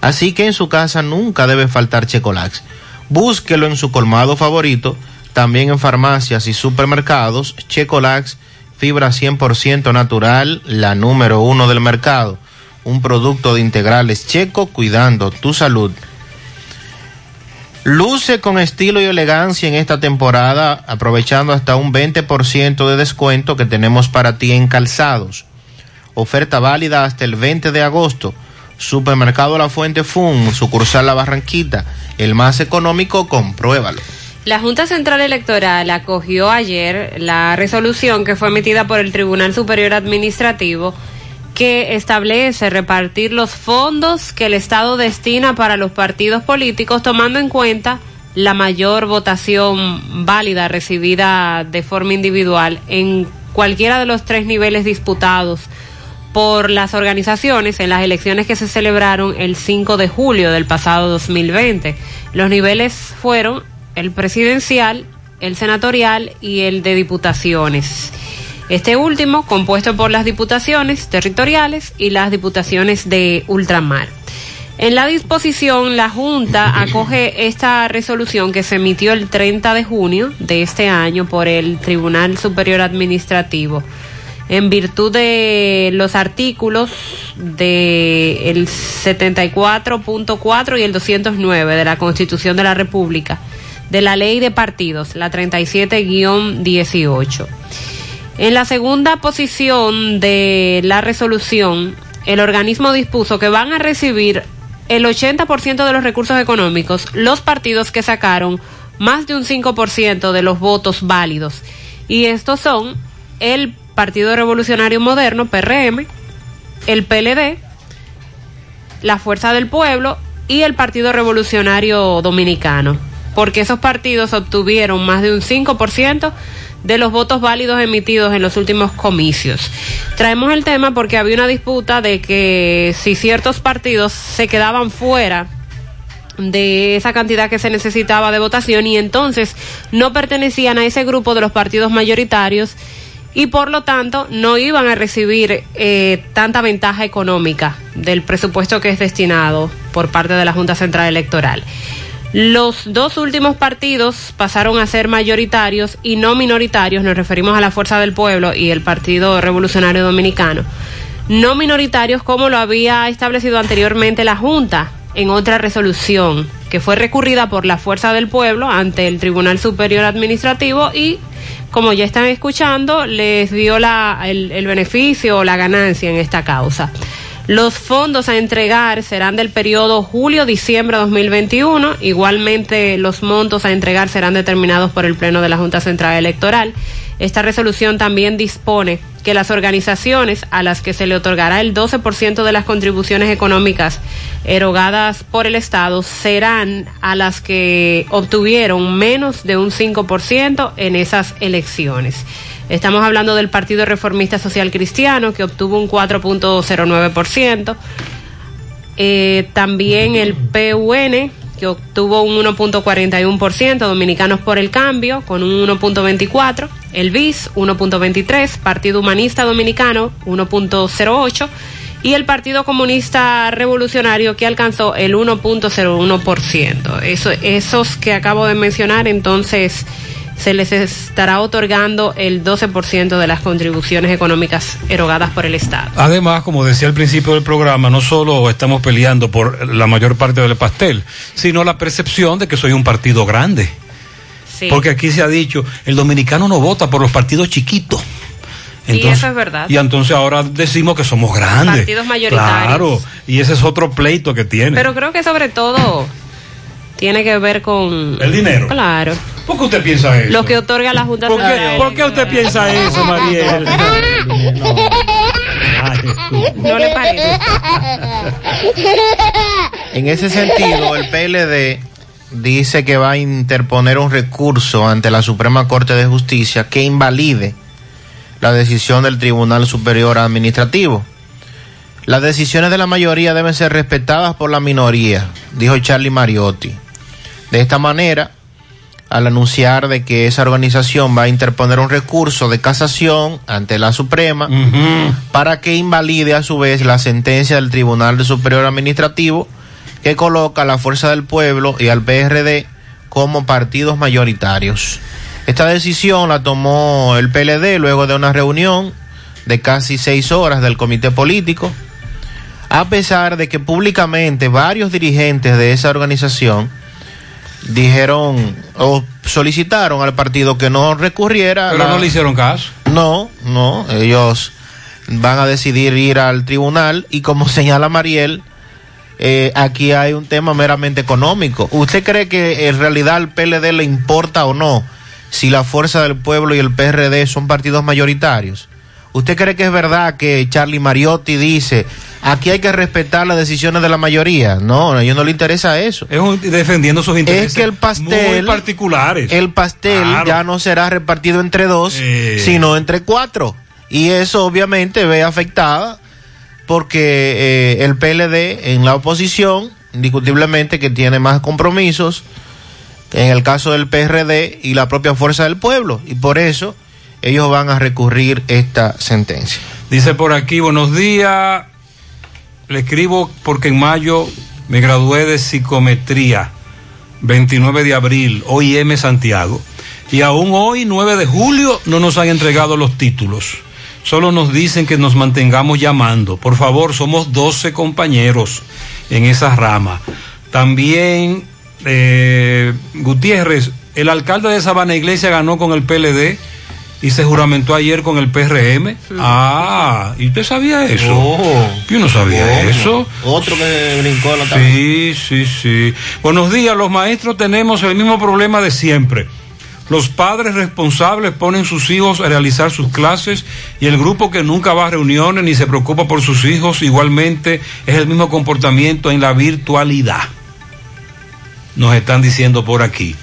Así que en su casa nunca debe faltar Checolax. Búsquelo en su colmado favorito, también en farmacias y supermercados, Checolax, fibra 100% natural, la número uno del mercado. Un producto de integrales checo cuidando tu salud. Luce con estilo y elegancia en esta temporada, aprovechando hasta un 20% de descuento que tenemos para ti en calzados. Oferta válida hasta el 20 de agosto. Supermercado La Fuente Fun, sucursal La Barranquita, el más económico, compruébalo. La Junta Central Electoral acogió ayer la resolución que fue emitida por el Tribunal Superior Administrativo que establece repartir los fondos que el Estado destina para los partidos políticos tomando en cuenta la mayor votación válida recibida de forma individual en cualquiera de los tres niveles disputados por las organizaciones en las elecciones que se celebraron el 5 de julio del pasado 2020. Los niveles fueron el presidencial, el senatorial y el de diputaciones. Este último compuesto por las diputaciones territoriales y las diputaciones de ultramar. En la disposición, la Junta acoge esta resolución que se emitió el 30 de junio de este año por el Tribunal Superior Administrativo en virtud de los artículos de el 74.4 y el 209 de la Constitución de la República, de la Ley de Partidos, la 37-18. En la segunda posición de la resolución, el organismo dispuso que van a recibir el 80% de los recursos económicos los partidos que sacaron más de un 5% de los votos válidos. Y estos son el Partido Revolucionario Moderno, PRM, el PLD, la Fuerza del Pueblo y el Partido Revolucionario Dominicano, porque esos partidos obtuvieron más de un 5% de los votos válidos emitidos en los últimos comicios. Traemos el tema porque había una disputa de que si ciertos partidos se quedaban fuera de esa cantidad que se necesitaba de votación y entonces no pertenecían a ese grupo de los partidos mayoritarios y por lo tanto no iban a recibir eh, tanta ventaja económica del presupuesto que es destinado por parte de la Junta Central Electoral. Los dos últimos partidos pasaron a ser mayoritarios y no minoritarios, nos referimos a la Fuerza del Pueblo y el Partido Revolucionario Dominicano. No minoritarios como lo había establecido anteriormente la Junta en otra resolución que fue recurrida por la Fuerza del Pueblo ante el Tribunal Superior Administrativo y, como ya están escuchando, les dio la, el, el beneficio o la ganancia en esta causa. Los fondos a entregar serán del periodo julio-diciembre 2021. Igualmente, los montos a entregar serán determinados por el Pleno de la Junta Central Electoral. Esta resolución también dispone que las organizaciones a las que se le otorgará el 12% de las contribuciones económicas erogadas por el Estado serán a las que obtuvieron menos de un 5% en esas elecciones. Estamos hablando del Partido Reformista Social Cristiano, que obtuvo un 4.09%. Eh, también el PUN, que obtuvo un 1.41%, Dominicanos por el Cambio, con un 1.24%, el BIS 1.23%, Partido Humanista Dominicano 1.08%, y el Partido Comunista Revolucionario que alcanzó el 1.01%. Eso, esos que acabo de mencionar, entonces se les estará otorgando el 12% de las contribuciones económicas erogadas por el Estado. Además, como decía al principio del programa, no solo estamos peleando por la mayor parte del pastel, sino la percepción de que soy un partido grande. Sí. Porque aquí se ha dicho, el dominicano no vota por los partidos chiquitos. Sí, eso es verdad. Y entonces ahora decimos que somos grandes. Partidos mayoritarios. Claro, y ese es otro pleito que tiene. Pero creo que sobre todo tiene que ver con... El dinero. Claro. ¿Por qué usted piensa eso? Lo que otorga la Junta ¿Por qué, Central. ¿por qué usted piensa eso, Mariel? ¿No le parece? En ese sentido, el PLD dice que va a interponer un recurso ante la Suprema Corte de Justicia que invalide la decisión del Tribunal Superior Administrativo. Las decisiones de la mayoría deben ser respetadas por la minoría, dijo Charlie Mariotti. De esta manera, al anunciar de que esa organización va a interponer un recurso de casación ante la Suprema para que invalide a su vez la sentencia del Tribunal Superior Administrativo que coloca a la Fuerza del Pueblo y al PRD como partidos mayoritarios. Esta decisión la tomó el PLD luego de una reunión de casi seis horas del comité político, a pesar de que públicamente varios dirigentes de esa organización dijeron o solicitaron al partido que no recurriera. Pero la- no le hicieron caso. No, no, ellos van a decidir ir al tribunal y como señala Mariel, eh, aquí hay un tema meramente económico. ¿Usted cree que en realidad al PLD le importa o no si la Fuerza del Pueblo y el PRD son partidos mayoritarios? ¿Usted cree que es verdad que Charlie Mariotti dice, aquí hay que respetar las decisiones de la mayoría? No, a ellos no le interesa eso. Es un- defendiendo sus intereses. Es que el pastel, muy particulares. el pastel Claro. ya no será repartido entre dos, Eh. sino entre cuatro. Y eso obviamente ve afectada porque eh, el PLD en la oposición, indiscutiblemente que tiene más compromisos, en el caso del PRD y la propia fuerza del pueblo. Y por eso ellos van a recurrir esta sentencia. Dice por aquí, buenos días. Le escribo porque en mayo me gradué de psicometría, 29 de abril, OIM Santiago. Y aún hoy, 9 de julio, no nos han entregado los títulos. Solo nos dicen que nos mantengamos llamando. Por favor, somos 12 compañeros en esa rama. También, eh, Gutiérrez, el alcalde de Sabana Iglesia ganó con el PLD y se juramentó ayer con el PRM. Ah, ¿y usted sabía eso? Oh. Yo no sabía eso. Otro que brincó la Sí, sí, sí. Buenos días, los maestros tenemos el mismo problema de siempre. Los padres responsables ponen sus hijos a realizar sus clases y el grupo que nunca va a reuniones ni se preocupa por sus hijos igualmente es el mismo comportamiento en la virtualidad. Nos están diciendo por aquí.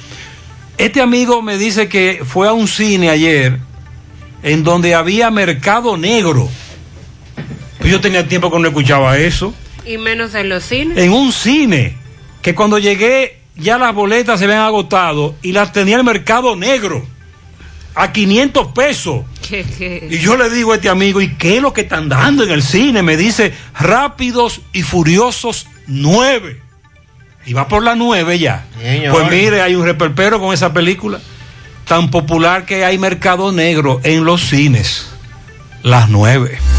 Este amigo me dice que fue a un cine ayer en donde había mercado negro. Pues yo tenía tiempo que no escuchaba eso Y menos en los cines. en un cine que cuando llegué ya las boletas se habían agotado y las tenía el mercado negro a 500 pesos. Que- que- Y yo le digo a este amigo, ¿y qué es lo que están dando en el cine? Me dice, Rápidos y Furiosos 9. Y va por la 9 ya. Señor. Pues mire, hay un reperpero con esa película. Tan popular que hay mercado negro en los cines. Las 9.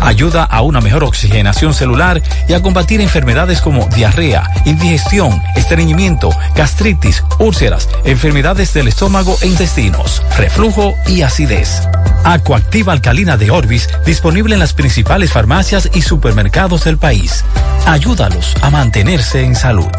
Ayuda a una mejor oxigenación celular y a combatir enfermedades como diarrea, indigestión, estreñimiento, gastritis, úlceras, enfermedades del estómago e intestinos, reflujo y acidez. Acuactiva alcalina de Orbis, disponible en las principales farmacias y supermercados del país. Ayúdalos a mantenerse en salud.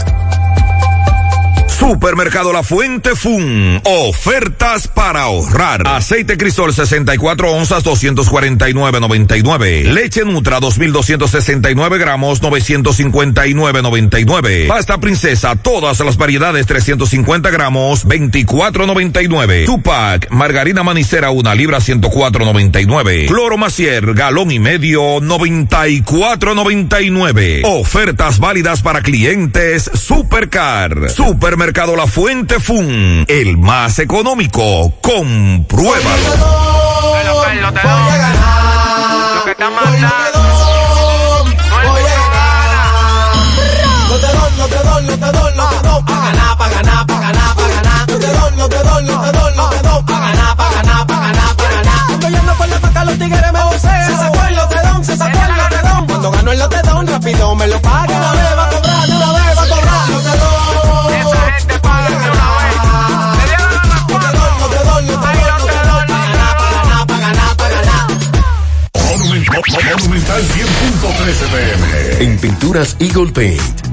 Supermercado La Fuente Fun. Ofertas para ahorrar. Aceite Crisol 64 onzas 249.99. Leche Nutra 2269 gramos 959.99. Pasta Princesa todas las variedades 350 gramos 24.99. Tupac Margarina Manicera una libra 104.99. Cloro Macier galón y medio 94.99. Ofertas válidas para clientes Supercar. Supermercado Mercado La Fuente Fun, el más económico. Compruébalo. Voy a ganar. Lo que te ganar, ganar, ganar, ganar. Me vocean. Se sacó el sacó el lotedón. Cuando gano el lotedón, rápido me lo paga. Monumental 100.13 pm. En Pinturas Eagle Paint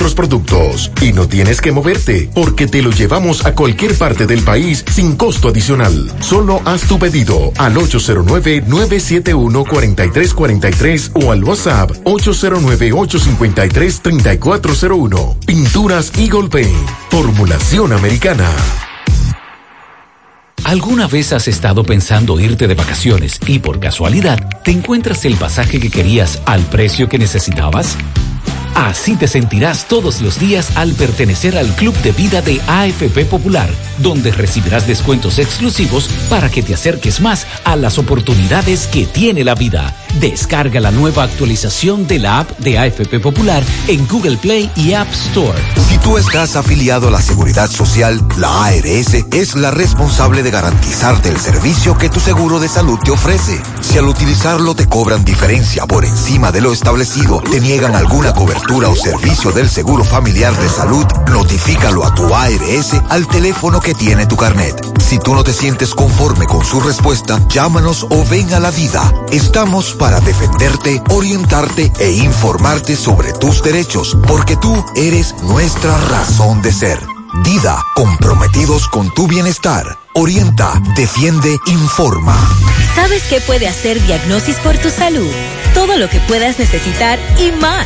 productos. Y no tienes que moverte, porque te lo llevamos a cualquier parte del país sin costo adicional. Solo haz tu pedido al 809-971-4343 o al WhatsApp 809-853-3401. Pinturas Eagle Paint. Formulación americana. ¿Alguna vez has estado pensando irte de vacaciones y por casualidad te encuentras el pasaje que querías al precio que necesitabas? Así te sentirás todos los días al pertenecer al Club de Vida de AFP Popular, donde recibirás descuentos exclusivos para que te acerques más a las oportunidades que tiene la vida. Descarga la nueva actualización de la app de AFP Popular en Google Play y App Store. Si tú estás afiliado a la Seguridad Social, la ARS es la responsable de garantizarte el servicio que tu seguro de salud te ofrece. Si al utilizarlo te cobran diferencia por encima de lo establecido, te niegan alguna cobertura o servicio del Seguro Familiar de Salud, notifícalo a tu ARS al teléfono que tiene tu carnet. Si tú no te sientes conforme con su respuesta, llámanos o ven a la vida. Estamos para defenderte, orientarte e informarte sobre tus derechos, porque tú eres nuestra razón de ser. Dida, comprometidos con tu bienestar. Orienta, defiende, informa. ¿Sabes qué puede hacer Diagnosis por tu salud? Todo lo que puedas necesitar y más.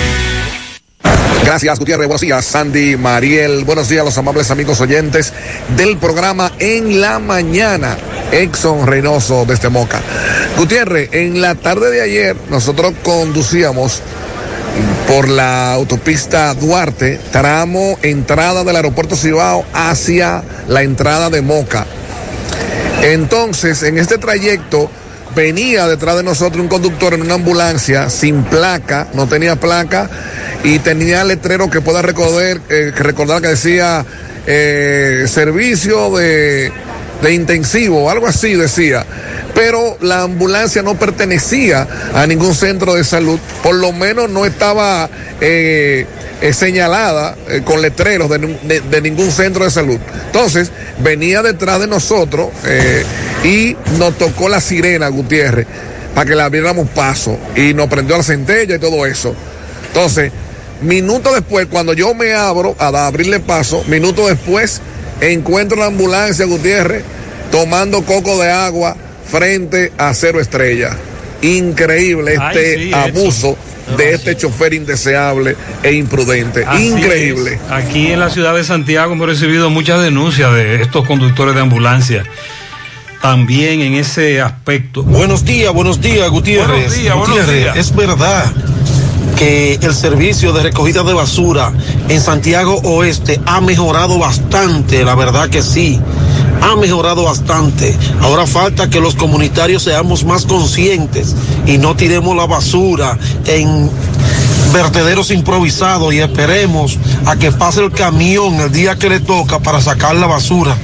Gracias, Gutiérrez. Buenos días, Sandy, Mariel. Buenos días, los amables amigos oyentes del programa En la Mañana. Exxon Reynoso desde Moca. Gutiérrez, en la tarde de ayer nosotros conducíamos por la autopista Duarte, tramo entrada del aeropuerto Cibao hacia la entrada de Moca. Entonces, en este trayecto venía detrás de nosotros un conductor en una ambulancia sin placa, no tenía placa y tenía letrero que pueda recordar, eh, que recordar que decía eh, servicio de, de intensivo, algo así decía. Pero la ambulancia no pertenecía a ningún centro de salud, por lo menos no estaba eh, eh, señalada eh, con letreros de, de- ningún centro de salud. Entonces, venía detrás de nosotros y nos tocó la sirena, Gutiérrez, para que le abriéramos paso y nos prendió la centella y todo eso. Entonces, minutos después, cuando yo me abro a abrirle paso, minutos después, encuentro la ambulancia, Gutiérrez, tomando coco de agua frente a cero estrella. Increíble Ay, este sí, abuso de este chofer indeseable e imprudente. Así Increíble. es. Aquí en la ciudad de Santiago hemos recibido muchas denuncias de estos conductores de ambulancia. También en ese aspecto. Buenos días, buenos días, Gutiérrez. Buenos días, buenos Gutiérrez, días. Es verdad que el servicio de recogida de basura en Santiago Oeste ha mejorado bastante, la verdad que sí. Ha mejorado bastante. Ahora falta que los comunitarios seamos más conscientes y no tiremos la basura en vertederos improvisados y esperemos a que pase el camión el día que le toca para sacar la basura.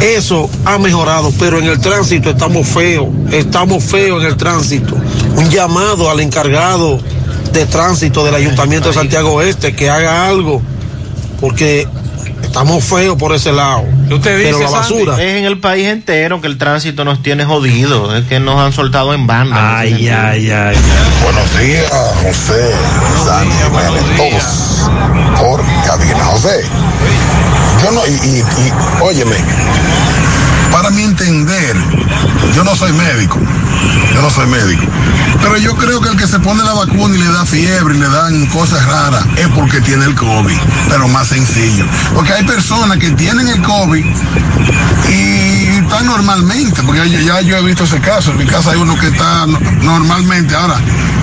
Eso ha mejorado, pero en el tránsito estamos feos, estamos feos en el tránsito. Un llamado al encargado de tránsito del Ayuntamiento de Santiago Oeste que haga algo, porque estamos feos por ese lado. pero la basura. Es en el país entero que el tránsito nos tiene jodido. Es que nos han soltado en banda. Ay, ay, ay. Buenos días, José, Sandy, Jiménez, todos por cabina. José, yo no, y, y, y, óyeme, para mi entender, yo no soy médico, yo no soy médico, pero yo creo que el que se pone la vacuna y le da fiebre y le dan cosas raras es porque tiene el COVID, pero más sencillo. Porque hay personas que tienen el COVID y están normalmente, porque ya, ya yo he visto ese caso, en mi casa hay uno que está no- normalmente, ahora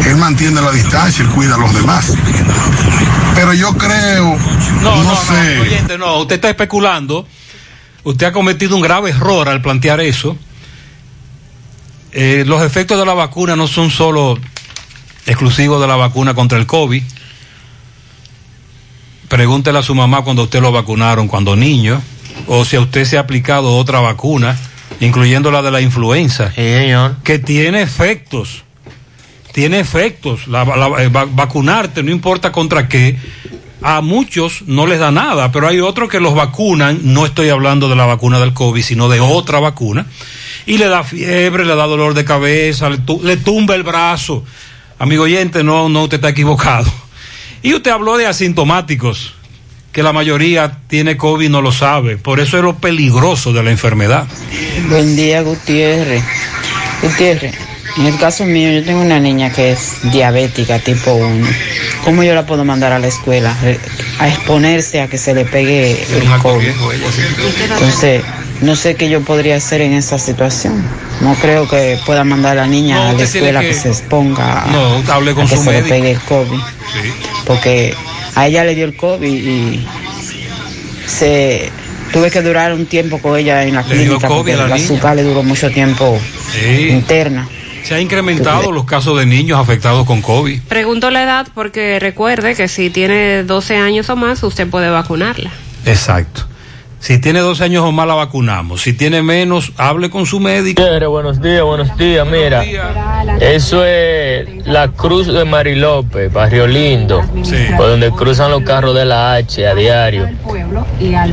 él mantiene la distancia, él cuida a los demás. Pero yo creo, No, no, no, sé. no, oyente, no, usted está especulando. Usted ha cometido un grave error al plantear eso. Eh, los efectos de la vacuna no son solo exclusivos de la vacuna contra el COVID. Pregúntele a su mamá cuando usted lo vacunaron cuando niño, o si a usted se ha aplicado otra vacuna, incluyendo la de la influenza, que tiene efectos. Tiene efectos. La- la- eh, va- vacunarte, no importa contra qué, a muchos no les da nada, pero hay otros que los vacunan, no estoy hablando de la vacuna del COVID, sino de otra vacuna, y le da fiebre, le da dolor de cabeza, le, tu- le tumba el brazo. Amigo oyente, no, no, usted está equivocado. Y usted habló de asintomáticos, que la mayoría tiene COVID y no lo sabe, por eso es lo peligroso de la enfermedad. Buen día, Gutiérrez. Gutiérrez, en el caso mío, yo tengo una niña que es diabética tipo 1. ¿Cómo yo la puedo mandar a la escuela? Eh, A exponerse a que se le pegue el COVID. Entonces, no sé qué yo podría hacer en esa situación. No creo que pueda mandar a la niña No, a la escuela que, que- se exponga a, No, hable con a que su se médico. le pegue el COVID. Porque a ella le dio el COVID y se tuve que durar un tiempo con ella en la Le dio clínica COVID porque a la la azúcar le duró mucho tiempo Sí. interna. Se ha incrementado los casos de niños afectados con COVID. Pregunto la edad porque recuerde que si tiene 12 años o más, usted puede vacunarla. Exacto. Si tiene 12 años o más la vacunamos. Si tiene menos, hable con su médico. buenos días, buenos días. Mira, eso es la cruz de Mari López, Barrio Lindo, por donde cruzan los carros de la H a diario.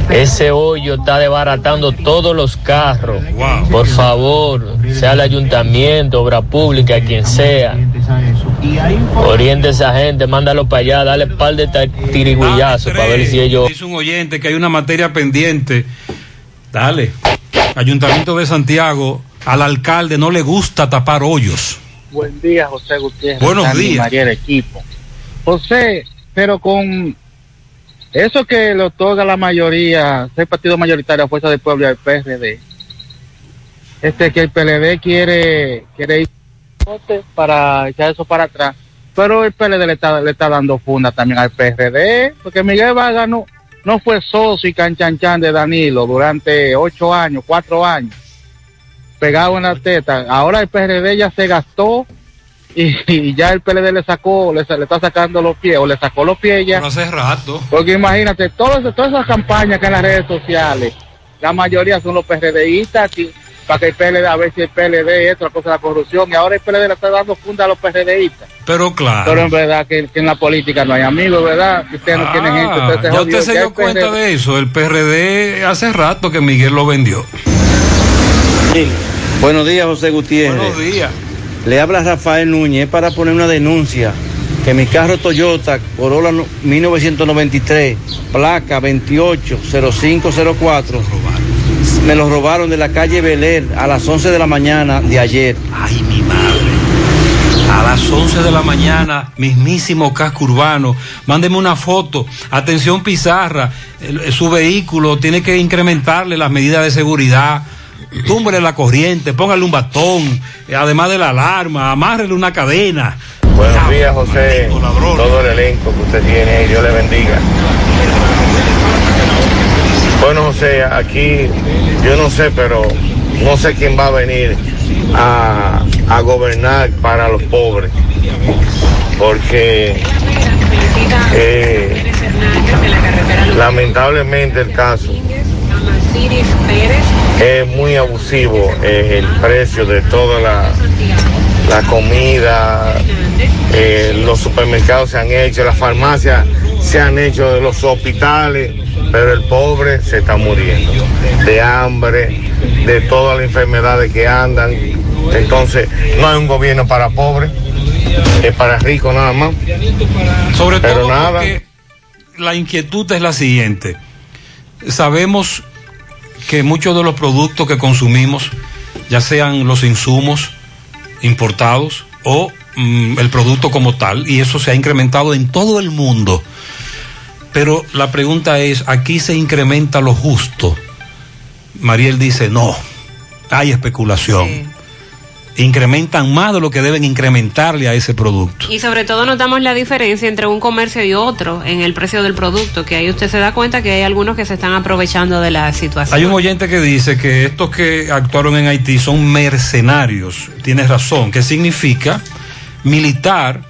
Ese hoyo está desbaratando todos los carros. Por favor, sea el ayuntamiento, obra pública, quien sea. Oriente a esa gente, mándalo para allá, dale par de tirigullazos para ver si ellos... Dice un oyente que hay una materia pendiente. Dale. Ayuntamiento de Santiago, al alcalde no le gusta tapar hoyos. Buen día, José Gutiérrez. Buenos Dani días. María, el equipo. José, pero con eso que le otorga la mayoría, el partido mayoritario a Fuerza del Pueblo y al PRD, este que el PLD quiere, quiere ir para echar eso para atrás, pero el PLD le está, le está dando funda también al PRD, porque Miguel Vargas no, no fue socio y canchanchan de Danilo durante ocho años, cuatro años. pegado en la teta. Ahora el PRD ya se gastó y, y ya el PLD le sacó, le, le está sacando los pies o le sacó los pies ya. Pero hace rato. Porque imagínate, todas, todas esas campañas que en las redes sociales, la mayoría son los PRDistas para que el PLD, a ver si el PLD es otra cosa de la corrupción, y ahora el PLD le está dando funda a los PRDistas. Pero claro. Pero en verdad que, que en la política no hay amigos, ¿verdad? Que usted no tiene gente, usted se Ah, ya jodió, usted se ya dio cuenta PRD de eso. El PRD hace rato que Miguel lo vendió. Buenos días, José Gutiérrez. Buenos días. Le habla Rafael Núñez para poner una denuncia que mi carro Toyota Corolla no- 1993, placa 280504, me lo robaron de la calle Beler a las 11 de la mañana de ayer. Ay, mi madre. A las 11 de la mañana, mismísimo casco urbano. Mándeme una foto. Atención Pizarra, el- su vehículo tiene que incrementarle las medidas de seguridad. Túmbele la corriente, póngale un batón, eh, además de la alarma, amárrele una cadena. Buenos días, José. Todo el elenco que usted tiene, Dios le bendiga. Bueno, José, aquí yo no sé, pero no sé quién va a venir a, a gobernar para los pobres. Porque eh, lamentablemente el caso es muy abusivo eh, el precio de toda la, la comida, eh, los supermercados se han hecho, las farmacias se han hecho, los hospitales, pero el pobre se está muriendo de hambre, de todas las enfermedades que andan. Entonces, no hay un gobierno para pobres, es para ricos nada más. Sobre Pero todo nada. porque la inquietud es la siguiente. Sabemos que muchos de los productos que consumimos, ya sean los insumos importados o mm, el producto como tal, y eso se ha incrementado en todo el mundo. Pero la pregunta es, ¿aquí se incrementa lo justo? Mariel dice, no, hay especulación. Incrementan más de lo que deben incrementarle a ese producto. Y sobre todo notamos la diferencia entre un comercio y otro en el precio del producto, que ahí usted se da cuenta que hay algunos que se están aprovechando de la situación. Hay un oyente que dice que estos que actuaron en Haití son mercenarios. Tienes razón. ¿Qué significa? Militar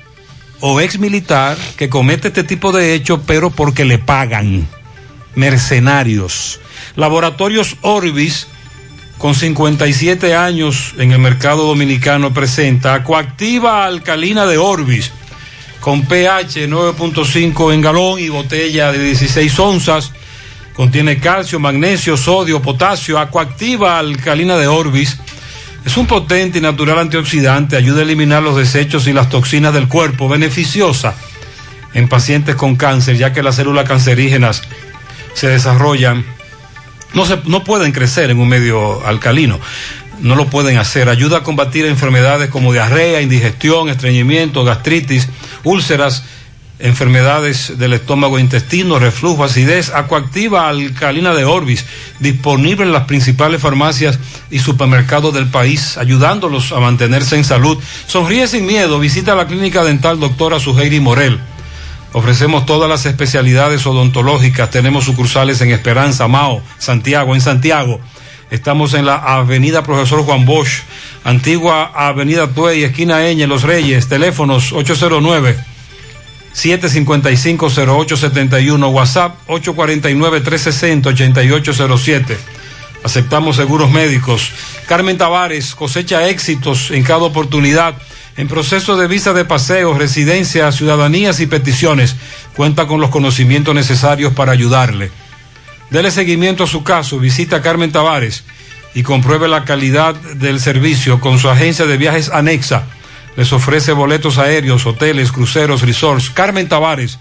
o ex militar que comete este tipo de hechos, pero porque le pagan. Mercenarios. Laboratorios Orbis, con 57 años en el mercado dominicano, presenta coactiva alcalina de Orbis con pH 9.5 en galón y botella de 16 onzas. Contiene calcio, magnesio, sodio, potasio, acuactiva alcalina de Orbis. Es un potente y natural antioxidante, ayuda a eliminar los desechos y las toxinas del cuerpo, beneficiosa en pacientes con cáncer, ya que las células cancerígenas se desarrollan, no, se, no pueden crecer en un medio alcalino, no lo pueden hacer. Ayuda a combatir enfermedades como diarrea, indigestión, estreñimiento, gastritis, úlceras, enfermedades del estómago intestino, reflujo, acidez, acuactiva alcalina de Orbis, disponible en las principales farmacias y supermercados del país, ayudándolos a mantenerse en salud. Sonríe sin miedo, visita la clínica dental doctora Suheiri Morel. Ofrecemos todas las especialidades odontológicas, tenemos sucursales en Esperanza, Mao, Santiago, en Santiago. Estamos en la avenida Profesor Juan Bosch, antigua avenida Tuey, esquina Eñe, Los Reyes, teléfonos 809. 755-0871, WhatsApp 849-360-8807. Aceptamos seguros médicos. Carmen Tavares cosecha éxitos en cada oportunidad en proceso de visa de paseo, residencia, ciudadanías y peticiones. Cuenta con los conocimientos necesarios para ayudarle. Dele seguimiento a su caso, visita a Carmen Tavares y compruebe la calidad del servicio con su agencia de viajes anexa. Les ofrece boletos aéreos, hoteles, cruceros, resorts. Carmen Tavares,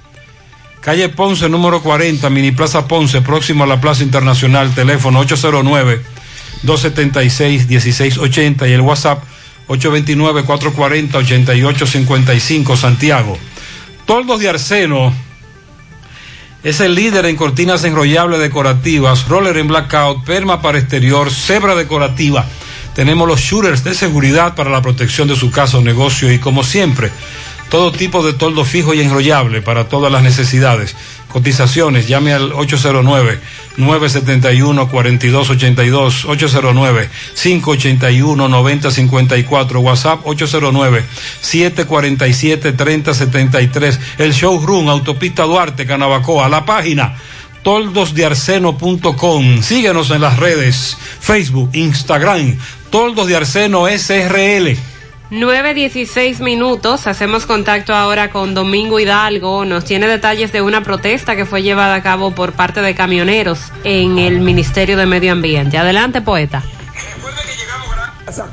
calle Ponce, número 40, Mini Plaza Ponce, próximo a la Plaza Internacional, teléfono 809-276-1680 y el WhatsApp 829-440-8855, Santiago. Toldos de Arseno es el líder en cortinas enrollables decorativas, roller en blackout, perma para exterior, cebra decorativa. Tenemos los shooters de seguridad para la protección de su casa o negocio y como siempre, todo tipo de toldo fijo y enrollable para todas las necesidades. Cotizaciones, llame al 809-971-4282, 809-581-9054, WhatsApp 809-747-3073, el showroom, Autopista Duarte, Canabacoa, la página toldosdearseno.com. Síguenos en las redes, Facebook, Instagram, Toldos de Arseno SRL. 9.16 minutos, hacemos contacto ahora con Domingo Hidalgo, nos tiene detalles de una protesta que fue llevada a cabo por parte de camioneros en el Ministerio de Medio Ambiente. Adelante, poeta.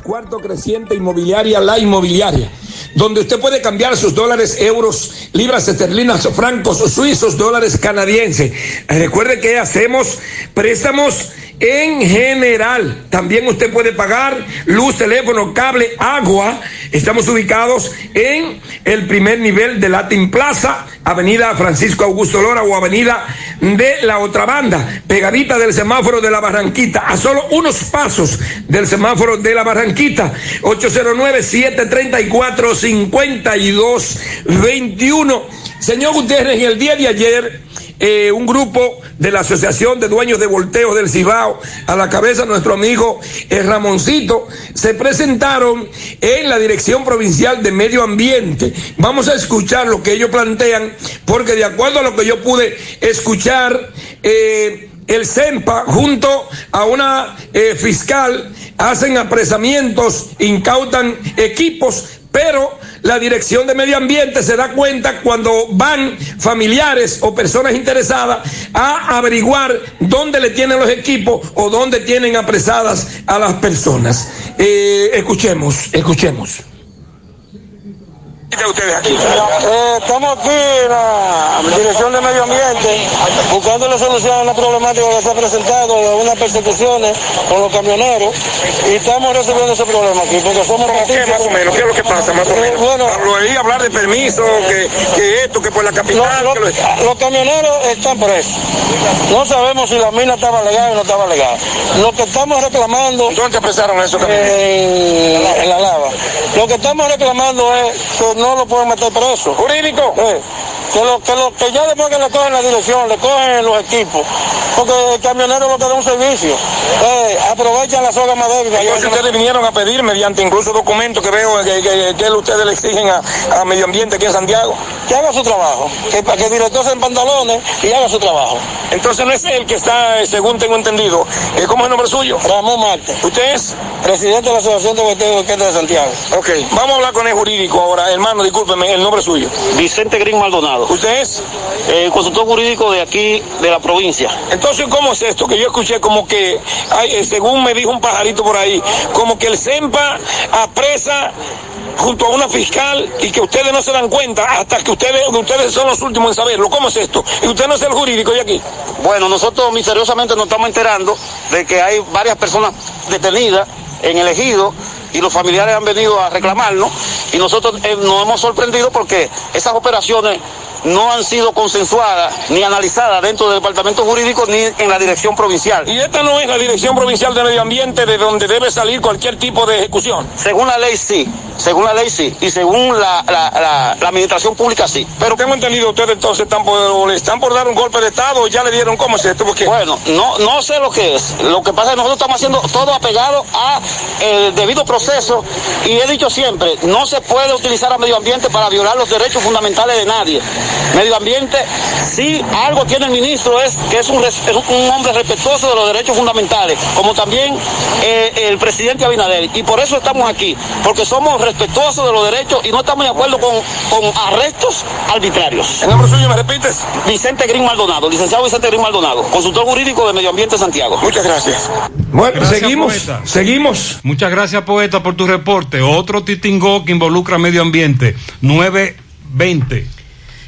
Cuarto creciente inmobiliaria, la inmobiliaria, donde usted puede cambiar sus dólares, euros, libras esterlinas, francos suizos, dólares canadienses. Recuerde que hacemos préstamos en general. También usted puede pagar luz, teléfono, cable, agua. Estamos ubicados en el primer nivel de Latin Plaza, Avenida Francisco Augusto Lora o Avenida de la otra banda, pegadita del semáforo de la Barranquita, a solo unos pasos del semáforo de la Barranquita, 809-734-5221. Señor Gutiérrez, el día de ayer, eh, un grupo de la Asociación de Dueños de Volteos del Cibao, a la cabeza nuestro amigo eh, Ramoncito, se presentaron en la Dirección Provincial de Medio Ambiente. Vamos a escuchar lo que ellos plantean, porque de acuerdo a lo que yo pude escuchar, eh, el CEMPA junto a una eh, fiscal hacen apresamientos, incautan equipos, pero la Dirección de Medio Ambiente se da cuenta cuando van familiares o personas interesadas a averiguar dónde le tienen los equipos o dónde tienen apresadas a las personas. Eh, escuchemos, escuchemos. Ustedes aquí? Eh, estamos aquí en la Dirección de Medio Ambiente buscando la solución a una problemática que se ha presentado de unas persecuciones con los camioneros y estamos resolviendo ese problema aquí porque somos ¿Qué más o menos? ¿Qué es lo que pasa más o menos? Bueno, Lo oí hablar de permiso, que, que esto, que por la capital. Lo- que lo- lo- los camioneros están presos. No sabemos si la mina estaba legal o no estaba legal. Lo que estamos reclamando. ¿Dónde apresaron esos camioneros? En, en la lava. Lo que estamos reclamando es que no lo pueden meter preso. ¿Jurídico? Eh, que, lo, que, lo, que ya después que le cogen la dirección, le cogen los equipos. Porque el camionero lo que da un servicio. Eh, aprovechan la soga más débil. Ustedes vinieron a pedir mediante incluso documentos que veo que, que- que ustedes le exigen a, a Medio Ambiente aquí en Santiago. Que haga su trabajo. Que, que el director se en pantalones y haga su trabajo. Entonces no es él que está, eh, según tengo entendido. Eh, ¿Cómo es el nombre suyo? Ramón Marte. ¿Usted es? Presidente de la Asociación de Boteos de Santiago. Ok, vamos a hablar con el jurídico ahora. Hermano, discúlpeme, el nombre suyo. Vicente Green Maldonado. ¿Usted es? Eh, consultor jurídico de aquí, de la provincia. Entonces, ¿cómo es esto? Que yo escuché como que, ay, eh, según me dijo un pajarito por ahí, como que el CEMPA apresa junto a una fiscal y que ustedes no se dan cuenta hasta que ustedes, ustedes son los últimos en saberlo. ¿Cómo es esto? Y usted no es el jurídico de aquí. Bueno, nosotros misteriosamente nos estamos enterando de que hay varias personas detenidas en el ejido y los familiares han venido a reclamarnos y nosotros eh, nos hemos sorprendido porque esas operaciones no han sido consensuadas ni analizadas dentro del departamento jurídico ni en la dirección provincial. Y esta no es la Dirección Provincial de Medio Ambiente de donde debe salir cualquier tipo de ejecución. Según la ley sí, según la ley sí, y según la, la- la- la administración pública sí. Pero tengo entendido, ustedes entonces están por, están por dar un golpe de Estado o ya le dieron cómo es esto. Porque... Bueno, no, no sé lo que es. Lo que pasa es que nosotros estamos haciendo todo apegado a el debido proceso y he dicho siempre, no se puede utilizar a medio ambiente para violar los derechos fundamentales de nadie. Medio ambiente, si algo tiene el ministro es que es un, res- es un hombre respetuoso de los derechos fundamentales, como también eh, el presidente Abinader. Y por eso estamos aquí, porque somos respetuosos de los derechos y no estamos de acuerdo con, con arrestos arbitrarios. ¿El nombre suyo me repites? Vicente Green Maldonado, licenciado Vicente Green Maldonado, consultor jurídico de Medio Ambiente Santiago. Muchas gracias. Bueno, Gracias, seguimos. poeta. Seguimos. Muchas gracias, poeta, por tu reporte. Otro titingó que involucra medio ambiente. 920.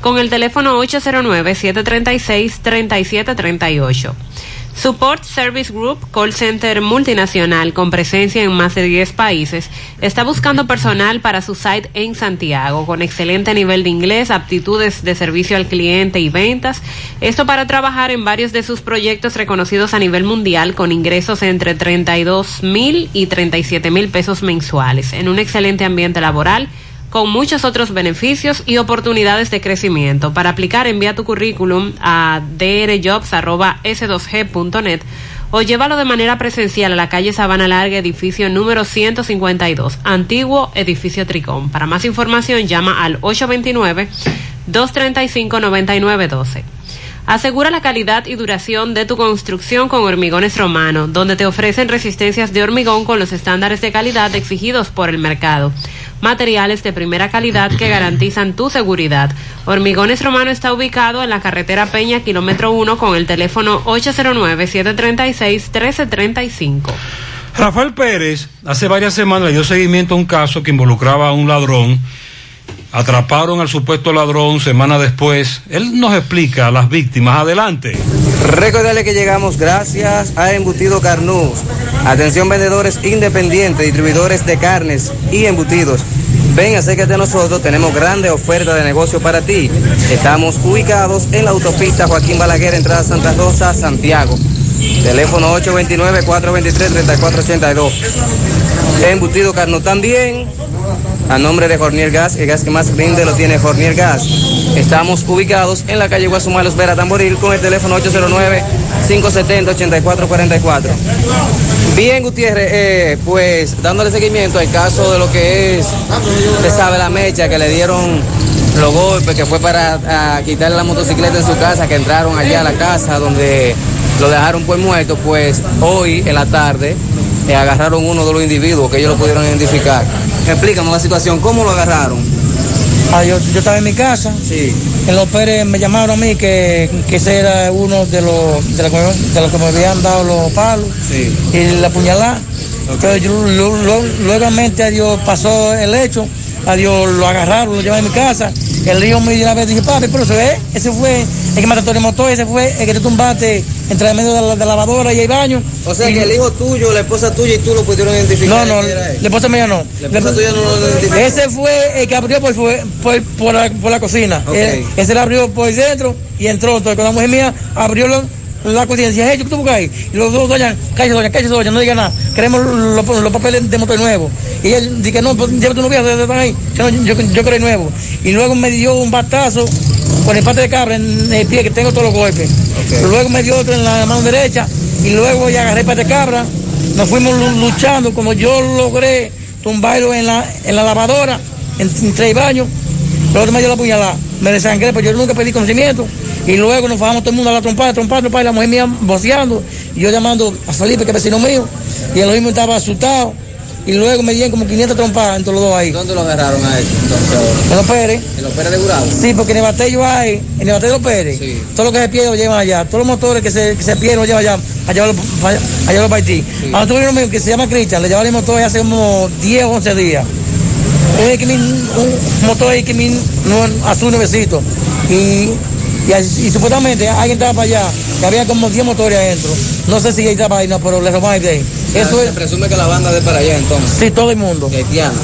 con el teléfono 809-736-3738. Support Service Group, call center multinacional con presencia en más de 10 países, está buscando personal para su site en Santiago con excelente nivel de inglés, aptitudes de servicio al cliente y ventas. Esto para trabajar en varios de sus proyectos reconocidos a nivel mundial con ingresos entre 32 mil y 37 mil pesos mensuales en un excelente ambiente laboral con muchos otros beneficios y oportunidades de crecimiento. Para aplicar, envía tu currículum a drjobs.s2g.net o llévalo de manera presencial a la calle Sabana Larga, edificio número 152, antiguo edificio Tricón. Para más información, llama al 829-235-9912. Asegura la calidad y duración de tu construcción con Hormigones Romano, donde te ofrecen resistencias de hormigón con los estándares de calidad exigidos por el mercado. Materiales de primera calidad que garantizan tu seguridad. Hormigones Romano está ubicado en la carretera Peña, kilómetro 1, con el teléfono 809-736-1335. Rafael Pérez hace varias semanas le dio seguimiento a un caso que involucraba a un ladrón. Atraparon al supuesto ladrón semana después. Él nos explica a las víctimas. Adelante. Recordarle que llegamos gracias a Embutido Carnús. Atención vendedores independientes, distribuidores de carnes y embutidos. Ven, acércate a nosotros, tenemos grandes ofertas de negocio para ti. Estamos ubicados en la autopista Joaquín Balaguer, entrada Santa Rosa, Santiago. Teléfono 829-423-3482. Embutido Carno también. A nombre de Jornier Gas, el gas que más rinde lo tiene Jornier Gas. Estamos ubicados en la calle Guasumalos Vera Tamboril con el teléfono 809-570-8444. Bien, Gutiérrez, eh, pues dándole seguimiento al caso de lo que es, usted sabe, la mecha que le dieron los golpes, que fue para quitarle la motocicleta en su casa, que entraron allá a la casa donde lo dejaron pues muerto, pues hoy en la tarde eh, agarraron uno de los individuos que ellos lo pudieron identificar. Explícame la situación, ¿cómo lo agarraron? Ah, yo, yo estaba en mi casa. Sí. En los Pérez me llamaron a mí que, que ese era uno de los de, la de los que me habían dado los palos Sí. y la puñalada. Pero yo, lo- luego a Dios pasó el hecho, a Dios lo agarraron, lo llevaron a mi casa. El hijo me dio una vez dije, papi, pero eso es, ese fue el que mató el motor, ese fue el que te tumbaste entre el medio de la, de lavadora y el baño. O sea Y- que el hijo tuyo, la esposa tuya y tú lo pudieron identificar. no, no, la esposa mía no. La esposa tuya no lo identificó. Ese fue el que abrió por, por, por la, por la cocina. Ese la abrió por dentro y entró. Entonces, con la mujer mía abrió la y decía, hey, ¿qué tú buscas ahí? Y los dos, doña, cállese, doña, cállese, doña, no diga nada. Queremos los, los papeles de motor nuevo. Y él dice, no, pues llévate unos viejos, están ahí. Yo, yo, yo creo nuevo. Y luego me dio un batazo con el pate de cabra en el pie, que tengo todos los golpes. Luego me dio otro en la mano derecha y luego ya agarré el pate de cabra. Nos fuimos lu- luchando, como yo logré tumbarlo en la, en la lavadora, en, entre el baño. Luego me dio la puñalada, me desangré, pero yo nunca pedí conocimiento. Y luego nos bajamos todo el mundo a la trompada, trompada, trompada, y la mujer mía voceando, y yo llamando a Felipe, que es vecino mío, y el mismo estaba asustado. Y luego me dieron como 500 trompadas entre los dos ahí. ¿Dónde lo agarraron a él? Entonces? En los Pérez. ¿En los Pérez de Gurabo? Sí, porque en el batello hay, en el batello de los Pérez, todo lo que se pierde lo llevan allá, todos los motores que se, que se pierden lo llevan allá, allá lo, allá lo Haití. Ahora tuve uno mío que se llama Cristian, le llevaron el motor hace como 10 o 11 días. Un, Equimín, un motor Equimín no, azul nuevecito. Y, y, y supuestamente alguien estaba para allá, que había como 10 motores adentro. No sé si ahí estaba ahí, no, pero le robaron de ahí. Eso se es, presume que la banda de para allá entonces. sí, todo el mundo. Haitiana.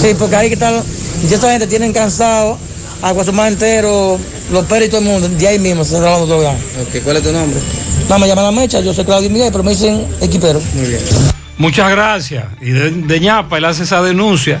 Sí, porque ahí que están, ya esta gente tienen cansado a Guasumá entero, los Pérez y todo el mundo, de ahí mismo se está trabajando droga. Ok, ¿cuál es tu nombre? No, me llaman la mecha, yo soy Claudio Miguel, pero me dicen equipero. Muy bien. Muchas gracias. Y de, de ñapa él hace esa denuncia.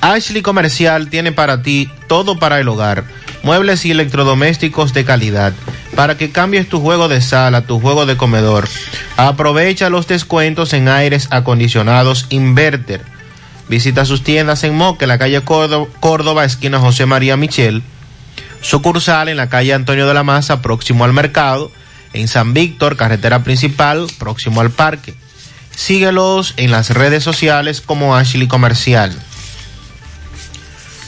Ashley Comercial tiene para ti todo para el hogar, muebles y electrodomésticos de calidad, para que cambies tu juego de sala, tu juego de comedor. Aprovecha los descuentos en aires acondicionados Inverter. Visita sus tiendas en Moca, en la calle Córdo- Córdoba, esquina José María Michel, sucursal en la calle Antonio de la Maza, próximo al mercado, en San Víctor, carretera principal, próximo al parque. Síguelos en las redes sociales como Ashley Comercial.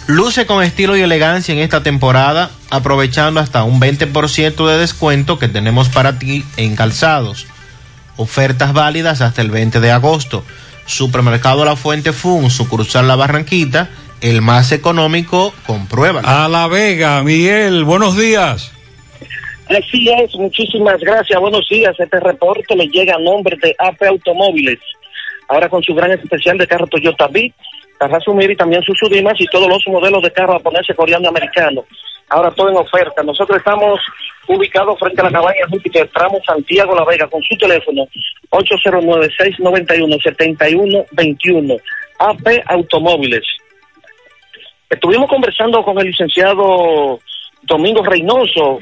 Luce con estilo y elegancia en esta temporada, aprovechando hasta un 20% de descuento que tenemos para ti en calzados. Ofertas válidas hasta el 20 de agosto. Supermercado La Fuente Fun, sucursal La Barranquita, el más económico, compruébalo. A La Vega, Miguel, buenos días. Así es, muchísimas gracias, buenos días. Este reporte le llega a nombre de AP Automóviles. Ahora con su gran especial de carro Toyota Beat, Sumir y también sus Dimas y todos los modelos de carro japonés, coreano y americano. Ahora todo en oferta. Nosotros estamos ubicados frente a la cabaña Júpiter, tramo Santiago La Vega, con su teléfono 809-691-7121. AP Automóviles. Estuvimos conversando con el licenciado Domingo Reynoso,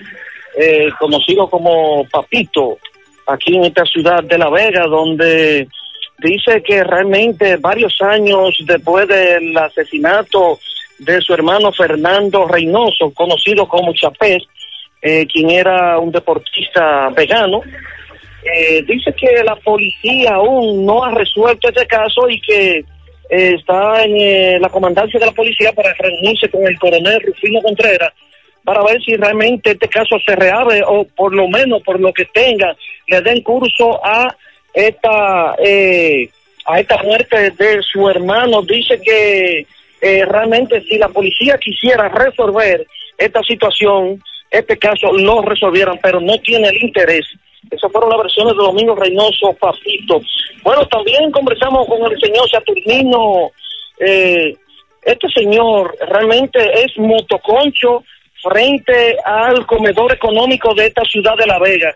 eh, conocido como Papito, aquí en esta ciudad de La Vega, donde dice que realmente varios años después del asesinato de su hermano Fernando Reynoso, conocido como Chapés, eh, quien era un deportista vegano, eh, dice que la policía aún no ha resuelto este caso y que eh, está en la comandancia de la policía para reunirse con el coronel Rufino Contreras para ver si realmente este caso se reabre o por lo menos por lo que tenga le den curso a esta eh, a esta muerte de su hermano dice que eh, realmente si la policía quisiera resolver esta situación este caso lo resolvieran pero no tiene el interés. Esas fueron las versiones de Domingo Reynoso Papito. Bueno también conversamos con el señor Saturnino. Eh, este señor realmente es motoconcho frente al comedor económico de esta ciudad de La Vega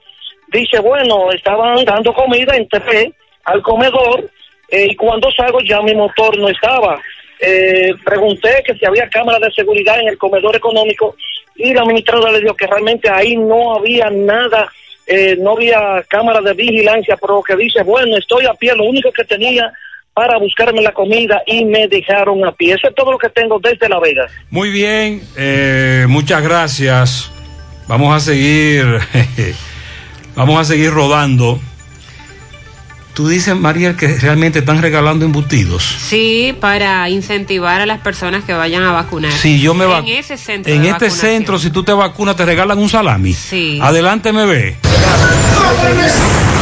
dice, bueno, estaban dando comida, entré al comedor eh, y cuando salgo ya mi motor no estaba. Eh, pregunté que si había cámaras de seguridad en el comedor económico y la administradora le dijo que realmente ahí no había nada, eh, no había cámara de vigilancia, pero que dice, bueno, estoy a pie, lo único que tenía para buscarme la comida y me dejaron a pie. Eso es todo lo que tengo desde La Vega. Muy bien, muchas gracias. Vamos a seguir. Vamos a seguir rodando. Tú dices, María, que realmente están regalando embutidos. Sí, para incentivar a las personas que vayan a vacunar. Sí, yo me En ese centro. En este centro, si tú te vacunas, te regalan un salami. Sí. Adelante, MB.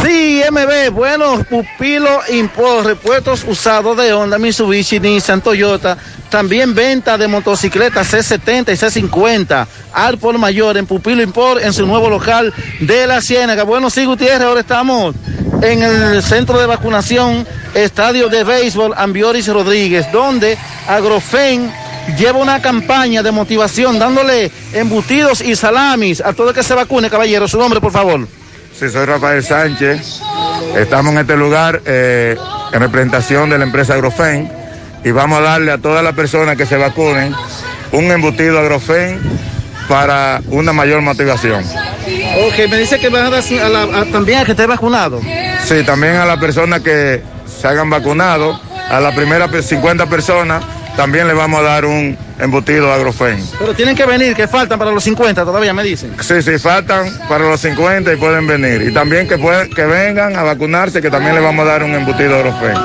Sí, MB, bueno, Pupilo Import, repuestos usados de Honda, Mitsubishi, Nissan, Toyota, también venta de motocicletas C70 y C50, al por mayor en Pupilo Import, en su nuevo local de la Ciénaga. Bueno, sí, Gutiérrez, ahora estamos en el centro de vacunación, estadio de béisbol Ambioris Rodríguez, donde Agrofen lleva una campaña de motivación dándole embutidos y salamis a todo el que se vacune, caballero. Su nombre, por favor. Soy Rafael Sánchez. Estamos en este lugar eh, en representación de la empresa Agrofen y vamos a darle a todas las personas que se vacunen un embutido Agrofen para una mayor motivación. Ok, me dice que van a dar también a que esté vacunado. Sí, también a las personas que se hayan vacunado, a las primeras 50 personas también le vamos a dar un embutido agrofen. Pero tienen que venir, que faltan para los 50, todavía me dicen. Sí, sí, faltan para los 50 y pueden venir. Y también que, pueden, que vengan a vacunarse, que también le vamos a dar un embutido agrofen.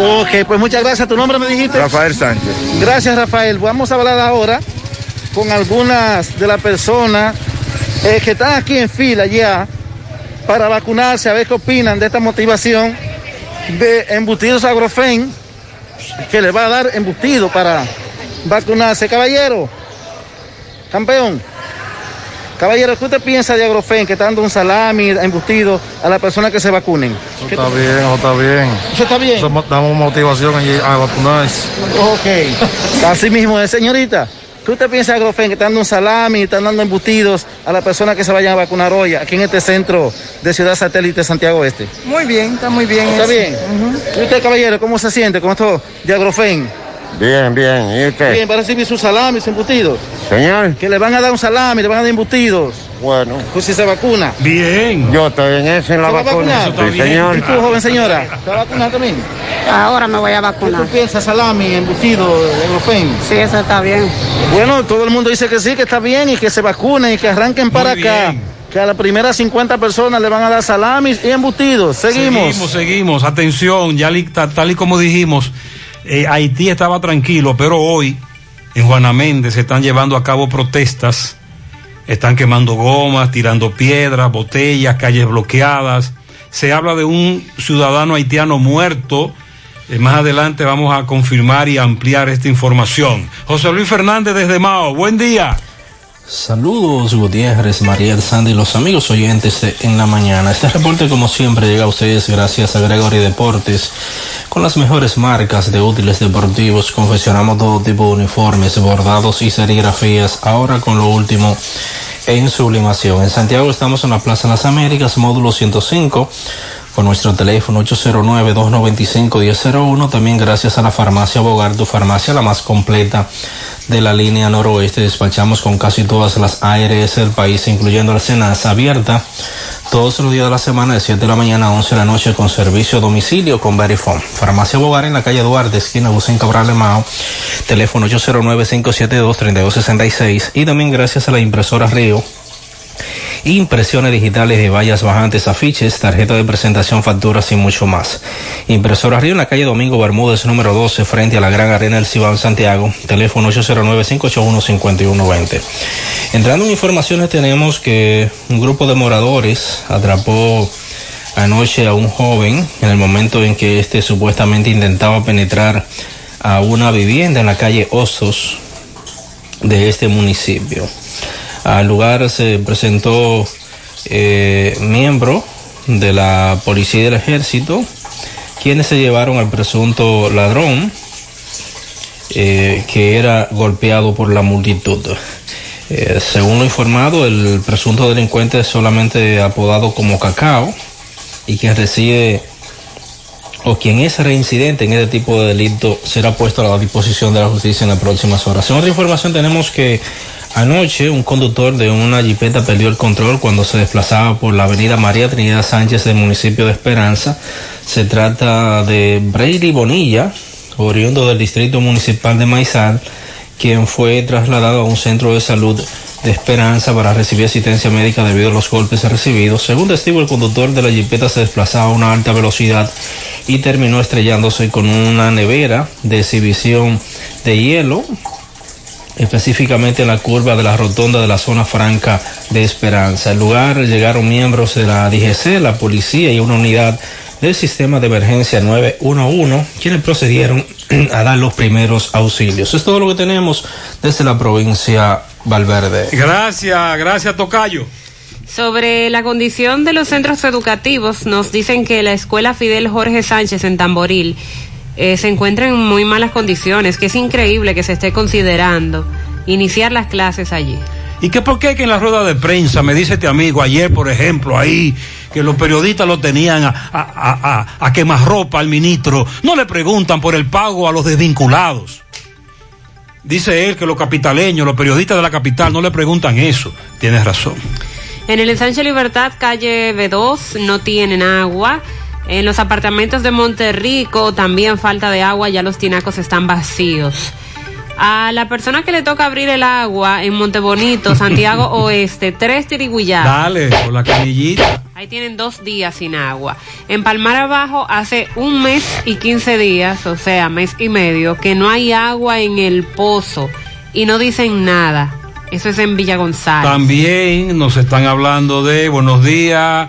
Ok, pues muchas gracias. ¿Tu nombre me dijiste? Rafael Sánchez. Gracias, Rafael. Vamos a hablar ahora con algunas de las personas eh, que están aquí en fila ya para vacunarse, a ver qué opinan de esta motivación de embutidos agrofen que le va a dar embutido para vacunarse. Caballero, campeón. Caballero, ¿qué usted piensa de Agrofen que está dando un salami embutido a las personas que se vacunen? Eso está bien, eso está bien. ¿Eso está bien? Eso damos motivación a vacunarse. Ok. Así mismo es, señorita. ¿Qué usted piensa de Agrofen que está dando un salami, están dando embutidos a las personas que se vayan a vacunar hoy aquí en este centro de Ciudad Satélite Santiago Este? Muy bien, está muy bien. ¿Está bien? ¿Y usted, caballero, cómo se siente con esto de Agrofen? Bien, bien. ¿Y usted? Bien, para recibir sus salamis embutidos. Señor. Que le van a dar un salami, le van a dar embutidos. Bueno. Pues si se vacuna. Bien. Yo estoy en eso, en la ¿Se va a vacuna. Sí, señor. ¿Y tú, joven señora? ¿Se va a vacunar también? Ahora me voy a vacunar. ¿Qué tú piensas, salami, embutido, Eurofen? Sí, eso está bien. Bueno, todo el mundo dice que sí, que está bien y que se vacunen y que arranquen para Muy acá. bien. Que a las primeras 50 personas le van a dar salamis y embutidos. Seguimos. Seguimos, seguimos. Atención, ya tal y como dijimos, eh, Haití estaba tranquilo, pero hoy en Juana Méndez se están llevando a cabo protestas. Están quemando gomas, tirando piedras, botellas, calles bloqueadas. Se habla de un ciudadano haitiano muerto. Eh, más adelante vamos a confirmar y ampliar esta información. José Luis Fernández desde Mao, buen día. Saludos Gutiérrez, Mariel Sandy y los amigos oyentes de En la Mañana. Este reporte como siempre llega a ustedes gracias a Gregory Deportes. Con las mejores marcas de útiles deportivos confeccionamos todo tipo de uniformes, bordados y serigrafías. Ahora con lo último en sublimación. En Santiago estamos en la Plaza Las Américas, módulo 105 con nuestro teléfono 809-295-1001. También gracias a la farmacia Bogar, tu farmacia la más completa de la línea noroeste. Despachamos con casi todas las ARS del país, incluyendo la Senasa abierta todos los días de la semana de 7 de la mañana a 11 de la noche con servicio a domicilio con Verifone. Farmacia Bogar en la calle Duarte, esquina Bucín Cabral Mao, teléfono 809-572-3266 y también gracias a la impresora Río impresiones digitales de vallas bajantes, afiches, tarjeta de presentación, facturas y mucho más. Impresora Río en la calle Domingo Bermúdez, número 12, frente a la Gran Arena del Cibao Santiago, teléfono 809-581-5120. Entrando en informaciones tenemos que un grupo de moradores atrapó anoche a un joven en el momento en que este supuestamente intentaba penetrar a una vivienda en la calle Osos de este municipio. Al lugar se presentó eh, miembro de la policía y del ejército, quienes se llevaron al presunto ladrón eh, que era golpeado por la multitud. Eh, según lo informado, el presunto delincuente es solamente apodado como Cacao y quien reside o quien es reincidente en este tipo de delito será puesto a la disposición de la justicia en las próximas horas. En otra información tenemos que anoche un conductor de una jipeta perdió el control cuando se desplazaba por la avenida María Trinidad Sánchez del municipio de Esperanza. Se trata de Brady Bonilla, oriundo del distrito municipal de Maizal, quien fue trasladado a un centro de salud de Esperanza para recibir asistencia médica debido a los golpes recibidos. Según testigo, el conductor de la jipeta se desplazaba a una alta velocidad y terminó estrellándose con una nevera de exhibición de hielo, específicamente en la curva de la rotonda de la zona franca de Esperanza. Al lugar llegaron miembros de la DGC, la policía y una unidad del sistema de emergencia 911, quienes procedieron a dar los primeros auxilios. Es todo lo que tenemos desde la provincia Valverde. Gracias, gracias Tocayo. Sobre la condición de los centros educativos, nos dicen que la escuela Fidel Jorge Sánchez en Tamboril eh, se encuentra en muy malas condiciones, que es increíble que se esté considerando iniciar las clases allí. ¿Y qué por qué que en la rueda de prensa, me dice este amigo, ayer por ejemplo, ahí, que los periodistas lo tenían a, a, a, a, a quemarropa al ministro, no le preguntan por el pago a los desvinculados? Dice él que los capitaleños, los periodistas de la capital no le preguntan eso. Tienes razón. En el ensanche Libertad, calle B2, no tienen agua. En los apartamentos de Monterrico también falta de agua, ya los tinacos están vacíos. A la persona que le toca abrir el agua en Montebonito, Santiago Oeste, tres tiriguyadas. Dale, por la canillita. Ahí tienen dos días sin agua. En Palmar Abajo hace un mes y quince días, o sea, mes y medio, que no hay agua en el pozo y no dicen nada. Eso es en Villa González. También nos están hablando de buenos días,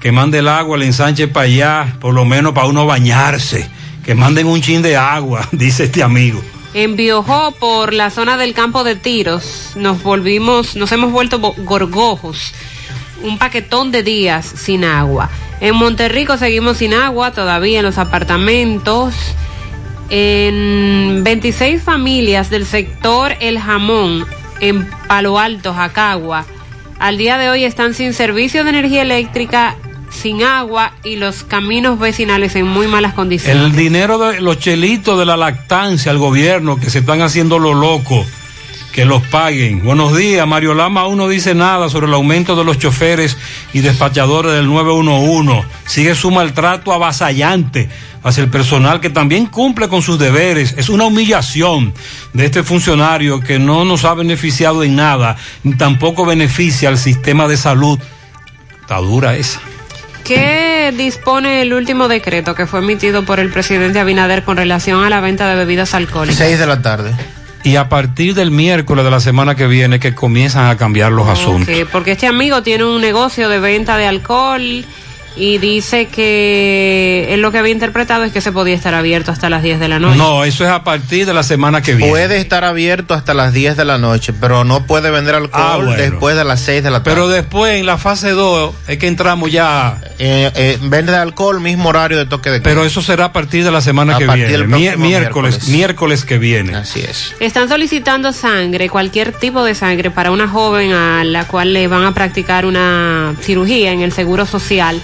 que mande el agua, el ensanche para allá, por lo menos para uno bañarse. Que manden un chin de agua, dice este amigo. En Biojó, por la zona del campo de tiros, nos volvimos, nos hemos vuelto gorgojos. Un paquetón de días sin agua. En Monterrico seguimos sin agua todavía en los apartamentos. En 26 familias del sector El Jamón, en Palo Alto, Jacagua, al día de hoy están sin servicio de energía eléctrica, sin agua y los caminos vecinales en muy malas condiciones. El dinero de los chelitos de la lactancia al gobierno que se están haciendo lo loco, que los paguen. Buenos días, Mario Lama aún no dice nada sobre el aumento de los choferes y despachadores del 911. Sigue su maltrato avasallante hacia el personal que también cumple con sus deberes. Es una humillación de este funcionario que no nos ha beneficiado en nada, ni tampoco beneficia al sistema de salud. Está dura esa. ¿Qué dispone el último decreto que fue emitido por el presidente Abinader con relación a la venta de bebidas alcohólicas? Seis de la tarde. Y a partir del miércoles de la semana que viene que comienzan a cambiar los asuntos. Ok, porque este amigo tiene un negocio de venta de alcohol y dice que él lo que había interpretado es que se podía estar abierto hasta las 10 de la noche. No, eso es a partir de la semana que viene. Puede estar abierto hasta las 10 de la noche, pero no puede vender alcohol Ah, bueno. después de las 6 de la tarde. Pero después en la fase 2 es que entramos ya. Eh, eh, vende alcohol, mismo horario de toque de queda. Pero eso será a partir de la semana A que partir viene. del Mi- próximo miércoles, miércoles. miércoles que viene. Así es. Están solicitando sangre, cualquier tipo de sangre, para una joven a la cual le van a practicar una cirugía en el Seguro Social.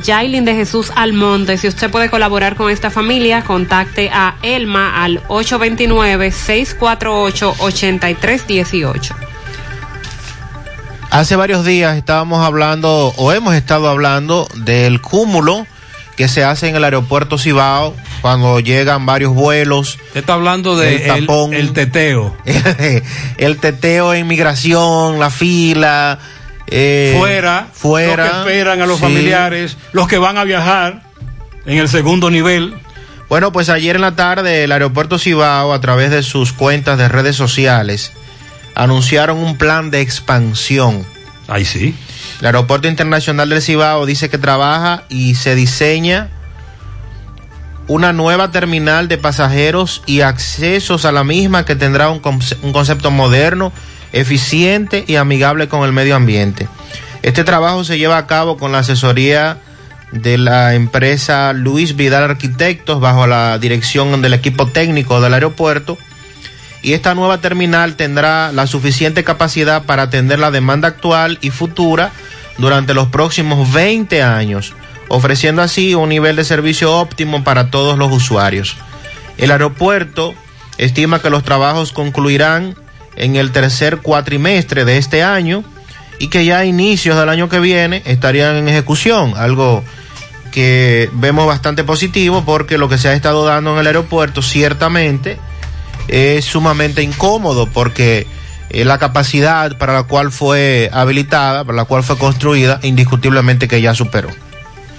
Jailin de Jesús Almonte, si usted puede colaborar con esta familia, contacte a Elma al 829-648-8318. Hace varios días estábamos hablando, o hemos estado hablando, del cúmulo que se hace en el aeropuerto Cibao cuando llegan varios vuelos. Usted está hablando de el tapón, el teteo. el teteo en migración, la fila. Eh, fuera, fuera. los que esperan a los sí. familiares, los que van a viajar en el segundo nivel. Bueno, pues ayer en la tarde el aeropuerto Cibao, a través de sus cuentas de redes sociales, anunciaron un plan de expansión. Ahí sí. El Aeropuerto Internacional del Cibao dice que trabaja y se diseña una nueva terminal de pasajeros y accesos a la misma que tendrá un, conce- un concepto moderno, eficiente y amigable con el medio ambiente. Este trabajo se lleva a cabo con la asesoría de la empresa Luis Vidal Arquitectos bajo la dirección del equipo técnico del aeropuerto y esta nueva terminal tendrá la suficiente capacidad para atender la demanda actual y futura durante los próximos 20 años, ofreciendo así un nivel de servicio óptimo para todos los usuarios. El aeropuerto estima que los trabajos concluirán en el tercer cuatrimestre de este año y que ya a inicios del año que viene estarían en ejecución, algo que vemos bastante positivo porque lo que se ha estado dando en el aeropuerto ciertamente es sumamente incómodo porque eh, la capacidad para la cual fue habilitada, para la cual fue construida, indiscutiblemente que ya superó.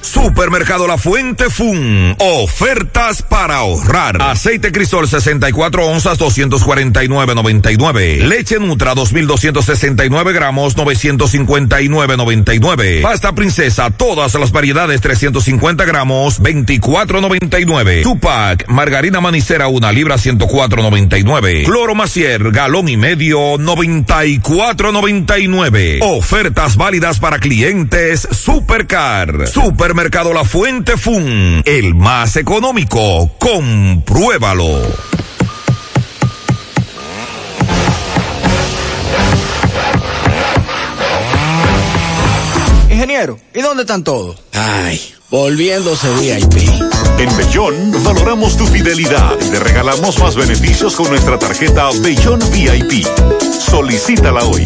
Supermercado La Fuente Fun. Ofertas para ahorrar. Aceite Crisol 64 onzas 249.99. Leche Nutra 2269 gramos 959.99. Pasta Princesa todas las variedades 350 gramos 24.99. Tupac Margarina Manicera una libra 104.99. Cloro Macier galón y medio 94.99. Ofertas válidas para clientes Supercar. Supermercado La Fuente Fun, el más económico. Compruébalo. Ingeniero, ¿y dónde están todos? Ay, volviéndose VIP. En Bellón valoramos tu fidelidad y te regalamos más beneficios con nuestra tarjeta Bellón VIP. Solicítala hoy.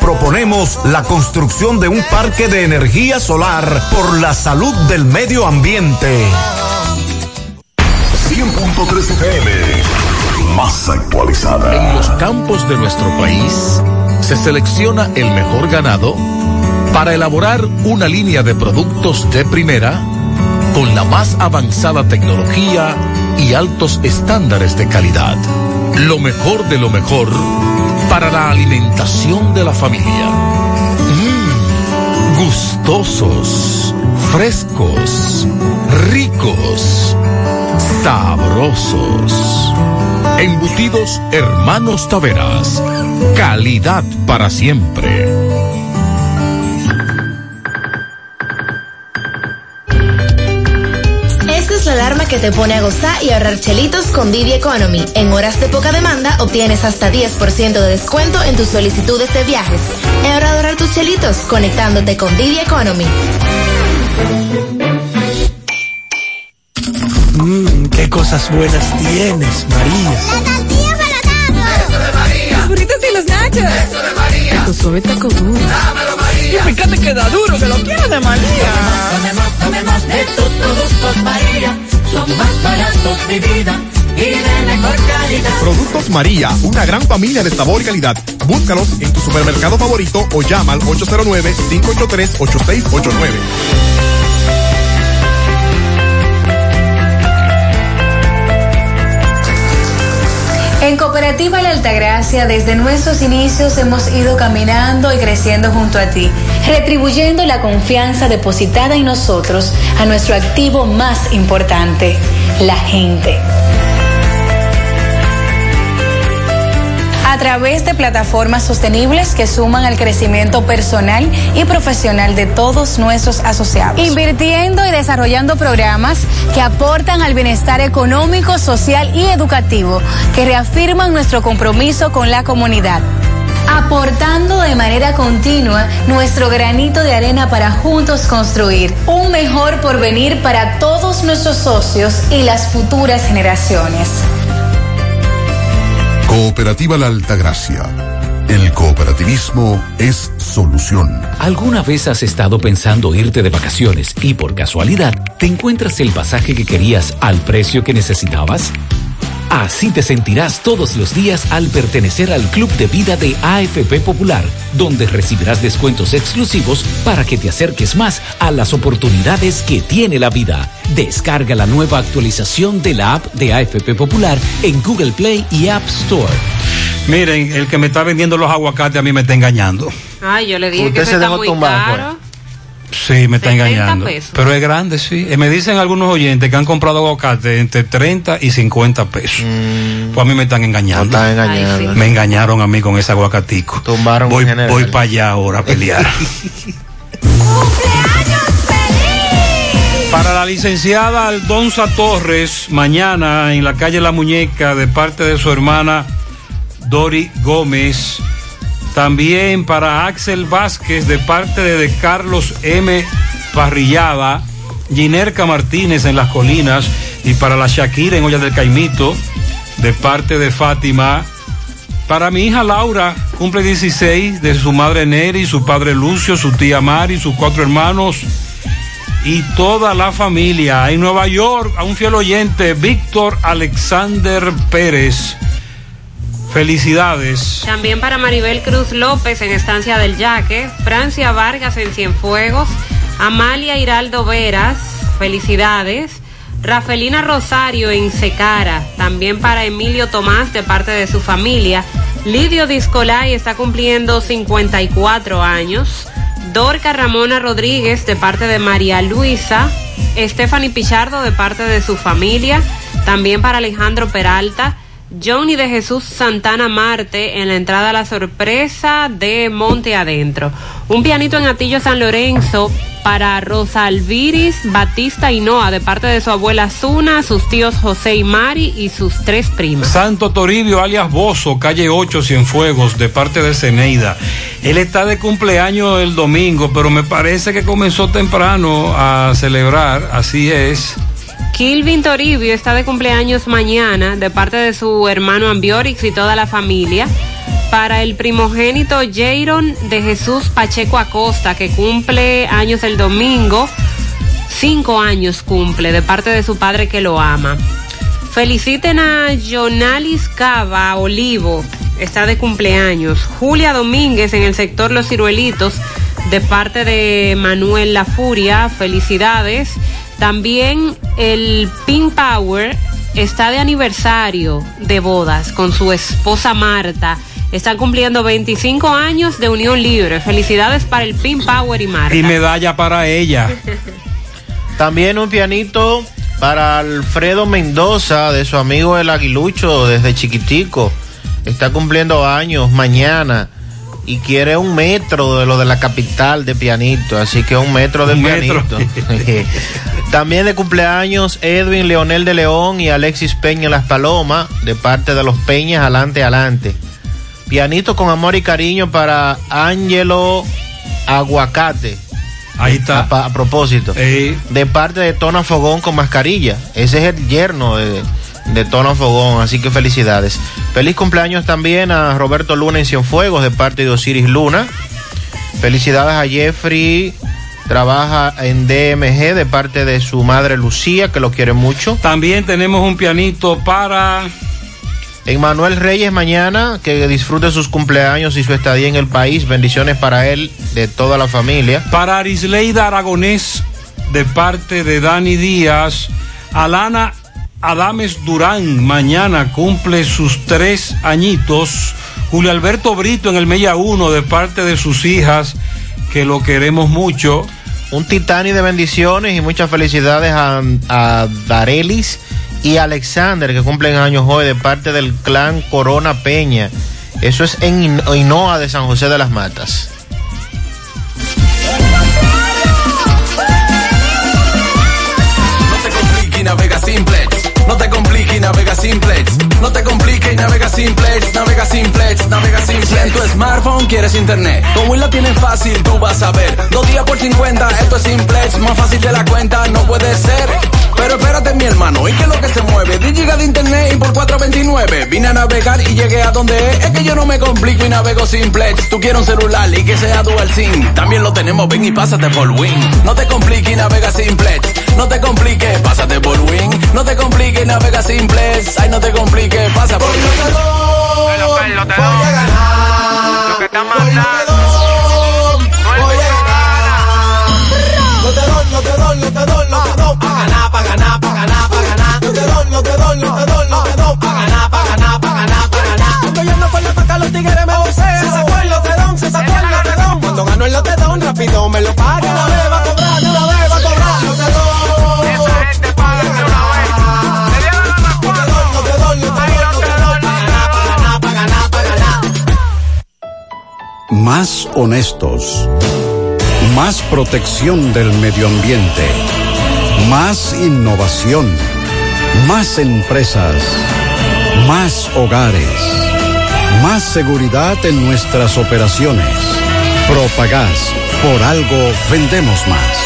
Proponemos la construcción de un parque de energía solar por la salud del medio ambiente. 100.3 FM, más actualizada. En los campos de nuestro país se selecciona el mejor ganado para elaborar una línea de productos de primera con la más avanzada tecnología y altos estándares de calidad. Lo mejor de lo mejor para la alimentación de la familia. Mmm, gustosos, frescos, ricos, sabrosos. Embutidos Hermanos Taveras. Calidad para siempre. Alarma que te pone a gozar y ahorrar chelitos con Didi Economy. En horas de poca demanda obtienes hasta 10% de descuento en tus solicitudes de viajes. Es hora de ahorrar tus chelitos conectándote con Didi Economy. Mmm, qué cosas buenas tienes, María. La tortilla para Eso de María. Los burritos y los nachos. Eso de María. Taco suave, taco duro. Fíjate que da duro, que lo quiero de María. Tomemos, tomemos, de tus productos, María. Son más baratos de vida. Y de mejor calidad. Productos María, una gran familia de sabor y calidad. Búscalos en tu supermercado favorito o llama al 809-583-8689. En Cooperativa La Altagracia, desde nuestros inicios hemos ido caminando y creciendo junto a ti, retribuyendo la confianza depositada en nosotros a nuestro activo más importante, la gente. a través de plataformas sostenibles que suman al crecimiento personal y profesional de todos nuestros asociados. Invirtiendo y desarrollando programas que aportan al bienestar económico, social y educativo, que reafirman nuestro compromiso con la comunidad aportando de manera continua nuestro granito de arena para juntos construir un mejor porvenir para todos nuestros socios y las futuras generaciones. Cooperativa La Altagracia. El cooperativismo es solución. ¿Alguna vez has estado pensando irte de vacaciones y por casualidad te encuentras el pasaje que querías al precio que necesitabas? Así te sentirás todos los días al pertenecer al Club de Vida de AFP Popular, donde recibirás descuentos exclusivos para que te acerques más a las oportunidades que tiene la vida. Descarga la nueva actualización de la app de AFP Popular en Google Play y App Store. Miren, el que me está vendiendo los aguacates a mí me está engañando. Ay, yo le dije que eso está muy caro. Sí, me está engañando. Pesos. Pero es grande, sí. Me dicen algunos oyentes que han comprado aguacate entre 30 y 50 pesos. Mm. Pues a mí me están engañando. No están engañando. Ay, sí. Me engañaron a mí con ese aguacatico. Tumbaron voy, voy para allá ahora a pelear. Para la licenciada Aldonza Torres, mañana en la calle La Muñeca, de parte de su hermana Dori Gómez. También para Axel Vázquez de parte de, Carlos M. Parrillada, Ginerca Martínez en Las Colinas y para la Shakira en Olla del Caimito de parte de Fátima. Para mi hija Laura, cumple 16, de su madre Neri, su padre Lucio, su tía Mari, sus cuatro hermanos y toda la familia. En Nueva York, a un fiel oyente, Víctor Alexander Pérez. Felicidades. También para Maribel Cruz López en Estancia del Yaque, Francia Vargas en Cienfuegos, Amalia Hiraldo Veras, felicidades. Rafelina Rosario en Secara, también para Emilio Tomás de parte de su familia. Lidio Discolay está cumpliendo 54 años. Dorca Ramona Rodríguez de parte de María Luisa. Stephanie Pichardo de parte de su familia. También para Alejandro Peralta. Johnny de Jesús Santana Marte en la entrada a la sorpresa de Monte Adentro. Un pianito en Atillo San Lorenzo para Rosa Alviris Batista Hinoa de parte de su abuela Zuna, sus tíos José y Mari y sus tres primas. Santo Toribio, alias Bozo, calle 8, Cienfuegos, de parte de Ceneida. Él está de cumpleaños el domingo, pero me parece que comenzó temprano a celebrar, así es. Kilvin Toribio está de cumpleaños mañana de parte de su hermano Ambiorix y toda la familia. Para el primogénito Jairon de Jesús Pacheco Acosta, que cumple años el domingo, cinco años cumple de parte de su padre que lo ama. Feliciten a Jonalis Cava Olivo, está de cumpleaños. Julia Domínguez en el sector Los Ciruelitos, de parte de Manuel La Furia, felicidades. También el Pink Power está de aniversario de bodas con su esposa Marta. Están cumpliendo 25 años de unión libre. Felicidades para el Pink Power y Marta. Y medalla para ella. También un pianito para Alfredo Mendoza, de su amigo el Aguilucho, desde chiquitico. Está cumpliendo años mañana y quiere un metro de lo de la capital de pianito, así que un metro de Un pianito. También de cumpleaños Edwin Leonel de León y Alexis Peña Las Palomas, de parte de los Peñas, adelante, adelante. Pianito con amor y cariño para Ángelo Aguacate. Ahí está. A, a propósito. De parte de Tona Fogón con mascarilla. Ese es el yerno de, de Tona Fogón, así que felicidades. Feliz cumpleaños también a Roberto Luna en Cienfuegos de parte de Osiris Luna. Felicidades a Jeffrey, trabaja en DMG de parte de su madre Lucía, que lo quiere mucho. También tenemos un pianito para... Emmanuel Reyes mañana, que disfrute sus cumpleaños y su estadía en el país. Bendiciones para él, de toda la familia. Para Arisleida Aragonés, de parte de Dani Díaz. Alana Adames Durán, mañana cumple sus tres añitos. Julio Alberto Brito en el Mella 1, de parte de sus hijas, que lo queremos mucho. Un titani de bendiciones y muchas felicidades a, a Darelis y Alexander, que cumplen años hoy, de parte del clan Corona Peña. Eso es en Hinoa de San José de las Matas. Simplex. Navega simplex. Si en tu smartphone quieres internet, como Win la tienes fácil, tú vas a ver. Dos días por 50, esto es simplex. Más fácil de la cuenta, no puede ser. Pero espérate, mi hermano, ¿y qué es lo que se mueve? 10 gigas de internet y por 429. Vine a navegar y llegué a donde es. Es que yo no me complico y navego simplex. Tú quieres un celular y que sea dual SIM. También lo tenemos, ven y pásate por Win. No te compliques y navega simplex. No te compliques, pásate por Win. No te compliques, navega simplex. Ay, no te compliques, pasa por Win. Voy a ganar. Lo que está mandando. Voy a ganar. No te doy, no te doy, no te doy, no te doy. Pa' ganar, pa' ganar, pa' ganar, pa' ganar. No te doy, no te doy, no te doy, no te doy. Pa' ganar, pa' ganar, pa' ganar, pa' ganar. Yo no fue la paca, los tigres me bocean. Se sacó el lotedón, se sacó el lotedón. Cuando gano el lotedón, rápido me lo paga. Más honestos. Más protección del medio ambiente. Más innovación. Más empresas. Más hogares. Más seguridad en nuestras operaciones. Propagás. Por algo vendemos más.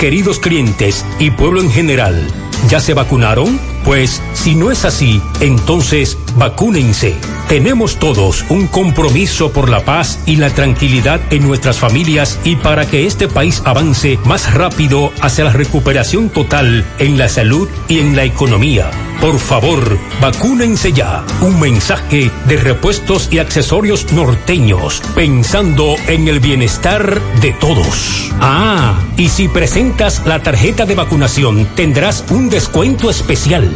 Queridos clientes y pueblo en general, ¿ya se vacunaron? Pues si no es así, entonces vacúnense. Tenemos todos un compromiso por la paz y la tranquilidad en nuestras familias y para que este país avance más rápido hacia la recuperación total en la salud y en la economía. Por favor, vacúnense ya. Un mensaje de repuestos y accesorios norteños, pensando en el bienestar de todos. Ah, y si presentas la tarjeta de vacunación, tendrás un descuento especial.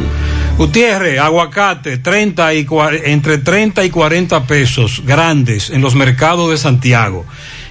Gutiérrez, aguacate, 30 y, entre 30 y 40 pesos grandes en los mercados de Santiago.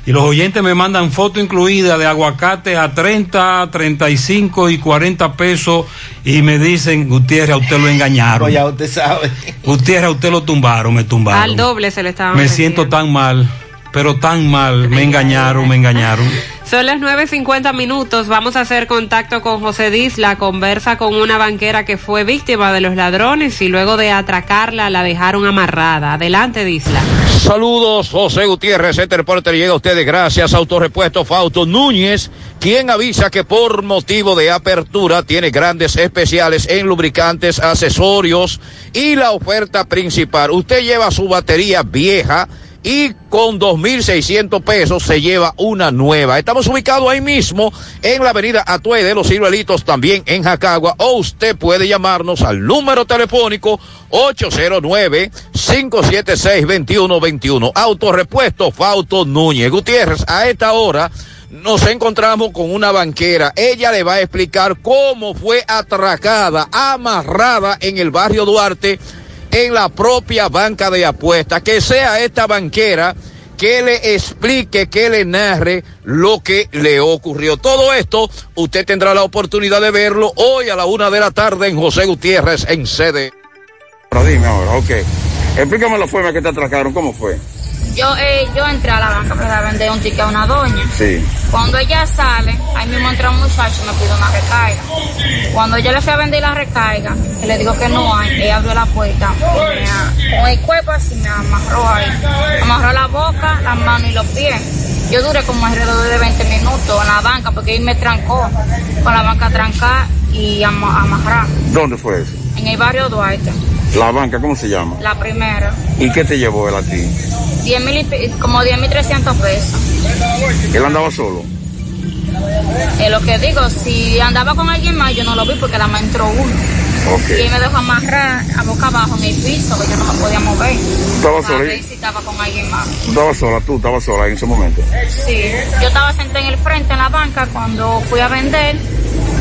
Y los oyentes me mandan foto incluida de aguacate a 30, 35 y 40 pesos y me dicen, Gutiérrez, a usted lo engañaron. Ya usted sabe. Gutiérrez, a usted lo tumbaron, me tumbaron. Al doble se le estaba Me siento tan mal, pero tan mal, me engañaron, me engañaron. Son las 9.50 minutos. Vamos a hacer contacto con José Disla. Conversa con una banquera que fue víctima de los ladrones y luego de atracarla la dejaron amarrada. Adelante, Disla. Saludos, José Gutiérrez, este reporte llega a ustedes gracias a Autorepuesto Fausto Núñez, quien avisa que por motivo de apertura tiene grandes especiales en lubricantes, accesorios y la oferta principal. Usted lleva su batería vieja y con 2.600 pesos se lleva una nueva. Estamos ubicados ahí mismo en la avenida Atue de los Ciruelitos, también en Jacagua, o usted puede llamarnos al número telefónico 809-576-2121. Autorepuesto Fausto Núñez Gutiérrez. A esta hora nos encontramos con una banquera. Ella le va a explicar cómo fue atracada, amarrada en el barrio Duarte en la propia banca de apuestas, que sea esta banquera que le explique, que le narre lo que le ocurrió. Todo esto usted tendrá la oportunidad de verlo hoy a la una de la tarde en José Gutiérrez en sede. Pero dime ahora, ok. Explícame la forma que te atracaron, ¿cómo fue? Yo, eh, yo entré a la banca para vender un ticket a una doña. Sí. Cuando ella sale, ahí mismo entra un muchacho y me pide una recarga. Cuando yo le fui a vender la recarga, que le digo que no hay, ella abrió la puerta me, con el cuerpo así me amarró ahí. Amarró la boca, las manos y los pies. Yo duré como alrededor de 20 minutos en la banca porque él me trancó con la banca trancada y ama- amarrada ¿Dónde fue eso? En el barrio Duarte, La banca, ¿cómo se llama? la primera. ¿Y qué te llevó él a ti? 10 mil como 10 mil 300 pesos. Él andaba solo. Es lo que digo, si andaba con alguien más, yo no lo vi porque la más entró uno. Ok. Y él me dejó amarrar a boca abajo en el piso, que yo no me podía mover. estabas Para sola ver si estaba con alguien más. ¿Tú estabas sola? ¿Tú estabas sola en ese momento? Sí, yo estaba sentada en el frente en la banca cuando fui a vender.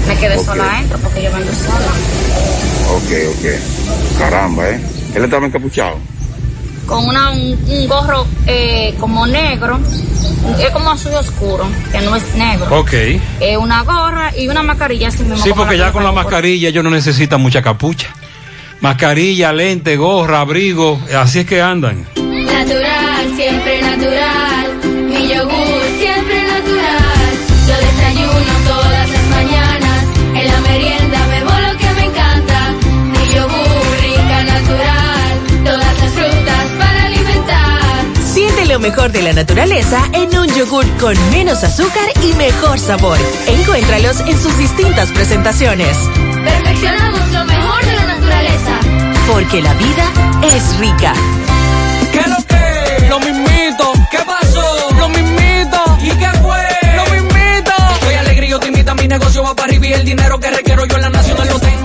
Me quedé sola adentro porque yo vendo sola. Ok, ok. Caramba, ¿eh? Él estaba encapuchado. Con una, un, un gorro eh, como negro, es como azul oscuro, que no es negro. Ok. Eh, una gorra y una mascarilla así mismo. Sí, porque ya con la mascarilla ellos no necesitan mucha capucha. Mascarilla, lente, gorra, abrigo, así es que andan. Natural, siempre natural. Mejor de la naturaleza en un yogur con menos azúcar y mejor sabor. Encuéntralos en sus distintas presentaciones. Perfeccionamos lo mejor de la naturaleza. Porque la vida es rica. ¿Qué es lo que? Lo mismito. ¿Qué pasó? Lo mismito. ¿Y qué fue? Lo mismito. Estoy alegre y optimista, mi negocio va para arriba y el dinero que requiero yo en la nacional lo tengo.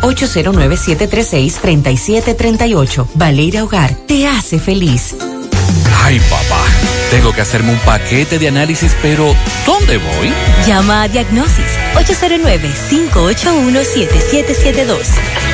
809-736-3738. Valeria Hogar te hace feliz. Ay, papá, tengo que hacerme un paquete de análisis, pero ¿dónde voy? Llama a Diagnosis 809-581-7772.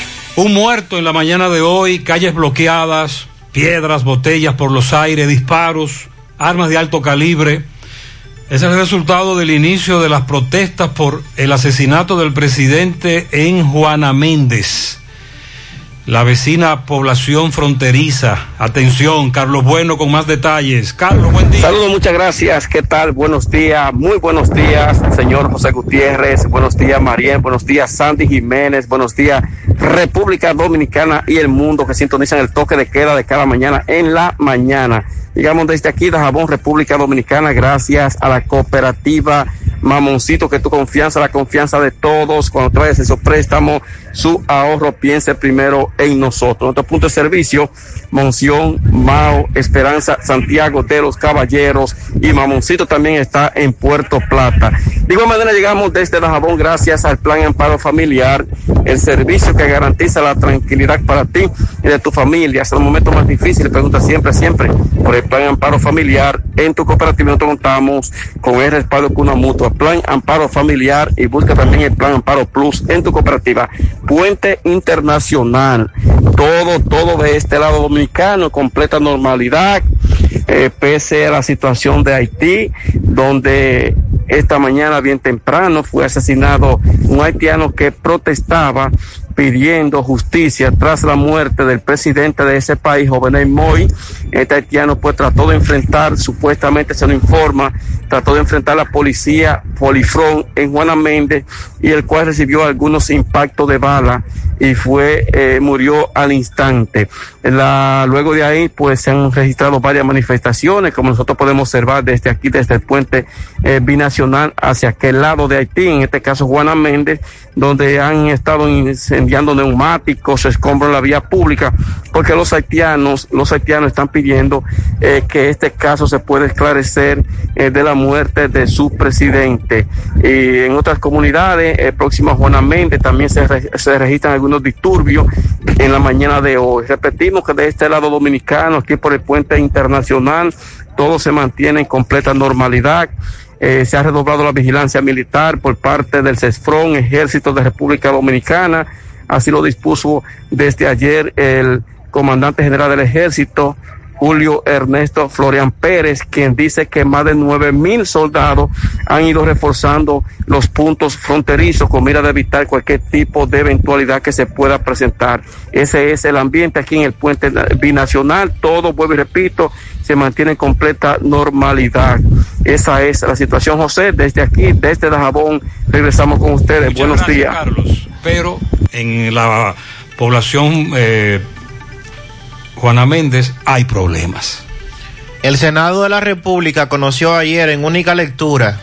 Un muerto en la mañana de hoy, calles bloqueadas, piedras, botellas por los aires, disparos, armas de alto calibre. Es el resultado del inicio de las protestas por el asesinato del presidente en Juana Méndez la vecina población fronteriza. Atención, Carlos Bueno con más detalles. Carlos, buen día. Saludos, muchas gracias. ¿Qué tal? Buenos días, muy buenos días, señor José Gutiérrez. Buenos días, Mariel. Buenos días, Sandy Jiménez. Buenos días, República Dominicana y el mundo que sintonizan el toque de queda de cada mañana en la mañana. Llegamos desde aquí, de Jabón, República Dominicana, gracias a la cooperativa Mamoncito, que tu confianza, la confianza de todos, cuando traes esos préstamos, su ahorro, piense primero en nosotros. Nuestro punto de servicio, Monción, Mao, Esperanza, Santiago de los Caballeros y Mamoncito también está en Puerto Plata. De igual manera llegamos desde Dajabón gracias al Plan Amparo Familiar, el servicio que garantiza la tranquilidad para ti y de tu familia. Hasta los momentos más difíciles, pregunta siempre, siempre por el Plan Amparo Familiar. En tu cooperativa nosotros contamos con el respaldo con una mutua, Plan Amparo Familiar y busca también el Plan Amparo Plus en tu cooperativa. Puente Internacional, todo, todo de este lado dominicano, completa normalidad, eh, pese a la situación de Haití, donde esta mañana bien temprano fue asesinado un haitiano que protestaba pidiendo justicia tras la muerte del presidente de ese país, Jovenel Moy. Este haitiano pues trató de enfrentar, supuestamente se lo informa, trató de enfrentar a la policía Polifrón en Juana Méndez y el cual recibió algunos impactos de bala y fue, eh, murió al instante. Luego de ahí pues se han registrado varias manifestaciones, como nosotros podemos observar desde aquí, desde el puente eh, binacional hacia aquel lado de Haití, en este caso Juana Méndez, donde han estado incendiando neumáticos, escombros en la vía pública, porque los haitianos, los haitianos están pidiendo eh, que este caso se pueda esclarecer eh, de la muerte de su presidente. Y en otras comunidades, eh, próximas a Juana Méndez, también se, re- se registran algunos disturbios en la mañana de hoy. Repetimos que de este lado dominicano, aquí por el puente internacional, todo se mantiene en completa normalidad. Eh, se ha redoblado la vigilancia militar por parte del CESFRON, Ejército de República Dominicana. Así lo dispuso desde ayer el comandante general del Ejército, Julio Ernesto Florian Pérez, quien dice que más de nueve mil soldados han ido reforzando los puntos fronterizos con mira de evitar cualquier tipo de eventualidad que se pueda presentar. Ese es el ambiente aquí en el puente binacional. Todo, vuelvo y repito, se mantiene en completa normalidad. Esa es la situación, José. Desde aquí, desde Dajabón, regresamos con ustedes. Muchas Buenos gracias, días. Carlos. Pero en la población eh, Juana Méndez hay problemas. El Senado de la República conoció ayer en única lectura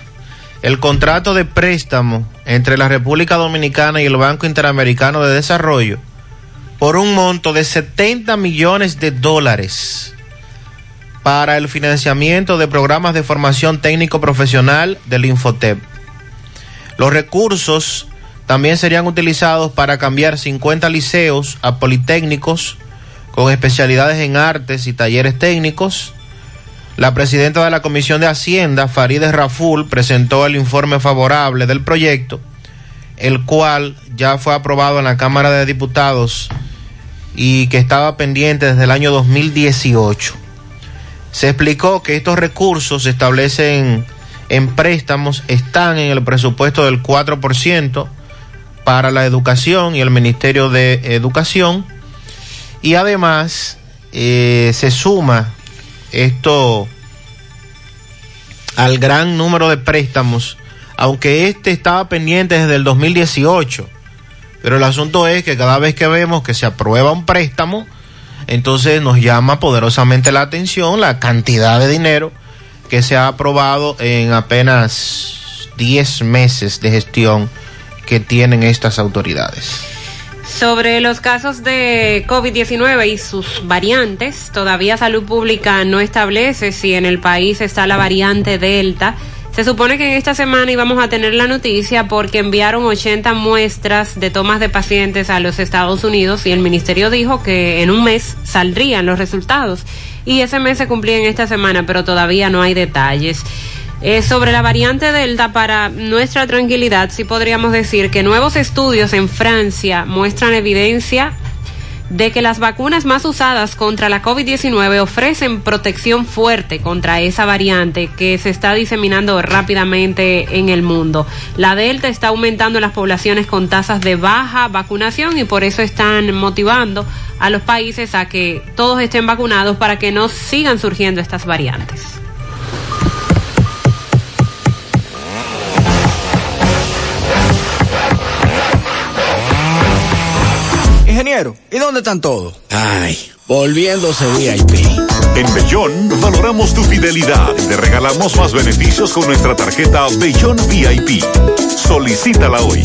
el contrato de préstamo entre la República Dominicana y el Banco Interamericano de Desarrollo por un monto de 70 millones de dólares para el financiamiento de programas de formación técnico profesional del Infotep. Los recursos también serían utilizados para cambiar 50 liceos a politécnicos con especialidades en artes y talleres técnicos. La presidenta de la Comisión de Hacienda, Farideh Raful, presentó el informe favorable del proyecto, el cual ya fue aprobado en la Cámara de Diputados y que estaba pendiente desde el año 2018. Se explicó que estos recursos se establecen en préstamos, están en el presupuesto del 4% para la educación y el Ministerio de Educación y además eh, se suma esto al gran número de préstamos, aunque este estaba pendiente desde el 2018. Pero el asunto es que cada vez que vemos que se aprueba un préstamo, entonces nos llama poderosamente la atención la cantidad de dinero que se ha aprobado en apenas 10 meses de gestión que tienen estas autoridades. Sobre los casos de COVID-19 y sus variantes, todavía Salud Pública no establece si en el país está la variante Delta. Se supone que en esta semana íbamos a tener la noticia porque enviaron 80 muestras de tomas de pacientes a los Estados Unidos y el ministerio dijo que en un mes saldrían los resultados. Y ese mes se cumplía en esta semana, pero todavía no hay detalles. Eh, sobre la variante Delta, para nuestra tranquilidad, sí podríamos decir que nuevos estudios en Francia muestran evidencia de que las vacunas más usadas contra la COVID-19 ofrecen protección fuerte contra esa variante que se está diseminando rápidamente en el mundo. La Delta está aumentando en las poblaciones con tasas de baja vacunación y por eso están motivando a los países a que todos estén vacunados para que no sigan surgiendo estas variantes. Ingeniero, ¿y dónde están todos? Ay, volviéndose VIP. En Bellón valoramos tu fidelidad y te regalamos más beneficios con nuestra tarjeta Bellón VIP. Solicítala hoy.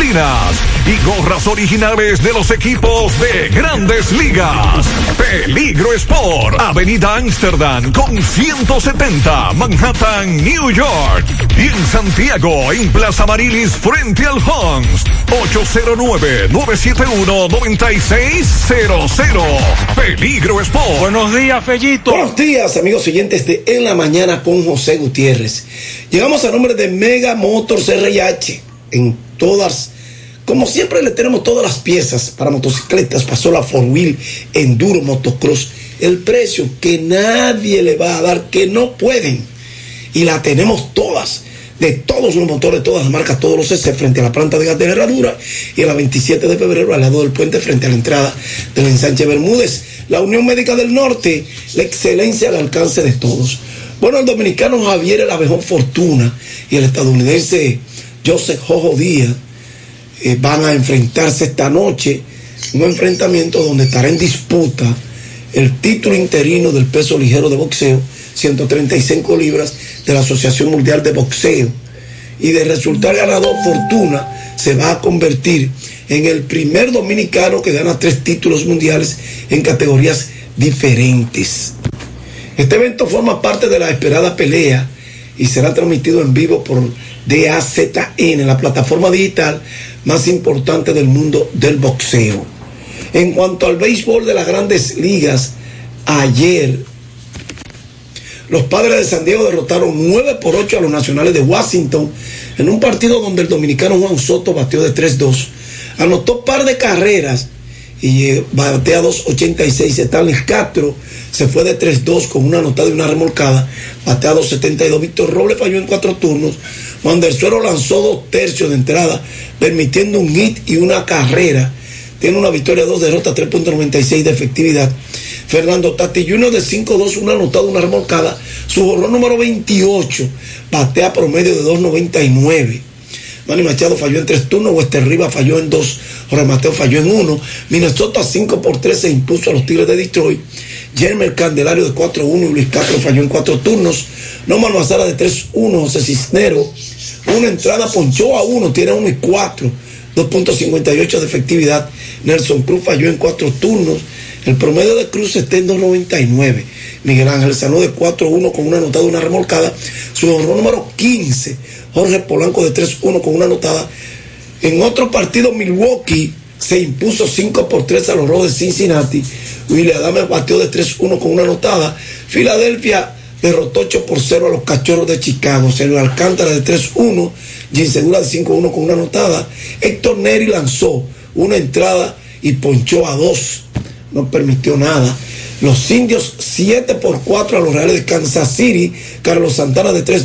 y gorras originales de los equipos de grandes ligas. Peligro Sport, Avenida Amsterdam con 170, Manhattan, New York. Y en Santiago, en Plaza Marilis, frente al Hans, 809-971-9600. Peligro Sport. Buenos días, Fellito. Buenos días, amigos oyentes de En la Mañana con José Gutiérrez. Llegamos a nombre de Mega Motors RH en todas, como siempre le tenemos todas las piezas para motocicletas, pasó la Four Wheel, Enduro, Motocross, el precio que nadie le va a dar, que no pueden. Y la tenemos todas, de todos los motores, todas las marcas, todos los S frente a la planta de gas de herradura y a la 27 de febrero al lado del puente frente a la entrada del ensanche Bermúdez. La Unión Médica del Norte, la excelencia al alcance de todos. Bueno, el dominicano Javier El Abejón Fortuna y el estadounidense Joseph Jojo Díaz eh, van a enfrentarse esta noche, un enfrentamiento donde estará en disputa el título interino del peso ligero de boxeo, 135 libras de la Asociación Mundial de Boxeo. Y de resultar ganador Fortuna se va a convertir en el primer dominicano que gana tres títulos mundiales en categorías diferentes. Este evento forma parte de la esperada pelea y será transmitido en vivo por DAZN, la plataforma digital más importante del mundo del boxeo. En cuanto al béisbol de las grandes ligas, ayer los padres de San Diego derrotaron 9 por 8 a los nacionales de Washington en un partido donde el dominicano Juan Soto batió de 3-2. Anotó par de carreras y batea 2.86. Stanley Castro se fue de 3-2 con una anotada y una remolcada, batea 2.72. Víctor Robles falló en cuatro turnos. Juan del Suero lanzó dos tercios de entrada, permitiendo un hit y una carrera. Tiene una victoria, dos derrotas, 3.96 de efectividad. Fernando Tati Jr. de 5-2, una anotada, una remolcada. Su jorrón número 28, batea promedio de 2.99. Manny Machado falló en tres turnos, Wester Rivas falló en dos, Jorge Mateo falló en uno, Minnesota 5 por 3 se impuso a los Tigres de Detroit, Jermer Candelario de 4-1 y Luis Castro falló en cuatro turnos, Norman Mazara de 3-1, José Cisnero, una entrada ponchó a uno, tiene 1 y 4, 2.58 de efectividad, Nelson Cruz falló en cuatro turnos, El promedio de Cruz está en 2.99. Miguel Ángel Sanó de 4-1 con una anotada, una remolcada. Su honor número 15. Jorge Polanco de 3-1 con una anotada. En otro partido, Milwaukee se impuso 5 por 3 a los Rojos de Cincinnati. William Adams batió de 3-1 con una anotada. Filadelfia derrotó 8 por 0 a los Cachorros de Chicago. Sergio Alcántara de 3-1. Jim Segura de 5-1 con una anotada. Héctor Neri lanzó una entrada y ponchó a dos. No permitió nada. Los indios 7 por 4 a los Reales de Kansas City. Carlos Santana de 3